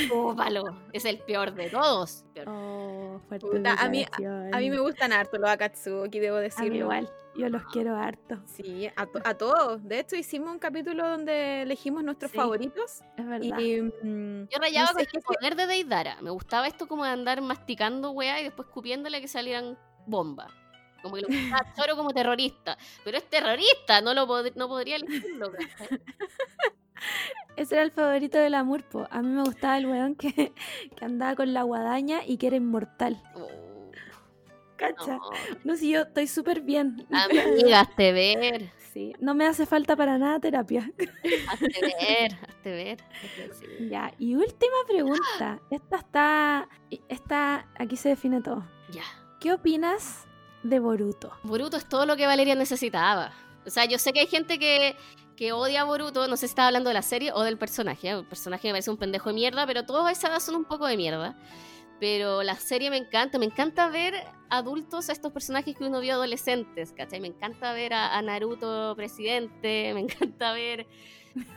Tópalo. Es el peor de todos. Peor. Oh, fuerte Puta, a mí- A mí me gustan harto los Akatsuki, debo A mí decirlo. igual, yo los quiero harto. Sí, a, to- a todos. De hecho, hicimos un capítulo donde elegimos nuestros Sí. favoritos. Es verdad. Y, mm, Yo rayaba no sé, con el poder de Deidara. Me gustaba esto como de andar masticando weá y después escupiéndole que salieran bombas. Como que lo usaba Choro como terrorista. Pero es terrorista, no lo pod- no podría elegirlo. Ese era el favorito de la Murpo. A mí me gustaba el weón que, que andaba con la guadaña y que era inmortal. Oh, ¿Cacha? no. No, si yo estoy súper bien. Amiga, hazte ver. Sí, no me hace falta para nada terapia. Hazte ver, hazte ver. sí. Ya, y última pregunta. Esta está. Esta. Aquí se define todo. Ya. ¿Qué opinas de Boruto? Boruto es todo lo que Valeria necesitaba. O sea, yo sé que hay gente que, que odia a Boruto, no sé si está hablando de la serie o del personaje. El personaje me parece un pendejo de mierda, pero todos a esa edad son un poco de mierda. Pero la serie me encanta, me encanta ver adultos a estos personajes que uno vio adolescentes, ¿cachai? Me encanta ver a, Naruto presidente, me encanta ver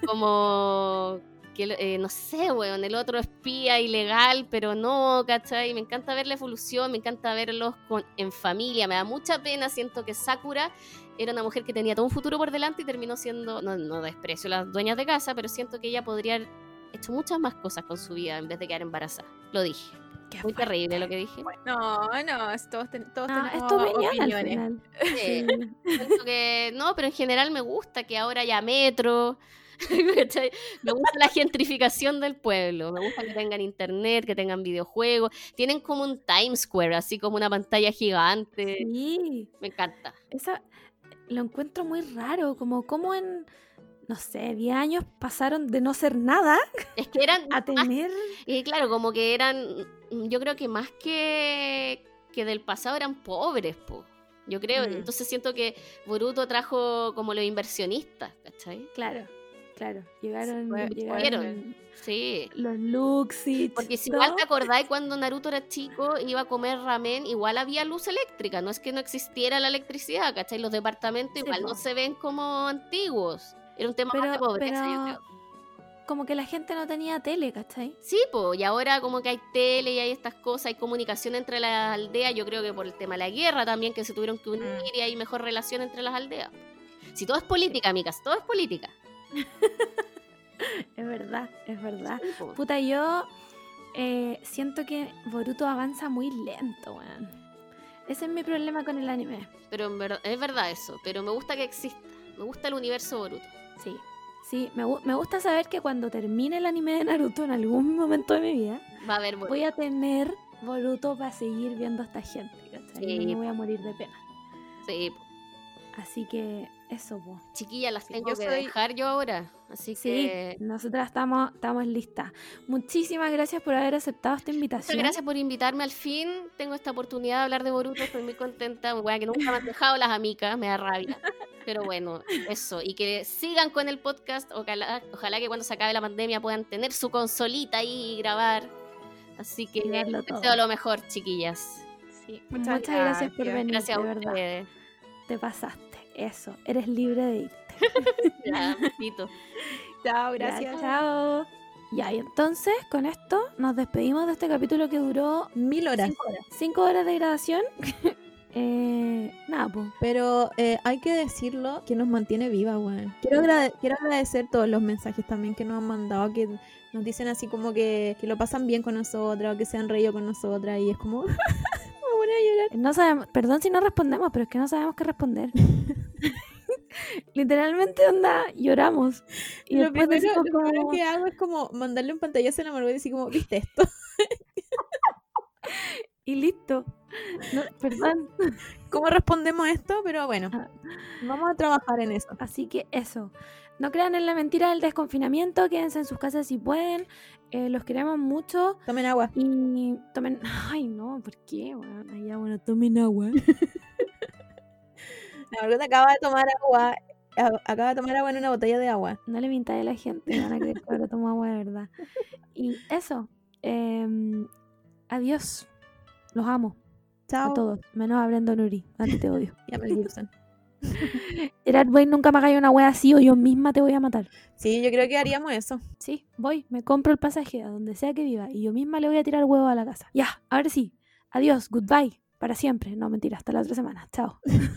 como que eh, no sé, weón, el otro espía ilegal, pero no, ¿cachai? Me encanta ver la evolución, me encanta verlos con, en familia, me da mucha pena, siento que Sakura era una mujer que tenía todo un futuro por delante y terminó siendo, no, no desprecio las dueñas de casa, pero siento que ella podría haber hecho muchas más cosas con su vida en vez de quedar embarazada. Lo dije. Qué Muy fuerte. terrible lo que dije. No, no, es- todos, ten- todos No, es tenemos al opiniones. final. Sí. Sí. Siento que no, pero en general me gusta que ahora haya metro. me gusta la gentrificación del pueblo. Me gusta que tengan internet, que tengan videojuegos. Tienen como un Times Square, así como una pantalla gigante. Sí. Me encanta. Esa lo encuentro muy raro, como como en no sé, 10 años pasaron de no ser nada Es que eran. a más- tener y claro, como que eran. Yo creo que más que, que del pasado eran pobres, po. Yo creo. Mm. Entonces siento que Boruto trajo como los inversionistas, ¿cachai? Claro, claro, llegaron, puede- llegaron Sí. los Luxits. Porque si igual te acordáis cuando Naruto era chico, iba a comer ramen, igual había luz eléctrica, no es que no existiera la electricidad, ¿cachai? Los departamentos Sí, igual po. no se ven como antiguos. Era un tema más de Pero- pobreza, yo pero- creo. como que la gente no tenía tele, ¿cachai? Sí, po, y ahora como que hay tele y hay estas cosas, hay comunicación entre las aldeas, yo creo que por el tema de la guerra también, que se tuvieron que unir Mm. y hay mejor relación entre las aldeas. Si todo es política, amigas, todo es política. Es verdad, es verdad. Sí. Puta, yo eh, siento que Boruto avanza muy lento, weón. Ese es mi problema con el anime. Pero en verdad, es verdad eso, pero me gusta que exista. Me gusta el universo Boruto. Sí, sí, me, me gusta saber que cuando termine el anime de Naruto en algún momento de mi vida, Va a haber voy a tener Boruto para seguir viendo a esta gente, ¿cachai? Sí, No me voy a morir de pena. Sí. Así que eso, po. Chiquillas, las Sí, tengo yo que soy- dejar yo ahora. Así Sí, que. nosotras estamos, estamos listas. Muchísimas gracias por haber aceptado esta Muchas invitación. gracias por invitarme al fin. Tengo esta oportunidad de hablar de Boruto. Estoy muy contenta. Wea, que nunca me han dejado las amigas. Me da rabia. Pero bueno, eso. Y que sigan con el podcast. Ojalá, ojalá que cuando se acabe la pandemia puedan tener su consolita ahí y grabar. Así que les deseo lo mejor, chiquillas. Sí, Muchas, gracias por venir, Gracias a de verdad. ustedes. Te pasaste. Eso, eres libre de irte. Ya, besito. Chao, Ya, gracias. chao. Ya, y entonces con esto nos despedimos de este capítulo que duró Mil horas. cinco horas, Cinco horas de grabación. eh, nada, pues. Pero eh, hay que decirlo que nos mantiene viva, weón. Quiero, agrade- quiero agradecer todos los mensajes también que nos han mandado, que nos dicen así como que, que lo pasan bien con nosotras, o que se han reído con nosotras, y es como, me voy a llorar. No sabemos, perdón si no respondemos, pero es que no sabemos qué responder. Literalmente, onda, lloramos. Y lo primero, lo primero como- que hago es como mandarle un pantallazo a la Margot y decir como, ¿viste esto? y listo. No, perdón. ¿Cómo respondemos esto? Pero bueno, Ah. vamos a trabajar en eso. Así que eso. No crean en la mentira del desconfinamiento, quédense en sus casas si pueden. eh, los queremos mucho. Tomen agua. Y tomen. Ay, no, ¿por qué? Bueno, ya, bueno, tomen agua. Margot acaba de tomar agua, acaba de tomar agua en una botella de agua. No le mintáis a la gente, van a creer que ahora tomo agua de verdad. Y eso. em, adiós. Los amo Chao. a todos, menos a Brenda Nuri. A ti te odio. Y a Mel Gibson. Gerard, nunca me hagáis una wea así o yo misma te voy a matar. Sí, yo creo que haríamos eso. Sí, voy, me compro el pasaje a donde sea que viva y yo misma le voy a tirar huevo a la casa. Ya, ahora sí. Adiós, goodbye, para siempre. No, mentira, hasta la otra semana. Chao.